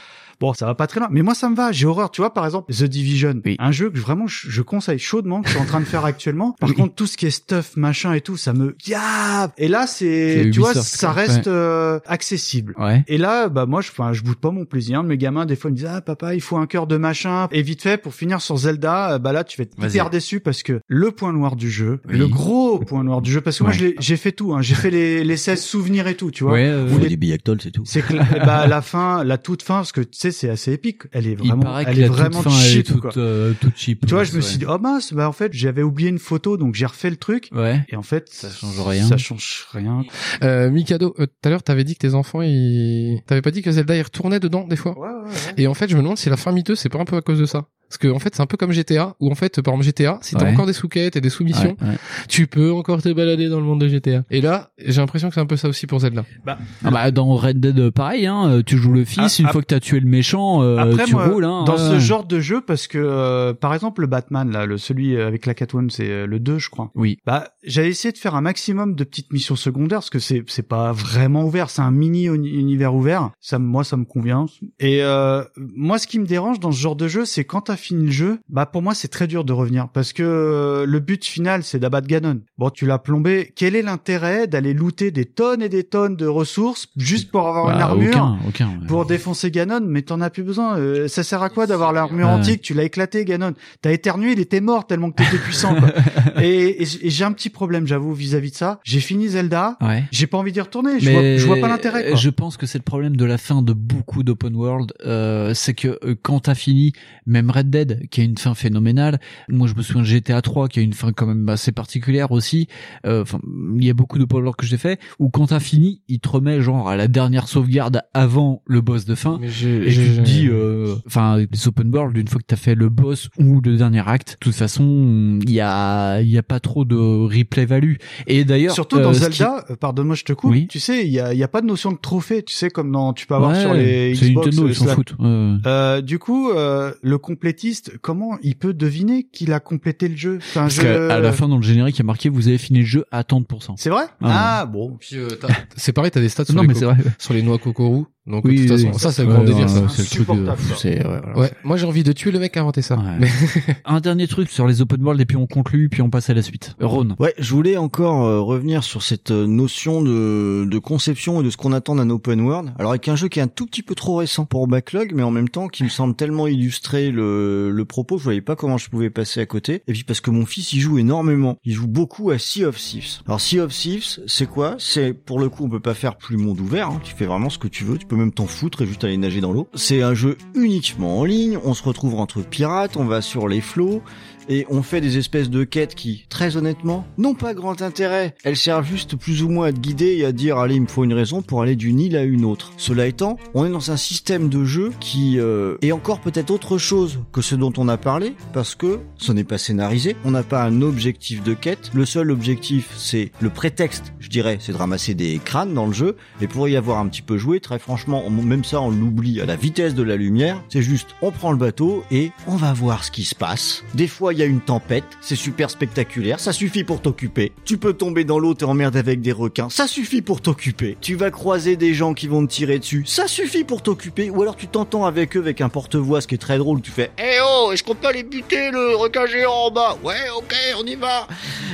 S3: Bon, ça va pas très loin, mais moi ça me va. J'ai horreur, tu vois. Par exemple, The Division,
S1: Oui.
S3: un jeu que vraiment je, je conseille chaudement, que je suis en train de faire actuellement. Par
S1: Oui.
S3: contre, tout ce qui est stuff, machin et tout, ça me gave. Et là, c'est, tu vois, ça reste euh, accessible.
S1: Ouais.
S3: Et là, bah moi, je, enfin, je boude pas mon plaisir. Mes gamins, des fois, ils me disent ah papa, il faut un cœur de machin. Et vite fait, pour finir sur Zelda, euh, bah là, tu vas être hyper déçu parce que le point noir du jeu,
S1: Oui.
S3: le gros point noir du jeu, parce que moi,
S1: Ouais.
S3: j'ai fait tout. Hein, j'ai fait les, les 16 souvenirs et tout, tu vois.
S1: Ouais, euh,
S3: Ou les-
S4: billactoles, c'est tout.
S3: C'est que bah la fin, la toute fin, parce que tu sais, c'est assez épique. Elle est vraiment, elle est vraiment
S1: fin elle est
S3: cheap,
S1: toute,
S3: quoi.
S1: euh, toute cheap.
S3: Tu vois, je me
S1: Ouais.
S3: suis dit, oh mince, bah en fait, j'avais oublié une photo, donc j'ai refait le truc.
S1: Ouais.
S3: Et en fait,
S1: Ça change rien.
S3: Ça change rien.
S2: Euh, Mikado, euh, tout à l'heure, t'avais dit que tes enfants, ils... T'avais pas dit que Zelda, ils retournaient dedans, des fois?
S3: Ouais, ouais, ouais.
S2: Et en fait, je me demande si la fin miteuse, c'est pas un peu à cause de ça. Parce que en fait, c'est un peu comme GTA, où en fait, par exemple GTA, si t'as
S1: Ouais.
S2: encore des sous-quêtes et des soumissions,
S1: Ouais, ouais.
S2: tu peux encore te balader dans le monde de GTA. Et là, j'ai l'impression que c'est un peu ça aussi pour Zelda.
S3: Bah,
S1: Ah bah dans Red Dead euh, pareil hein, euh, tu joues le fils
S3: Ah,
S1: une
S3: ah,
S1: fois que t'as tué le méchant euh,
S3: Après,
S1: tu
S3: moi,
S1: roules hein.
S3: dans
S1: ouais,
S3: ce genre de jeu, parce que euh, par exemple le Batman là, le celui avec la Catwoman, c'est euh, le 2 je crois.
S1: Oui.
S3: Bah, j'avais essayé de faire un maximum de petites missions secondaires parce que c'est c'est pas vraiment ouvert, c'est un mini uni- univers ouvert. Ça, me- moi, ça me convient. Et euh, moi, ce qui me dérange dans ce genre de jeu, c'est quand t'as fini le jeu, bah pour moi, c'est très dur de revenir parce que euh, le but final, c'est d'abattre Ganon. Bon, tu l'as plombé. Quel est l'intérêt d'aller looter des tonnes et des tonnes de ressources juste pour avoir
S1: Bah,
S3: une armure?
S1: aucun, aucun, ouais.
S3: pour défoncer Ganon, mais t'en as plus besoin. Euh, ça sert à quoi d'avoir l'armure
S1: Ouais.
S3: antique? Tu l'as éclaté, Ganon. T'as éternué, il était mort tellement que t'étais puissant. Quoi. et et, et j'ai un petit problème, j'avoue, vis-à-vis de ça. J'ai fini Zelda.
S1: Ouais.
S3: J'ai pas envie d'y retourner. Je, vois, je vois pas l'intérêt. quoi.
S1: Je pense que c'est le problème de la fin de beaucoup d'open world, euh, c'est que euh, quand t'as fini, même Red Dead, qui a une fin phénoménale, moi je me souviens de GTA 3, qui a une fin quand même assez particulière aussi. euh, Enfin, il y a beaucoup d'open world que j'ai fait où quand t'as fini, il te remet genre à la dernière sauvegarde avant le boss de fin.
S2: Mais
S1: Et
S2: j'ai-
S1: te dis, euh, enfin, les open world, une fois que t'as fait le boss ou le dernier acte, de toute façon, il y a, il y a pas trop de replay value. Et d'ailleurs,
S3: Surtout dans
S1: euh, qui-
S3: Zelda, euh, pardonne-moi, je te coupe.
S1: Oui.
S3: Tu sais, il y a, il y a pas de notion de trophée. Tu sais, comme dans, tu peux avoir
S1: Ouais,
S3: sur les Xbox.
S1: Nintendo,
S3: euh,
S1: ils s'en foutent.
S3: Euh, du coup, euh, le complétiste, comment il peut deviner qu'il a complété le jeu enfin,
S1: Parce
S3: je-
S1: qu'à la fin, dans le générique, il y a marqué vous avez fini le jeu à tant de pourcents.
S3: C'est vrai?
S1: Ah,
S3: Ah bon.
S2: Puis, euh, t'as- c'est pareil, t'as des stats sur,
S1: Non,
S2: les
S1: mais vrai.
S2: sur les noix Kokoro. Donc,
S1: Oui,
S2: de toute façon,
S1: oui.
S2: ça, c'est le
S1: Ouais,
S2: grand délire,
S1: c'est le truc de- ouais, voilà.
S2: Ouais, moi j'ai envie de tuer le mec qui a inventé ça.
S1: Ouais.
S2: Mais-
S1: Un dernier truc sur les open world et puis on conclut, puis on passe à la suite. Ron.
S4: Ouais, je voulais encore euh, revenir sur cette euh, notion de, de conception et de ce qu'on attend d'un open world. Alors avec un jeu qui est un tout petit peu trop récent pour Backlog, mais en même temps qui me semble tellement illustrer le, le propos, je voyais pas comment je pouvais passer à côté. Et puis parce que mon fils il joue énormément, il joue beaucoup à Sea of Thieves. Alors Sea of Thieves, c'est quoi? C'est pour le coup on peut pas faire plus monde ouvert. hein. Tu fais vraiment ce que tu veux, tu peux même t'en foutre et juste aller nager dans l'eau. C'est un jeu uniquement en ligne. On se retrouve entre pirates, on va sur les flots et on fait des espèces de quêtes qui, très honnêtement, n'ont pas grand intérêt. Elles servent juste plus ou moins à te guider et à dire allez, il me faut une raison pour aller d'une île à une autre. Cela étant, on est dans un système de jeu qui euh, est encore peut-être autre chose que ce dont on a parlé, parce que ce n'est pas scénarisé, on n'a pas un objectif de quête. Le seul objectif, c'est le prétexte, je dirais, c'est de ramasser des crânes dans le jeu. Et pour y avoir un petit peu joué, très franchement, même ça, on l'oublie à la vitesse de la lumière. C'est juste, on prend le bateau et on va voir ce qui se passe. Des fois, il y a une tempête, c'est super spectaculaire, ça suffit pour t'occuper. Tu peux tomber dans l'eau, t'es en avec des requins, ça suffit pour t'occuper. Tu vas croiser des gens qui vont te tirer dessus, ça suffit pour t'occuper. Ou alors tu t'entends avec eux avec un porte-voix, ce qui est très drôle, tu fais Eh oh, est-ce qu'on peut aller buter le requin géant en bas? Ouais, ok, on y va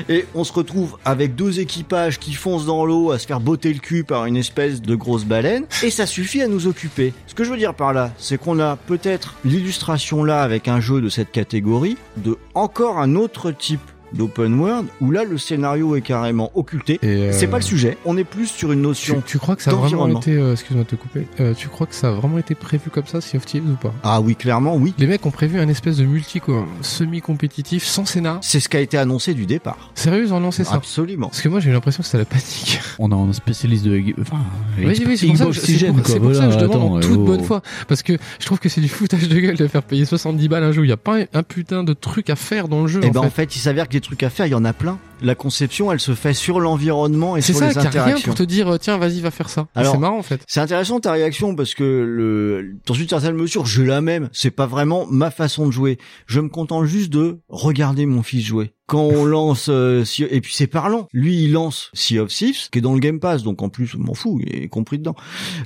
S4: Et on se retrouve avec deux équipages qui foncent dans l'eau à se faire botter le cul par une espèce de grosse baleine, et ça suffit à nous occuper. Ce que je veux dire par là, c'est qu'on a peut-être l'illustration là avec un jeu de cette catégorie de encore un autre type d'open world où là le scénario est carrément occulté.
S2: Euh,
S4: C'est pas le sujet. On est plus sur une notion.
S2: tu crois que ça a vraiment été, euh, excuse-moi de te couper, euh, tu crois que ça a vraiment été prévu comme ça, Sea of Thieves ou pas?
S4: Ah oui, clairement, oui.
S2: Les mecs ont prévu un espèce de multi quoi, semi-compétitif sans scénar.
S4: C'est ce qui a été annoncé du départ.
S2: Sérieux, ils ont lancé ça?
S4: Absolument.
S2: Parce que moi j'ai eu l'impression que c'était la panique.
S1: On a un spécialiste de, enfin,
S2: Oui, oui, c'est pour ça que
S1: Oxygène,
S2: pour-
S1: quoi.
S2: pour ça que je demande en toute
S1: oh.
S2: bonne foi. Parce que je trouve que c'est du foutage de gueule de faire payer 70 balles un jeu. Il y a pas un, un putain de truc à faire dans le jeu.
S4: Et
S2: en
S4: ben
S2: fait.
S4: en fait, il s'avère que des trucs à faire, il y en a plein. La conception, elle se fait sur l'environnement et
S2: c'est
S4: sur
S2: ça,
S4: les
S2: qu'il y a rien
S4: interactions.
S2: pour te dire euh, tiens vas-y va faire ça.
S4: Alors,
S2: c'est marrant en fait.
S4: C'est intéressant ta réaction parce que le, dans une certaine mesure, je la même. C'est pas vraiment ma façon de jouer. Je me contente juste de regarder mon fils jouer. Quand on lance, euh, Sea- et puis c'est parlant. Lui, il lance Sea of Thieves, qui est dans le Game Pass, donc en plus, m'en fous, il est compris dedans.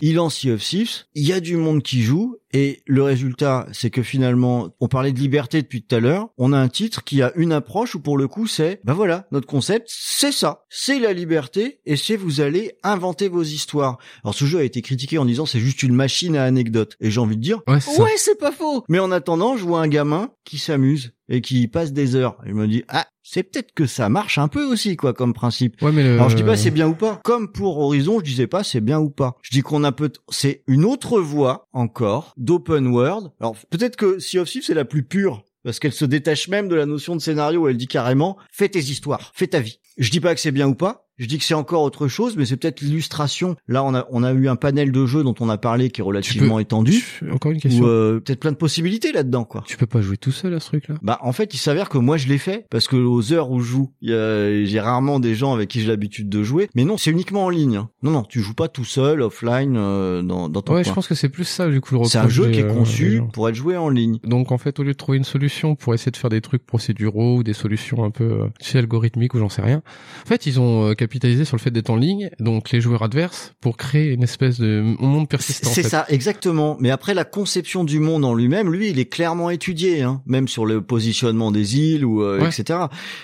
S4: Il lance Sea of Thieves. Il y a du monde qui joue, et le résultat, c'est que finalement, on parlait de liberté depuis tout à l'heure. On a un titre qui a une approche où pour le coup, c'est, bah voilà, notre concept, c'est ça, c'est la liberté, et c'est vous allez inventer vos histoires. Alors ce jeu a été critiqué en disant c'est juste une machine à anecdotes. Et j'ai envie de dire,
S2: Ouais, c'est ça.
S4: ouais, c'est pas faux. Mais en attendant, je vois un gamin qui s'amuse et qui passe des heures. Et je me dis, ah, c'est peut-être que ça marche un peu aussi, quoi, comme principe.
S2: Ouais, mais le...
S4: Alors je dis pas c'est bien ou pas. Comme pour Horizon, je disais pas c'est bien ou pas. Je dis qu'on a peut c'est une autre voie encore d'open world. Alors peut-être que Sea of Thieves c'est la plus pure parce qu'elle se détache même de la notion de scénario. Elle dit carrément fais tes histoires, fais ta vie. Je dis pas que c'est bien ou pas. Je dis que c'est encore autre chose, mais c'est peut-être l'illustration. Là, on a on a eu un panel de jeux dont on a parlé qui est relativement étendu.
S2: Encore une question.
S4: Ou euh, peut-être plein de possibilités là-dedans, quoi.
S2: Tu peux pas jouer tout seul à ce truc-là?
S4: Bah en fait, il s'avère que moi je l'ai fait parce que aux heures où je joue, il y a- j'ai rarement des gens avec qui j'ai l'habitude de jouer. Mais non, c'est uniquement en ligne. hein. Non non, tu joues pas tout seul offline euh, dans dans ton
S2: Ouais,
S4: coin.
S2: je pense que c'est plus ça du coup le
S4: C'est un jeu
S2: des,
S4: qui est
S2: euh,
S4: conçu pour être joué en ligne.
S2: Donc en fait, au lieu de trouver une solution pour essayer de faire des trucs procéduraux ou des solutions un peu euh, tu sais, algorithmiques ou j'en sais rien, en fait ils ont capitalisé sur le fait d'être en ligne, donc les joueurs adverses, pour créer une espèce de monde persistant. en
S4: C'est
S2: fait.
S4: ça, exactement. Mais après, la conception du monde en lui-même, lui, il est clairement étudié, hein, même sur le positionnement des îles ou euh,
S2: Ouais.
S4: etc.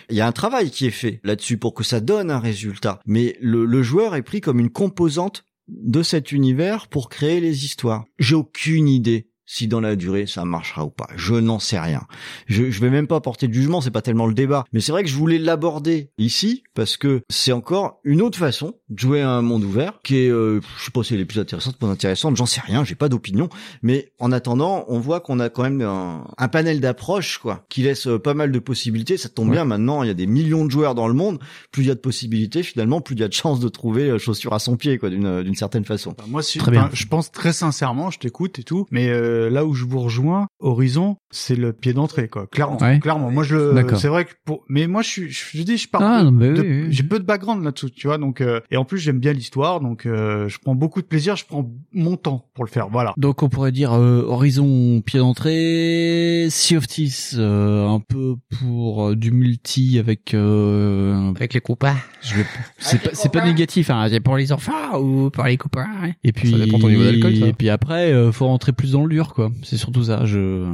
S4: Il y a un travail qui est fait là-dessus pour que ça donne un résultat. Mais le, le joueur est pris comme une composante de cet univers pour créer les histoires. J'ai aucune idée si dans la durée ça marchera ou pas. Je n'en sais rien. Je, je vais même pas porter de jugement, c'est pas tellement le débat. Mais c'est vrai que je voulais l'aborder ici parce que c'est encore une autre façon de jouer à un monde ouvert qui est, euh, je sais pas si elle est plus intéressante, pas intéressante, j'en sais rien, j'ai pas d'opinion. Mais en attendant, on voit qu'on a quand même un, un panel d'approches quoi, qui laisse euh, pas mal de possibilités. Ça tombe
S2: Ouais.
S4: bien maintenant, il y a des millions de joueurs dans le monde. Plus il y a de possibilités, finalement, plus il y a de chances de trouver euh, chaussure à son pied quoi, d'une d'une certaine façon.
S3: Bah, Moi, si,
S1: Très bien.
S3: je pense très sincèrement, je t'écoute et tout, mais euh, là où je vous rejoins, Horizon, c'est le pied d'entrée, quoi. Clairement,
S1: Ouais.
S3: clairement. Moi, je c'est vrai que pour, mais moi, je suis, je, je dis, je pars.
S1: Ah,
S3: de-
S1: oui, oui.
S3: J'ai peu de background là-dessous, tu vois, donc euh, et en plus j'aime bien l'histoire, donc euh, je prends beaucoup de plaisir, je prends mon temps pour le faire, voilà.
S1: Donc on pourrait dire euh, Horizon pied d'entrée, Sea of Thieves euh, un peu pour euh, du multi avec euh,
S2: Avec les copains.
S1: je vais- c'est pas c'est pas négatif hein, c'est pour les enfants ou pour les copains. hein. Et puis
S2: Ça dépend de ton niveau d'alcool,
S1: et puis après euh, faut rentrer plus dans le dur quoi. C'est surtout ça, je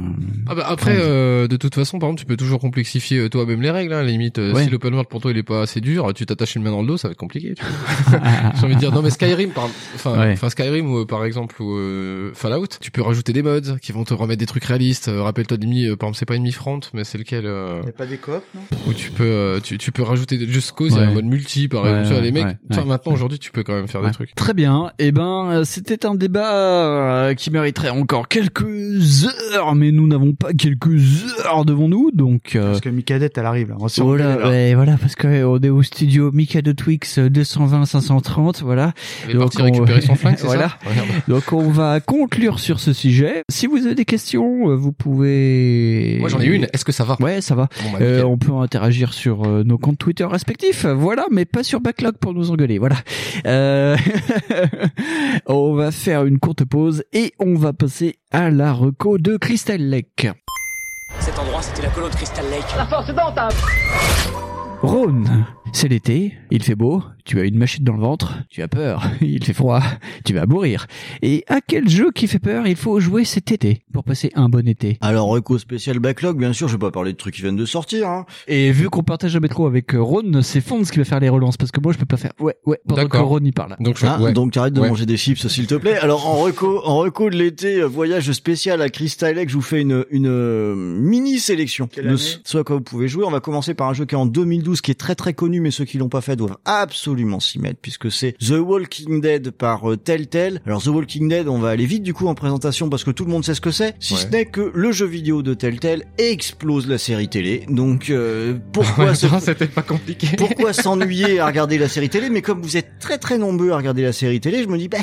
S2: Ah bah après, euh, de toute façon, par exemple, tu peux toujours complexifier euh, toi-même les règles. Hein, à la limite, euh,
S1: Ouais.
S2: si l'open world pour toi il est pas assez dur, tu t'attaches une main dans le dos, ça va être compliqué. Tu vois. J'ai envie de dire, non mais Skyrim, par, enfin,
S1: Ouais.
S2: enfin Skyrim ou euh, par exemple ou euh, Fallout, tu peux rajouter des mods qui vont te remettre des trucs réalistes. Rappelle-toi euh, par exemple, c'est pas Enemy Front, mais c'est lequel euh,
S3: Y a pas des coop, non?
S2: où tu peux, euh, tu, tu peux rajouter des Just Cause, il y a
S1: Ouais.
S2: un mode multi par exemple.
S1: Ouais,
S2: Tu vois, les mecs,
S1: ouais,
S2: enfin maintenant aujourd'hui, tu peux quand même faire
S1: Ouais.
S2: des trucs.
S1: Très bien. Eh ben, c'était un débat qui mériterait encore quelques heures, mais nous n'avons pas quelques heures devant nous, donc. euh,
S3: Parce que Micadette, elle arrive là. On va se
S1: Voilà, ouais, voilà, parce que euh, on est au studio Mika de Twix euh, 220 530, voilà.
S2: Elle est partie récupérer son flingue, c'est
S1: voilà.
S2: ça Regarde.
S1: Donc on va conclure sur ce sujet. Si vous avez des questions, euh, vous pouvez.
S2: Moi j'en ai une. Est-ce que ça va
S1: Ouais, ça va.
S2: Bon, bah,
S1: Euh, on peut interagir sur euh, nos comptes Twitter respectifs, voilà, mais pas sur Backlog pour nous engueuler, voilà. Euh, on va faire une courte pause et on va passer à la reco de Crystal Lake.
S11: Cet endroit, c'était la colonne Crystal Lake.
S12: La force est dans ta...
S1: Rhône, c'est l'été, il fait beau, tu as une machine dans le ventre, tu as peur, il fait froid, tu vas mourir. Et à quel jeu qui fait peur il faut jouer cet été pour passer un bon été
S4: Alors, Reco spécial backlog, bien sûr, je vais pas parler de trucs qui viennent de sortir, hein.
S1: Et vu qu'on partage jamais trop avec euh, Rhône, c'est Fonz qui va faire les relances parce que moi je peux pas faire. Ouais, ouais, pendant que
S2: D'accord.
S1: Rhône y parle.
S2: Donc je,
S4: Ah,
S2: ouais.
S4: Donc t'arrêtes de
S2: Ouais.
S4: manger des chips s'il te plaît. Alors en reco, en reco de l'été, euh, voyage spécial à Crystal Lake, je vous fais une, une euh, mini sélection
S3: Quelle
S4: de
S3: année
S4: ce ce à quoi vous pouvez jouer. On va commencer par un jeu qui est en 2012, qui est très très connu, mais ceux qui l'ont pas fait doivent absolument s'y mettre, puisque c'est The Walking Dead par euh, Telltale. Alors The Walking Dead, on va aller vite du coup en présentation parce que tout le monde sait ce que c'est, si
S2: Ouais.
S4: ce n'est que le jeu vidéo de Telltale explose la série télé. Donc euh, pourquoi ce
S2: Non, c'était pas compliqué.
S4: pourquoi s'ennuyer à regarder la série télé? Mais comme vous êtes très très nombreux à regarder la série télé, je me dis, bah,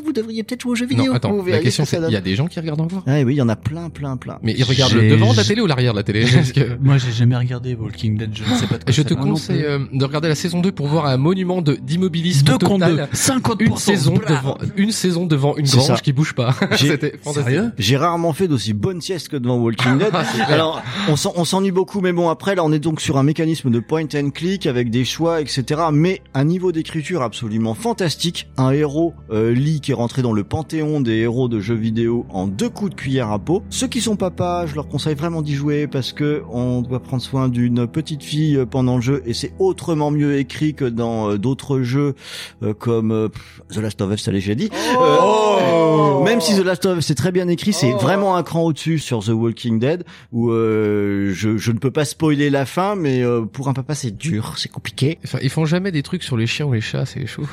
S4: vous devriez peut-être jouer aux jeux vidéo.
S2: Non, attends. La question
S4: ce que
S2: c'est, il y a des gens qui regardent encore?
S4: Ah oui, il y en a plein, plein, plein.
S2: Mais ils regardent le devant de la télé ou l'arrière de la télé Parce que-
S1: Moi j'ai jamais regardé Walking Dead, je ne sais pas de quoi
S2: Je
S1: ça
S2: te conseille euh, de regarder la saison 2 pour voir un monument de d'immobilisme total.
S1: 50%.
S2: Une saison devant une saison devant une
S4: C'est
S2: grange
S4: ça.
S2: qui bouge pas.
S4: J'ai-
S2: C'était fantastique.
S1: Sérieux?
S4: J'ai rarement fait d'aussi bonne sieste que devant Walking Dead. Alors, on s'en- on s'ennuie beaucoup, mais bon, après, là, on est donc sur un mécanisme de point and click avec des choix, etc. Mais un niveau d'écriture absolument fantastique. Un héros, euh, Lee, qui est rentré dans le panthéon des héros de jeux vidéo en deux coups de cuillère à peau. Ceux qui sont papas, je leur conseille vraiment d'y jouer parce que on doit prendre soin d'une petite fille pendant le jeu et c'est autrement mieux écrit que dans euh, d'autres jeux euh, comme euh, The Last of Us, ça l'ai déjà dit. Euh, même si The Last of Us c'est très bien écrit, c'est vraiment un cran au-dessus sur The Walking Dead où euh, je, je ne peux pas spoiler la fin, mais euh, pour un papa c'est dur, c'est compliqué.
S2: Enfin, ils font jamais des trucs sur les chiens ou les chats, c'est chaud.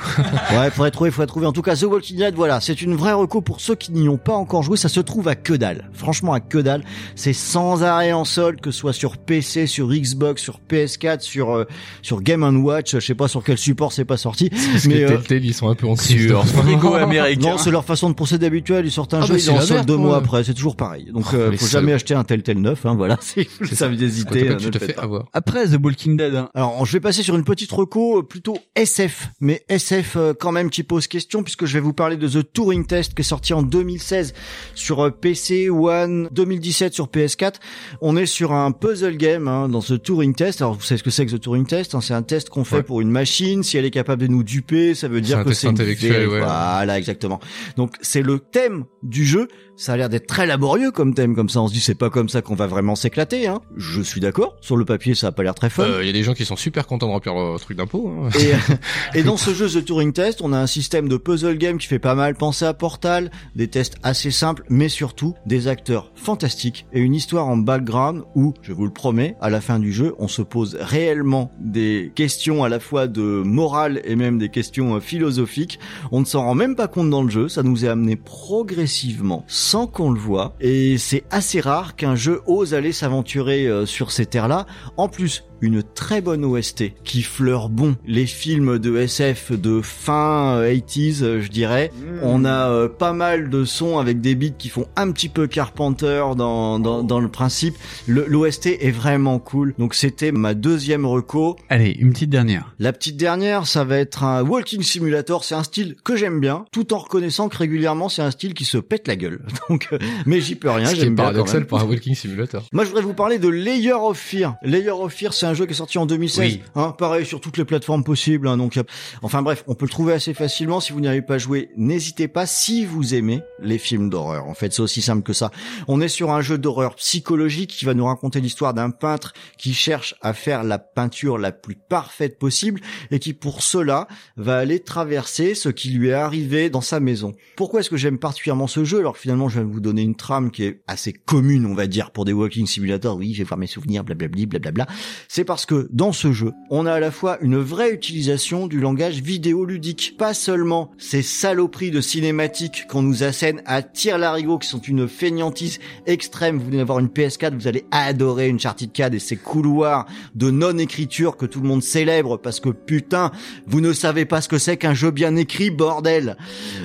S4: Ouais, faudrait trouver, faudrait trouver. En tout cas, The Walking Dead, fait, voilà, c'est une vraie reco pour ceux qui n'y ont pas encore joué. Ça se trouve à que dalle. Franchement, à que dalle. C'est sans arrêt en solde, que ce soit sur PC, sur Xbox, sur PS4, sur euh, sur Game Watch. Je sais pas sur quel support c'est pas sorti.
S2: Parce que
S4: euh,
S2: Telltale, ils sont un peu en crise.
S1: Sur frigo américain.
S4: non, c'est leur façon de procéder habituelle. Ils sortent un
S2: Ah
S4: jeu,
S2: bah,
S4: ils en solde deux mois après. C'est toujours pareil. Donc,
S2: Oh,
S4: euh, faut jamais acheter un tel tel neuf. Hein, voilà, si vous
S2: C'est
S4: savez
S2: ça.
S4: hésiter. Euh, le
S2: fais
S4: faites pas.
S2: avoir.
S1: Après The Walking Dead, hein.
S4: Alors, je vais passer sur une petite reco euh, plutôt SF, mais SF euh, quand même qui pose question puisque je vais vous parler de The Turing Test qui est sorti en 2016 sur euh, PC One, 2017 sur PS4. On est sur un puzzle game hein, dans ce Turing Test. Alors, vous savez ce que c'est que The Turing Test hein? C'est un test qu'on fait
S2: Ouais.
S4: pour une machine. Si elle est capable de nous duper, ça veut dire que c'est
S2: intellectuel, ouais.
S4: Voilà, exactement. Donc, c'est le thème du jeu. Ça a l'air d'être très laborieux comme thème, comme ça on se dit c'est pas comme ça qu'on va vraiment s'éclater. Hein. Je suis d'accord. Sur le papier, ça a pas l'air très fun.
S2: Euh, Il y a des gens qui sont super contents de remplir leur truc d'impôt. Hein.
S4: Et, et dans ce jeu The Turing Test, on a un système de puzzle game qui fait pas mal penser à Portal, des tests assez simples, mais surtout des acteurs fantastiques et une histoire en background où, je vous le promets, à la fin du jeu, on se pose réellement des questions à la fois de morale et même des questions euh, philosophiques. On ne s'en rend même pas compte dans le jeu, ça nous est amené progressivement sans qu'on le voit et c'est assez rare qu'un jeu ose aller s'aventurer euh, sur ces terres-là. En plus, une très bonne OST qui fleure bon les films de SF de fin euh, 80s, euh, je dirais. On a euh, pas mal de sons avec des beats qui font un petit peu Carpenter dans, dans, dans le principe. L'OST est vraiment cool. Donc c'était ma deuxième reco.
S3: Allez, une petite dernière.
S4: La petite dernière, ça va être un walking simulator. C'est un style que j'aime bien, tout en reconnaissant que régulièrement c'est un style qui se pète la gueule. Donc, euh, mais j'y peux rien.
S2: Ce qui est paradoxal pour un walking simulator.
S4: Moi, je voudrais vous parler de Layer of Fear. Layer of Fear, c'est un jeu qui est sorti en 2016.
S2: Oui.
S4: Hein, pareil sur toutes les plateformes possibles. Hein, donc, euh, enfin bref, on peut le trouver assez facilement. Si vous n'y avez pas joué, n'hésitez pas. Si vous aimez les films d'horreur, en fait, c'est aussi simple que ça. On est sur un jeu d'horreur psychologique qui va nous raconter l'histoire d'un peintre qui cherche à faire la peinture la plus parfaite possible et qui, pour cela, va aller traverser ce qui lui est arrivé dans sa maison. Pourquoi est-ce que j'aime particulièrement ce jeu Alors que finalement, je vais vous donner une trame qui est assez commune, on va dire, pour des walking simulators. Oui, je vais voir mes souvenirs, blablabli, blablabla. C'est parce que dans ce jeu, on a à la fois une vraie utilisation du langage vidéoludique. Pas seulement ces saloperies de cinématiques qu'on nous assène à tir larigot qui sont une fainéantise extrême. Vous venez d'avoir une PS4, vous allez adorer une Uncharted 4 et ses couloirs de non-écriture que tout le monde célèbre parce que putain, vous ne savez pas ce que c'est qu'un jeu bien écrit, bordel.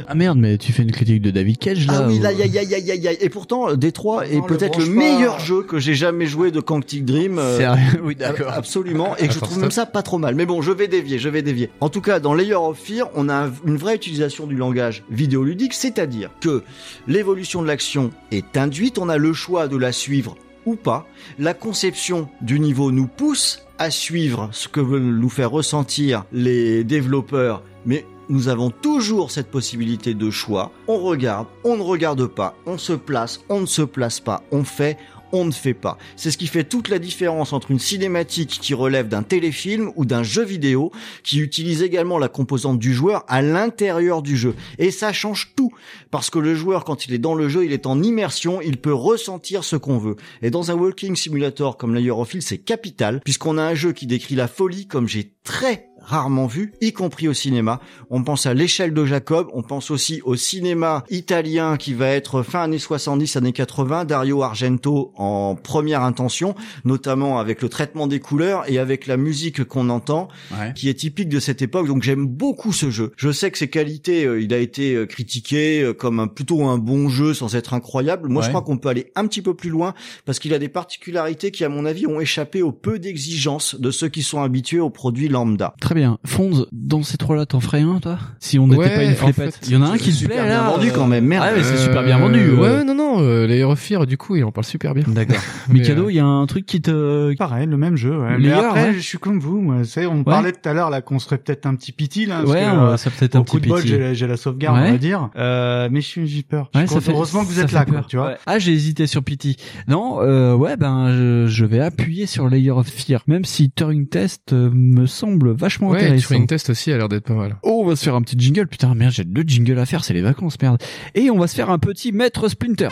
S3: Ah merde, mais tu fais une critique de David Cage là
S4: Ah oui,
S3: ou-
S4: aïe, aïe, aïe, aïe, aïe. Et pourtant, Détroit est peut-être le, meilleur jeu que j'ai jamais joué de Quantic Dream. euh,
S3: Sérieux Oui, d'accord.
S4: Absolument. Et que je trouve même ça pas trop mal. Mais bon, je vais dévier, je vais dévier. En tout cas, dans Layer of Fear, on a un- une vraie utilisation du langage vidéoludique, c'est-à-dire que l'évolution de l'action est induite, on a le choix de la suivre ou pas. La conception du niveau nous pousse à suivre ce que veulent nous faire ressentir les développeurs, mais nous avons toujours cette possibilité de choix. On regarde, on ne regarde pas, on se place, on ne se place pas, on fait, on ne fait pas. C'est ce qui fait toute la différence entre une cinématique qui relève d'un téléfilm ou d'un jeu vidéo qui utilise également la composante du joueur à l'intérieur du jeu. Et ça change tout. Parce que le joueur, quand il est dans le jeu, il est en immersion, il peut ressentir ce qu'on veut. Et dans un walking simulator comme Layer of c'est capital, puisqu'on a un jeu qui décrit la folie comme j'ai très rarement vu, y compris au cinéma. On pense à l'échelle de Jacob, on pense aussi au cinéma italien qui va être fin années 70, années 80, Dario Argento en première intention, notamment avec le traitement des couleurs et avec la musique qu'on entend,
S3: Ouais.
S4: qui est typique de cette époque. Donc j'aime beaucoup ce jeu. Je sais que ses qualités, euh, il a été euh, critiqué euh, comme un, plutôt un bon jeu sans être incroyable. Moi, je crois qu'on peut aller un petit peu plus loin parce qu'il a des particularités qui, à mon avis, ont échappé au peu d'exigences de ceux qui sont habitués aux produits lambda.
S3: Très bien. Fonz, dans ces trois-là, t'en ferais un, toi? Si on n'était
S2: Ouais,
S3: pas une
S2: en
S3: flépette.
S2: fait,
S3: Il y en a un qui
S4: super
S3: plaît,
S4: bien
S3: là
S4: vendu
S3: euh,
S4: quand même, merde.
S3: Ah ouais, c'est super bien
S2: Euh,
S3: vendu.
S2: Ouais,
S3: ouais.
S2: ouais, non, non, euh, Layer of Fear, du coup, il en parle super bien.
S3: D'accord.
S2: Mais,
S3: Mikado, il y a un truc qui te...
S12: Pareil, le même jeu. Ouais. Mais après,
S3: ouais.
S12: je suis comme vous. Moi, c'est, on parlait tout à l'heure là qu'on serait peut-être un petit piti là. parce
S3: Ouais,
S12: que, euh,
S3: ça peut-être un petit piti.
S12: j'ai la, j'ai la sauvegarde,
S3: Ouais.
S12: on va dire. Euh, mais je suis, j'ai peur. Heureusement que vous êtes là, tu vois.
S3: Ah, j'ai hésité sur Pity. Non, euh, ouais, ben, je, vais appuyer sur Layer of Fear, même si Turing Test me semble vachement
S2: Ouais,
S3: intéressant.
S2: Turing Test aussi a l'air d'être pas mal.
S3: Oh, on va se faire un petit jingle. Putain, merde, j'ai deux jingles à faire, c'est les vacances, merde. Et on va se faire un petit Maître Splinter.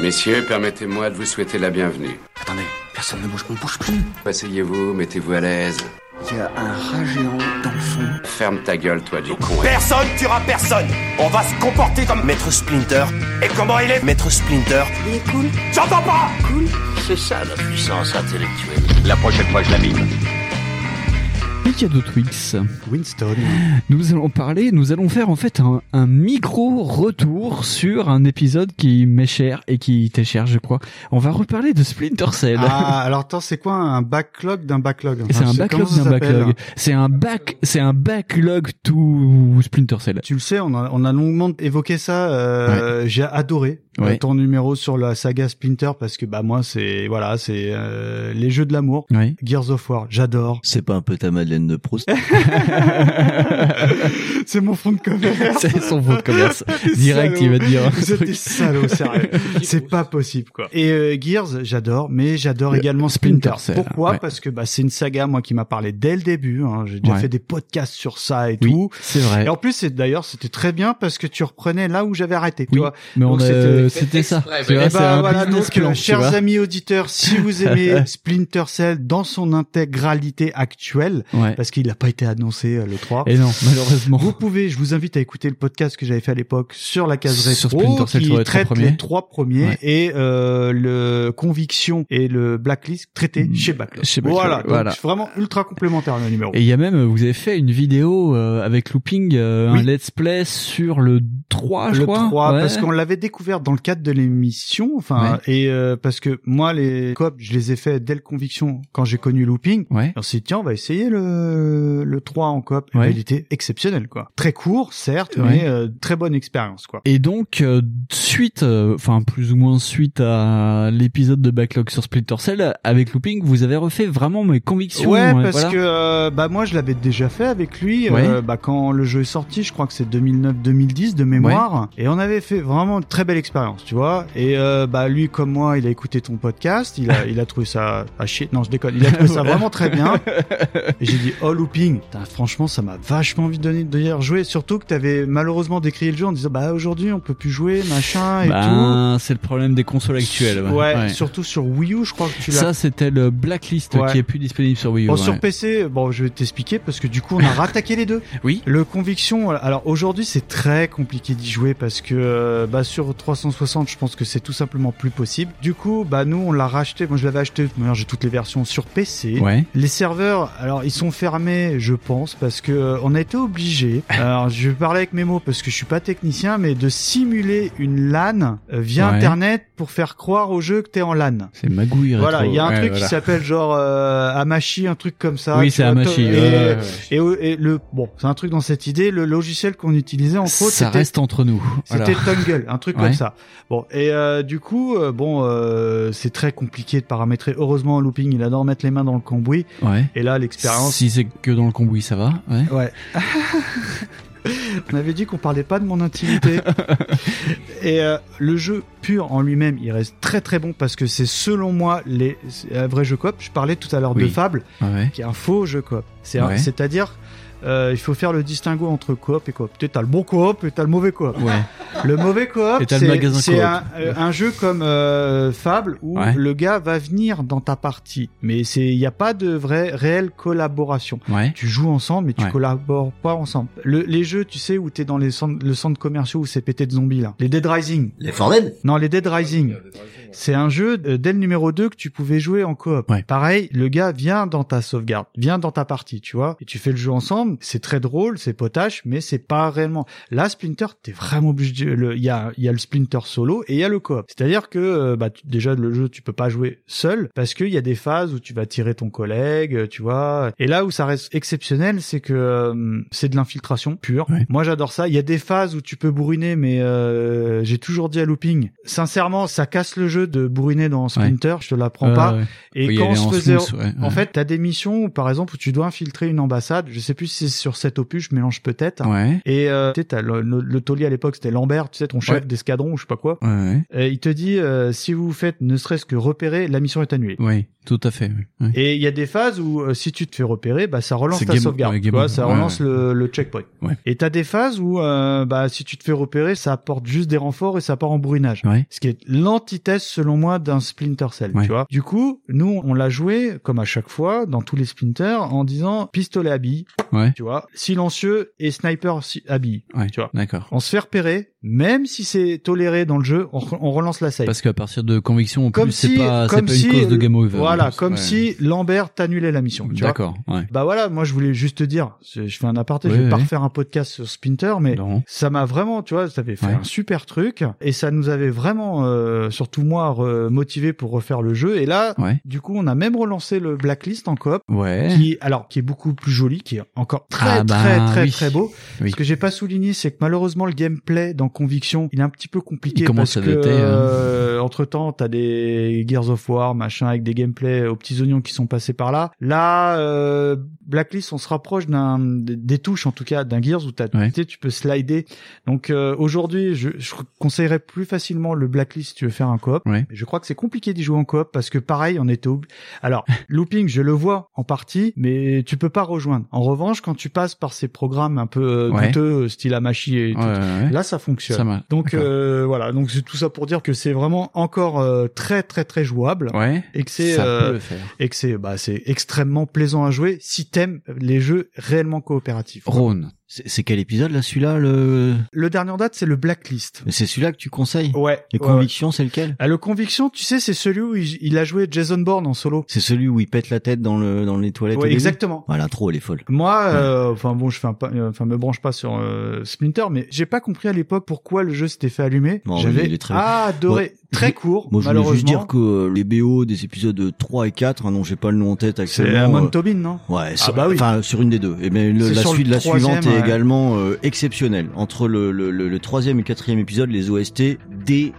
S13: Messieurs, permettez-moi de vous souhaiter la bienvenue.
S7: Attendez, personne ne bouge, on bouge plus.
S13: Asseyez-vous, mettez-vous à l'aise.
S4: Il y a un rat géant dans le fond.
S13: Ferme ta gueule, toi, du con.
S14: Personne tuera personne On va se comporter comme Maître Splinter. Et comment il est Maître Splinter?
S15: Il est cool.
S14: J'entends pas
S15: Cool.
S7: C'est ça la puissance intellectuelle. La prochaine fois, je la mime.
S1: Mikado Twix.
S3: Winston.
S1: Nous allons parler, nous allons faire en fait un, un micro-retour sur un épisode qui m'est cher et qui t'est cher, je crois. On va reparler de Splinter Cell.
S3: Ah, alors attends, c'est quoi un backlog d'un backlog
S1: c'est un backlog d'un backlog. C'est un back, c'est un backlog to Splinter Cell.
S3: Tu le sais, on a, on a longuement évoqué ça. euh, J'ai adoré
S1: Ouais.
S3: ton numéro sur la saga Splinter parce que bah moi c'est voilà c'est euh, les jeux de l'amour.
S1: Ouais.
S3: Gears of War, j'adore.
S4: C'est pas un peu ta Madeleine de Proust
S3: c'est mon fond de commerce.
S1: C'est son fond de commerce. Direct, il va te dire
S3: Vous êtes des salauds, sérieux. c'est pas possible, quoi. Et euh, Gears, j'adore, mais j'adore
S1: Le
S3: également
S1: Splinter
S3: Pourquoi
S1: ouais.
S3: Parce que bah, c'est une saga, moi, qui m'a parlé dès le début. Hein. J'ai déjà
S1: Ouais.
S3: fait des podcasts sur ça et
S1: Oui,
S3: tout.
S1: c'est vrai.
S3: Et en plus, c'est d'ailleurs, c'était très bien parce que tu reprenais là où j'avais arrêté. Tu
S1: Oui,
S3: vois.
S1: mais on a- c'était ça. Tu vois, un
S3: voilà, donc,
S1: plan,
S3: euh, chers amis auditeurs, si vous aimez Splinter Cell dans son intégralité actuelle,
S1: Ouais.
S3: parce qu'il n'a pas été annoncé euh, le 3.
S1: Et non, malheureusement.
S3: Vous pouvez, je vous invite à écouter le podcast que j'avais fait à l'époque sur la case rétro,
S1: Sur Splinter Cell,
S3: qui
S1: sur les
S3: traite les trois premiers
S1: Ouais.
S3: et euh, le Conviction et le Blacklist traités chez Backlog.
S1: Mm. Chez Backlog,
S3: voilà, donc
S1: voilà.
S3: c'est vraiment ultra complémentaire le numéro.
S1: Et il y a même, vous avez fait une vidéo euh, avec Looping, euh, un let's play sur le 3, je
S3: le
S1: crois.
S3: 3
S1: Ouais.
S3: parce qu'on l'avait découvert dans le cadre de l'émission enfin et euh, parce que moi les coop je les ai fait dès le conviction quand j'ai connu looping
S1: Ouais.
S3: on s'est dit tiens on va essayer le le 3 en coop Et
S1: Ouais.
S3: ben, il était exceptionnel quoi très court certes
S1: Ouais.
S3: mais euh, très bonne expérience quoi
S1: Et donc, euh, suite, euh, enfin plus ou moins suite à l'épisode de Backlog sur Splinter Cell, avec Looping, vous avez refait vraiment mes convictions.
S3: Ouais, parce
S1: voilà.
S3: que euh, bah moi je l'avais déjà fait avec lui
S1: Ouais.
S3: euh, bah quand le jeu est sorti, je crois que c'est 2009-2010 de mémoire et on avait fait vraiment une très belle expérience, tu vois. Et euh, bah lui comme moi, il a écouté ton podcast, il a il a trouvé ça à chier. Non, je déconne, il a trouvé ça vraiment très bien. Et j'ai dit "Oh looping, Putain, franchement, ça m'a vachement envie de y rejouer, surtout que t'avais malheureusement décrit le jeu en disant bah aujourd'hui on peut plus jouer, machin et tout."
S1: Ben, c'est le problème des consoles actuelles.
S3: Ouais, surtout sur Wii U, je crois que tu l'as.
S1: Ça, c'était le Blacklist
S3: Ouais.
S1: qui est plus disponible sur Wii U.
S3: Bon, sur PC, bon, je vais t'expliquer parce que du coup, on a rattaqué les deux.
S1: Oui.
S3: Le Conviction, alors aujourd'hui, c'est très compliqué d'y jouer parce que euh, bah, sur 360, je pense que c'est tout simplement plus possible. Du coup, bah nous, on l'a racheté. Moi, je l'avais acheté. D'ailleurs, j'ai toutes les versions sur PC.
S1: Ouais.
S3: Les serveurs, alors ils sont fermés, je pense, parce que euh, on a été obligé. Alors, je vais parler avec mes mots parce que je suis pas technicien, mais de simuler une LAN euh, via
S1: Ouais.
S3: Internet pour faire croire au jeu que t'es en LAN.
S1: C'est magouille.
S3: Voilà,
S1: rétro.
S3: il y a un
S1: Ouais,
S3: truc
S1: voilà.
S3: qui s'appelle genre euh, Amashi, un truc comme ça.
S1: Oui, c'est Amashi,
S3: Et, et, et le bon, c'est un truc dans cette idée. Le logiciel qu'on utilisait en faute,
S1: Ça
S3: c'était
S1: reste entre nous.
S3: c'était
S1: Voilà.
S3: Tungle, un truc comme ça. Bon, et euh, du coup, euh, bon, euh, c'est très compliqué de paramétrer. Heureusement, Looping, il adore mettre les mains dans le cambouis.
S1: Ouais.
S3: Et là, l'expérience.
S1: Si c'est que dans le cambouis, ça va. Ouais.
S3: Ouais. On avait dit qu'on parlait pas de mon intimité. Et le jeu pur en lui-même, il reste très très bon parce que c'est selon moi les un vrai jeu coop. Je parlais tout à l'heure de. Fable,
S1: Ouais.
S3: qui est un faux jeu coop. C'est-à-dire euh, il faut faire le distinguo entre coop et coop. Tu sais, t'as le bon coop et t'as le mauvais coop.
S1: Ouais.
S3: Le mauvais coop, c'est un, euh, un jeu comme euh, Fable où
S1: Ouais.
S3: le gars va venir dans ta partie, mais c'est il y a pas de vraie réelle collaboration.
S1: Ouais.
S3: Tu joues ensemble, mais tu
S1: Ouais.
S3: collabores pas ensemble. Le- les jeux, tu sais, où t'es dans les centres, le centre commerciaux où c'est pété de zombies là. Les Dead Rising.
S4: Les Dead?
S3: Non, les Dead Rising. C'est un jeu euh, dès le numéro 2 que tu pouvais jouer en coop.
S1: Ouais.
S3: Pareil, le gars vient dans ta sauvegarde, vient dans ta partie, tu vois, et tu fais le jeu ensemble. C'est très drôle, c'est potache, mais c'est pas réellement. Là, Splinter, t'es vraiment obligé. de- Il y a, il y a le Splinter solo et il y a le coop. C'est-à-dire que euh, bah, tu- déjà le jeu, tu peux pas jouer seul parce qu'il y a des phases où tu vas tirer ton collègue, euh, tu vois. Et là où ça reste exceptionnel, c'est que euh, c'est de l'infiltration pure. Moi, j'adore ça. Il y a des phases où tu peux bourriner, mais euh, j'ai toujours dit à Looping, sincèrement, ça casse le jeu de bourriner dans Splinter. Je te l'apprends pas.
S1: ouais.
S3: Et quand on se
S1: en
S3: faisait,
S1: smooth, ouais,
S3: en
S1: ouais.
S3: fait, t'as des missions, où, par exemple, où tu dois infiltrer une ambassade. Je sais plus si c'est sur cet opus, je mélange peut-être.
S1: Ouais.
S3: Et euh, tu sais, le, le, le taulier à l'époque, c'était Lambert, tu sais, ton chef
S1: Ouais.
S3: d'escadron ou je sais pas quoi.
S1: Ouais.
S3: Et il te dit, euh, si vous faites ne serait-ce que repérer, la mission est annulée.
S1: Ouais. tout à fait. oui. Oui.
S3: Et il y a des phases où euh, si tu te fais repérer, bah ça relance ta
S1: game-
S3: sauvegarde,
S1: ouais,
S3: tu vois, ça relance le, le checkpoint. Et t'as des phases où euh, bah si tu te fais repérer, ça apporte juste des renforts et ça part en.
S1: Ouais.
S3: Ce qui est l'antithèse selon moi d'un Splinter Cell, tu vois. Du coup, nous on l'a joué comme à chaque fois dans tous les Splinter en disant pistolet à billes,
S1: Ouais.
S3: Tu vois, silencieux et sniper si- billes,
S1: Ouais.
S3: tu vois.
S1: D'accord.
S3: On se fait repérer, même si c'est toléré dans le jeu, on, re- on relance la save.
S1: Parce qu'à partir de conviction, en
S3: comme
S1: plus, c'est
S3: si,
S1: pas, c'est
S3: comme
S1: pas
S3: si,
S1: une cause de game over.
S3: Voilà, comme
S1: Ouais.
S3: si Lambert t'annulait la mission.
S1: D'accord. Ouais.
S3: Bah voilà, moi je voulais juste te dire, je je fais un aparté, je
S1: Oui,
S3: vais pas refaire un podcast sur Splinter, mais
S1: Non.
S3: ça m'a vraiment, tu vois, ça avait fait
S1: Ouais.
S3: un super truc et ça nous avait vraiment, euh, surtout moi, motivé pour refaire le jeu. Et là, du coup, on a même relancé le Blacklist en coop.
S1: Ouais.
S3: Qui, alors, qui est beaucoup plus joli, qui est encore très,
S1: Ah bah,
S3: très, très,
S1: oui.
S3: très beau.
S1: Oui.
S3: Ce que j'ai pas souligné, c'est que malheureusement, le gameplay dans Conviction, il est un petit peu compliqué parce que,
S1: hein.
S3: euh, entre temps, t'as des Gears of War, machin, avec des gameplays aux petits oignons qui sont passés par là. Là, euh, Blacklist, on se rapproche d'un, des touches, en tout cas, d'un Gears où t'as,
S1: Ouais.
S3: tu peux slider. Donc, euh, aujourd'hui, je, je conseillerais plus facilement le Blacklist si tu veux faire un coop.
S1: Ouais.
S3: Je crois que c'est compliqué d'y jouer en coop parce que pareil, on était ob- alors looping, je le vois en partie, mais tu peux pas rejoindre. En revanche, quand tu passes par ces programmes un peu euh,
S1: Ouais.
S3: douteux, style Amashi et tout,
S1: Ouais,
S3: là ça fonctionne.
S1: Ça
S3: donc euh, voilà, donc c'est tout ça pour dire que c'est vraiment encore euh, très très très jouable
S1: Ouais.
S3: et que c'est euh, et que c'est bah c'est extrêmement plaisant à jouer si t'aimes les jeux réellement coopératifs.
S1: Rhône.
S4: C'est quel épisode là celui-là le
S3: Le dernier en date, c'est le Blacklist.
S4: C'est celui-là que tu conseilles?
S3: Ouais.
S4: Les
S3: ouais,
S4: convictions, c'est lequel?
S3: Ah, le conviction, tu sais, c'est celui où il, il a joué Jason Bourne en solo.
S4: C'est celui où il pète la tête dans le dans les toilettes.
S3: Ouais, exactement.
S4: Voilà, trop elle est folle.
S3: Moi, euh, enfin bon, je fais un pas, euh, enfin me branche pas sur euh, Splinter, mais j'ai pas compris à l'époque pourquoi le jeu s'était fait allumer.
S4: Bon,
S3: J'avais
S4: très-
S3: adoré. Très court,
S4: Moi, je voulais
S3: malheureusement.
S4: juste dire que euh, les BO des épisodes 3 et 4, hein, non, j'ai pas le nom en tête
S3: c'est. Amon
S4: euh,
S3: Tobin, non?
S4: Ouais,
S3: Ah bah oui.
S4: enfin sur une des deux. Et ben le- la suite, la suivante est également euh, exceptionnelle. Entre le, le, le, le troisième et quatrième épisode, les OST défoncent.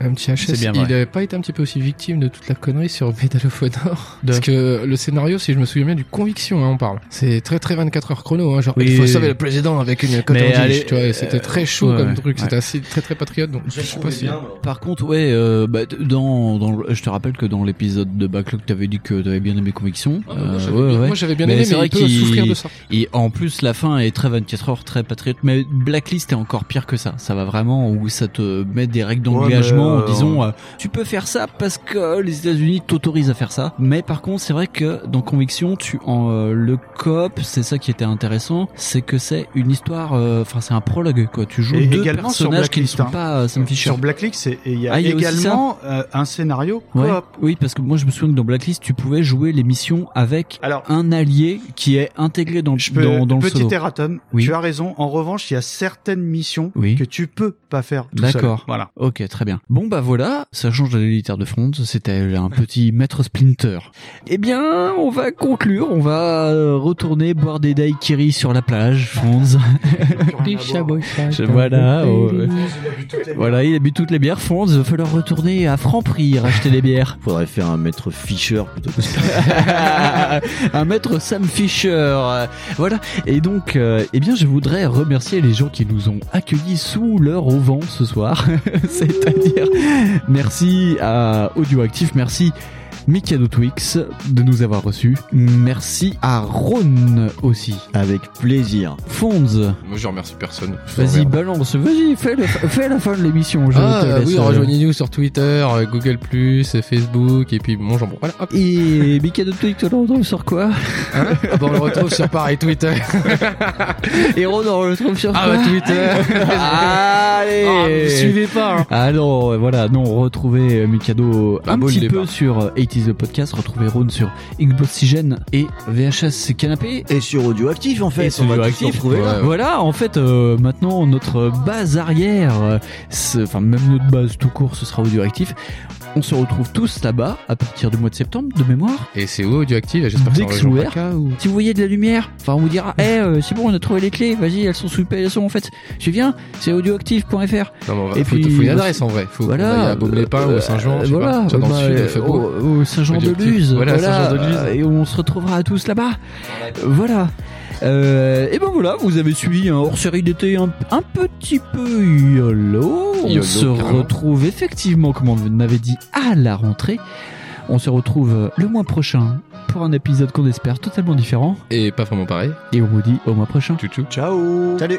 S2: Un petit HS,
S1: C'est bien
S2: il
S1: vrai.
S2: avait pas été un petit peu aussi victime de toute la connerie sur Medal of Honor Parce que le scénario, si je me souviens bien, du conviction, hein, on parle. C'est très très 24 heures chrono, hein, genre
S1: Oui,
S2: il faut
S1: oui,
S2: sauver
S1: oui.
S2: le président avec une
S1: Mais allez,
S2: tu vois, c'était
S1: euh,
S2: très chaud
S1: ouais,
S2: comme truc,
S1: ouais.
S2: c'était assez très très patriote, donc je sais pas si...
S1: Par contre, ouais, euh, bah, dans, dans, le- je te rappelle que dans l'épisode de Backlog, t'avais dit que t'avais bien aimé Conviction.
S2: Ah, moi, j'avais bien- moi, j'avais bien
S1: Mais
S2: aimé,
S1: c'est
S2: mais
S1: vrai
S2: il peut
S1: qu'il-
S2: souffrir de ça.
S1: Et en plus, la fin est très 24 heures, très patriote. Mais Blacklist est encore pire que ça. Ça va vraiment où ça te met des règles d'engagement
S3: Ouais,
S1: en disant,
S3: euh,
S1: euh, tu peux faire ça parce que les États-Unis t'autorisent à faire ça. Mais par contre, c'est vrai que dans Conviction, tu en euh, le coop, c'est ça qui était intéressant, c'est que c'est une histoire. euh, Enfin, c'est un prologue quoi. Tu joues
S3: Et
S1: deux personnages qui ne sont
S3: hein.
S1: pas euh, Sam Fisher.
S3: Sur Blacklist, il y a
S1: Ah, a
S3: également euh, un scénario
S1: Ouais.
S3: coop.
S1: Oui, parce que moi je me souviens que dans Blacklist, tu pouvais jouer les missions avec
S3: Alors,
S1: un allié qui est intégré dans,
S3: Je peux,
S1: dans, dans le
S3: petit
S1: solo.
S3: erratum,
S1: Oui.
S3: tu as raison. En revanche, il y a certaines missions
S1: Oui.
S3: que tu peux pas faire tout.
S1: D'accord.
S3: Voilà.
S1: Ok, très bien. Bon bah voilà, ça change de l'élitaire de Front, c'était un petit maître Splinter. Eh bien, on va conclure, on va euh, retourner boire des daiquiris sur la plage, Franz. voilà, oh, voilà, il a bu toutes les bières, Franz, il va falloir retourner à Franprix racheter les bières.
S4: Faudrait faire un maître Fischer plutôt que ça.
S1: un maître Sam Fisher. Voilà. Et donc, euh, eh bien, je voudrais remercier les gens qui nous ont accueillis sous leur auvent ce soir. C'est-à-dire, merci à Audioactif, merci Mikado Twix de nous avoir reçus. Merci à Ron aussi.
S4: Avec plaisir.
S1: Fonz.
S2: Moi je remercie personne.
S1: Vas-y, balance. Vas-y, fais, le- fais la fin de l'émission.
S2: Ah oui,
S1: euh,
S2: rejoignez-nous sur Twitter, euh, Google+, Facebook, et puis mon jambon. Voilà, hop.
S1: Et Mikado Twix, on le retrouve sur quoi?
S2: Hein? Ah bah, on le retrouve sur pareil Twitter.
S1: Et Ron, on le retrouve sur
S2: Ah
S1: quoi?
S2: Bah Twitter.
S1: Allez
S2: Ah, suivez pas. hein.
S1: Ah non, voilà, non, retrouvez euh, Mikado un
S2: bon,
S1: petit peu
S2: départ.
S1: sur 80 the Podcast, retrouvez Ron sur Xboxygène et VHS Canapé.
S4: Et sur Audioactif en fait,
S1: Et sur
S4: on va tous se
S1: Audioactif.
S4: retrouver là.
S2: Ouais.
S1: Voilà, en fait, euh, maintenant notre base arrière, euh, enfin même notre base tout court, ce sera Audioactif. On se retrouve tous là-bas à partir du mois de septembre, de mémoire.
S2: Et c'est où Audioactive? J'espère que
S1: c'est.
S2: Paca ou...
S1: Si vous voyez de la lumière, enfin on vous dira, eh euh, c'est bon, on a trouvé les clés, vas-y, elles sont sous elles sont en fait. Tu viens, c'est audioactive.fr.
S2: Non, mais on va-
S1: Et
S2: faut,
S1: puis,
S2: faut une adresse en vrai. Faut
S1: Voilà,
S2: à Baume-les-Pins ou
S1: euh,
S2: Saint-Jean, je
S1: voilà,
S2: pas. Dans
S1: bah,
S2: le sud, il fait beau.
S1: Au, au Saint-Jean-de-Luz.
S2: Audioactive. Voilà, Saint-Jean-de-Luz.
S1: Et on se retrouvera tous là-bas. Voilà. Euh, et ben voilà, vous avez suivi un hors-série d'été un, un petit peu YOLO. On
S2: YOLO,
S1: se
S2: carrément.
S1: retrouve effectivement, comme on m'avait dit, à la rentrée. On se retrouve euh, le mois prochain pour un épisode qu'on espère totalement différent.
S2: Et pas vraiment pareil.
S1: Et on vous dit au mois prochain.
S2: Tchou tchou.
S3: Ciao.
S16: Salut.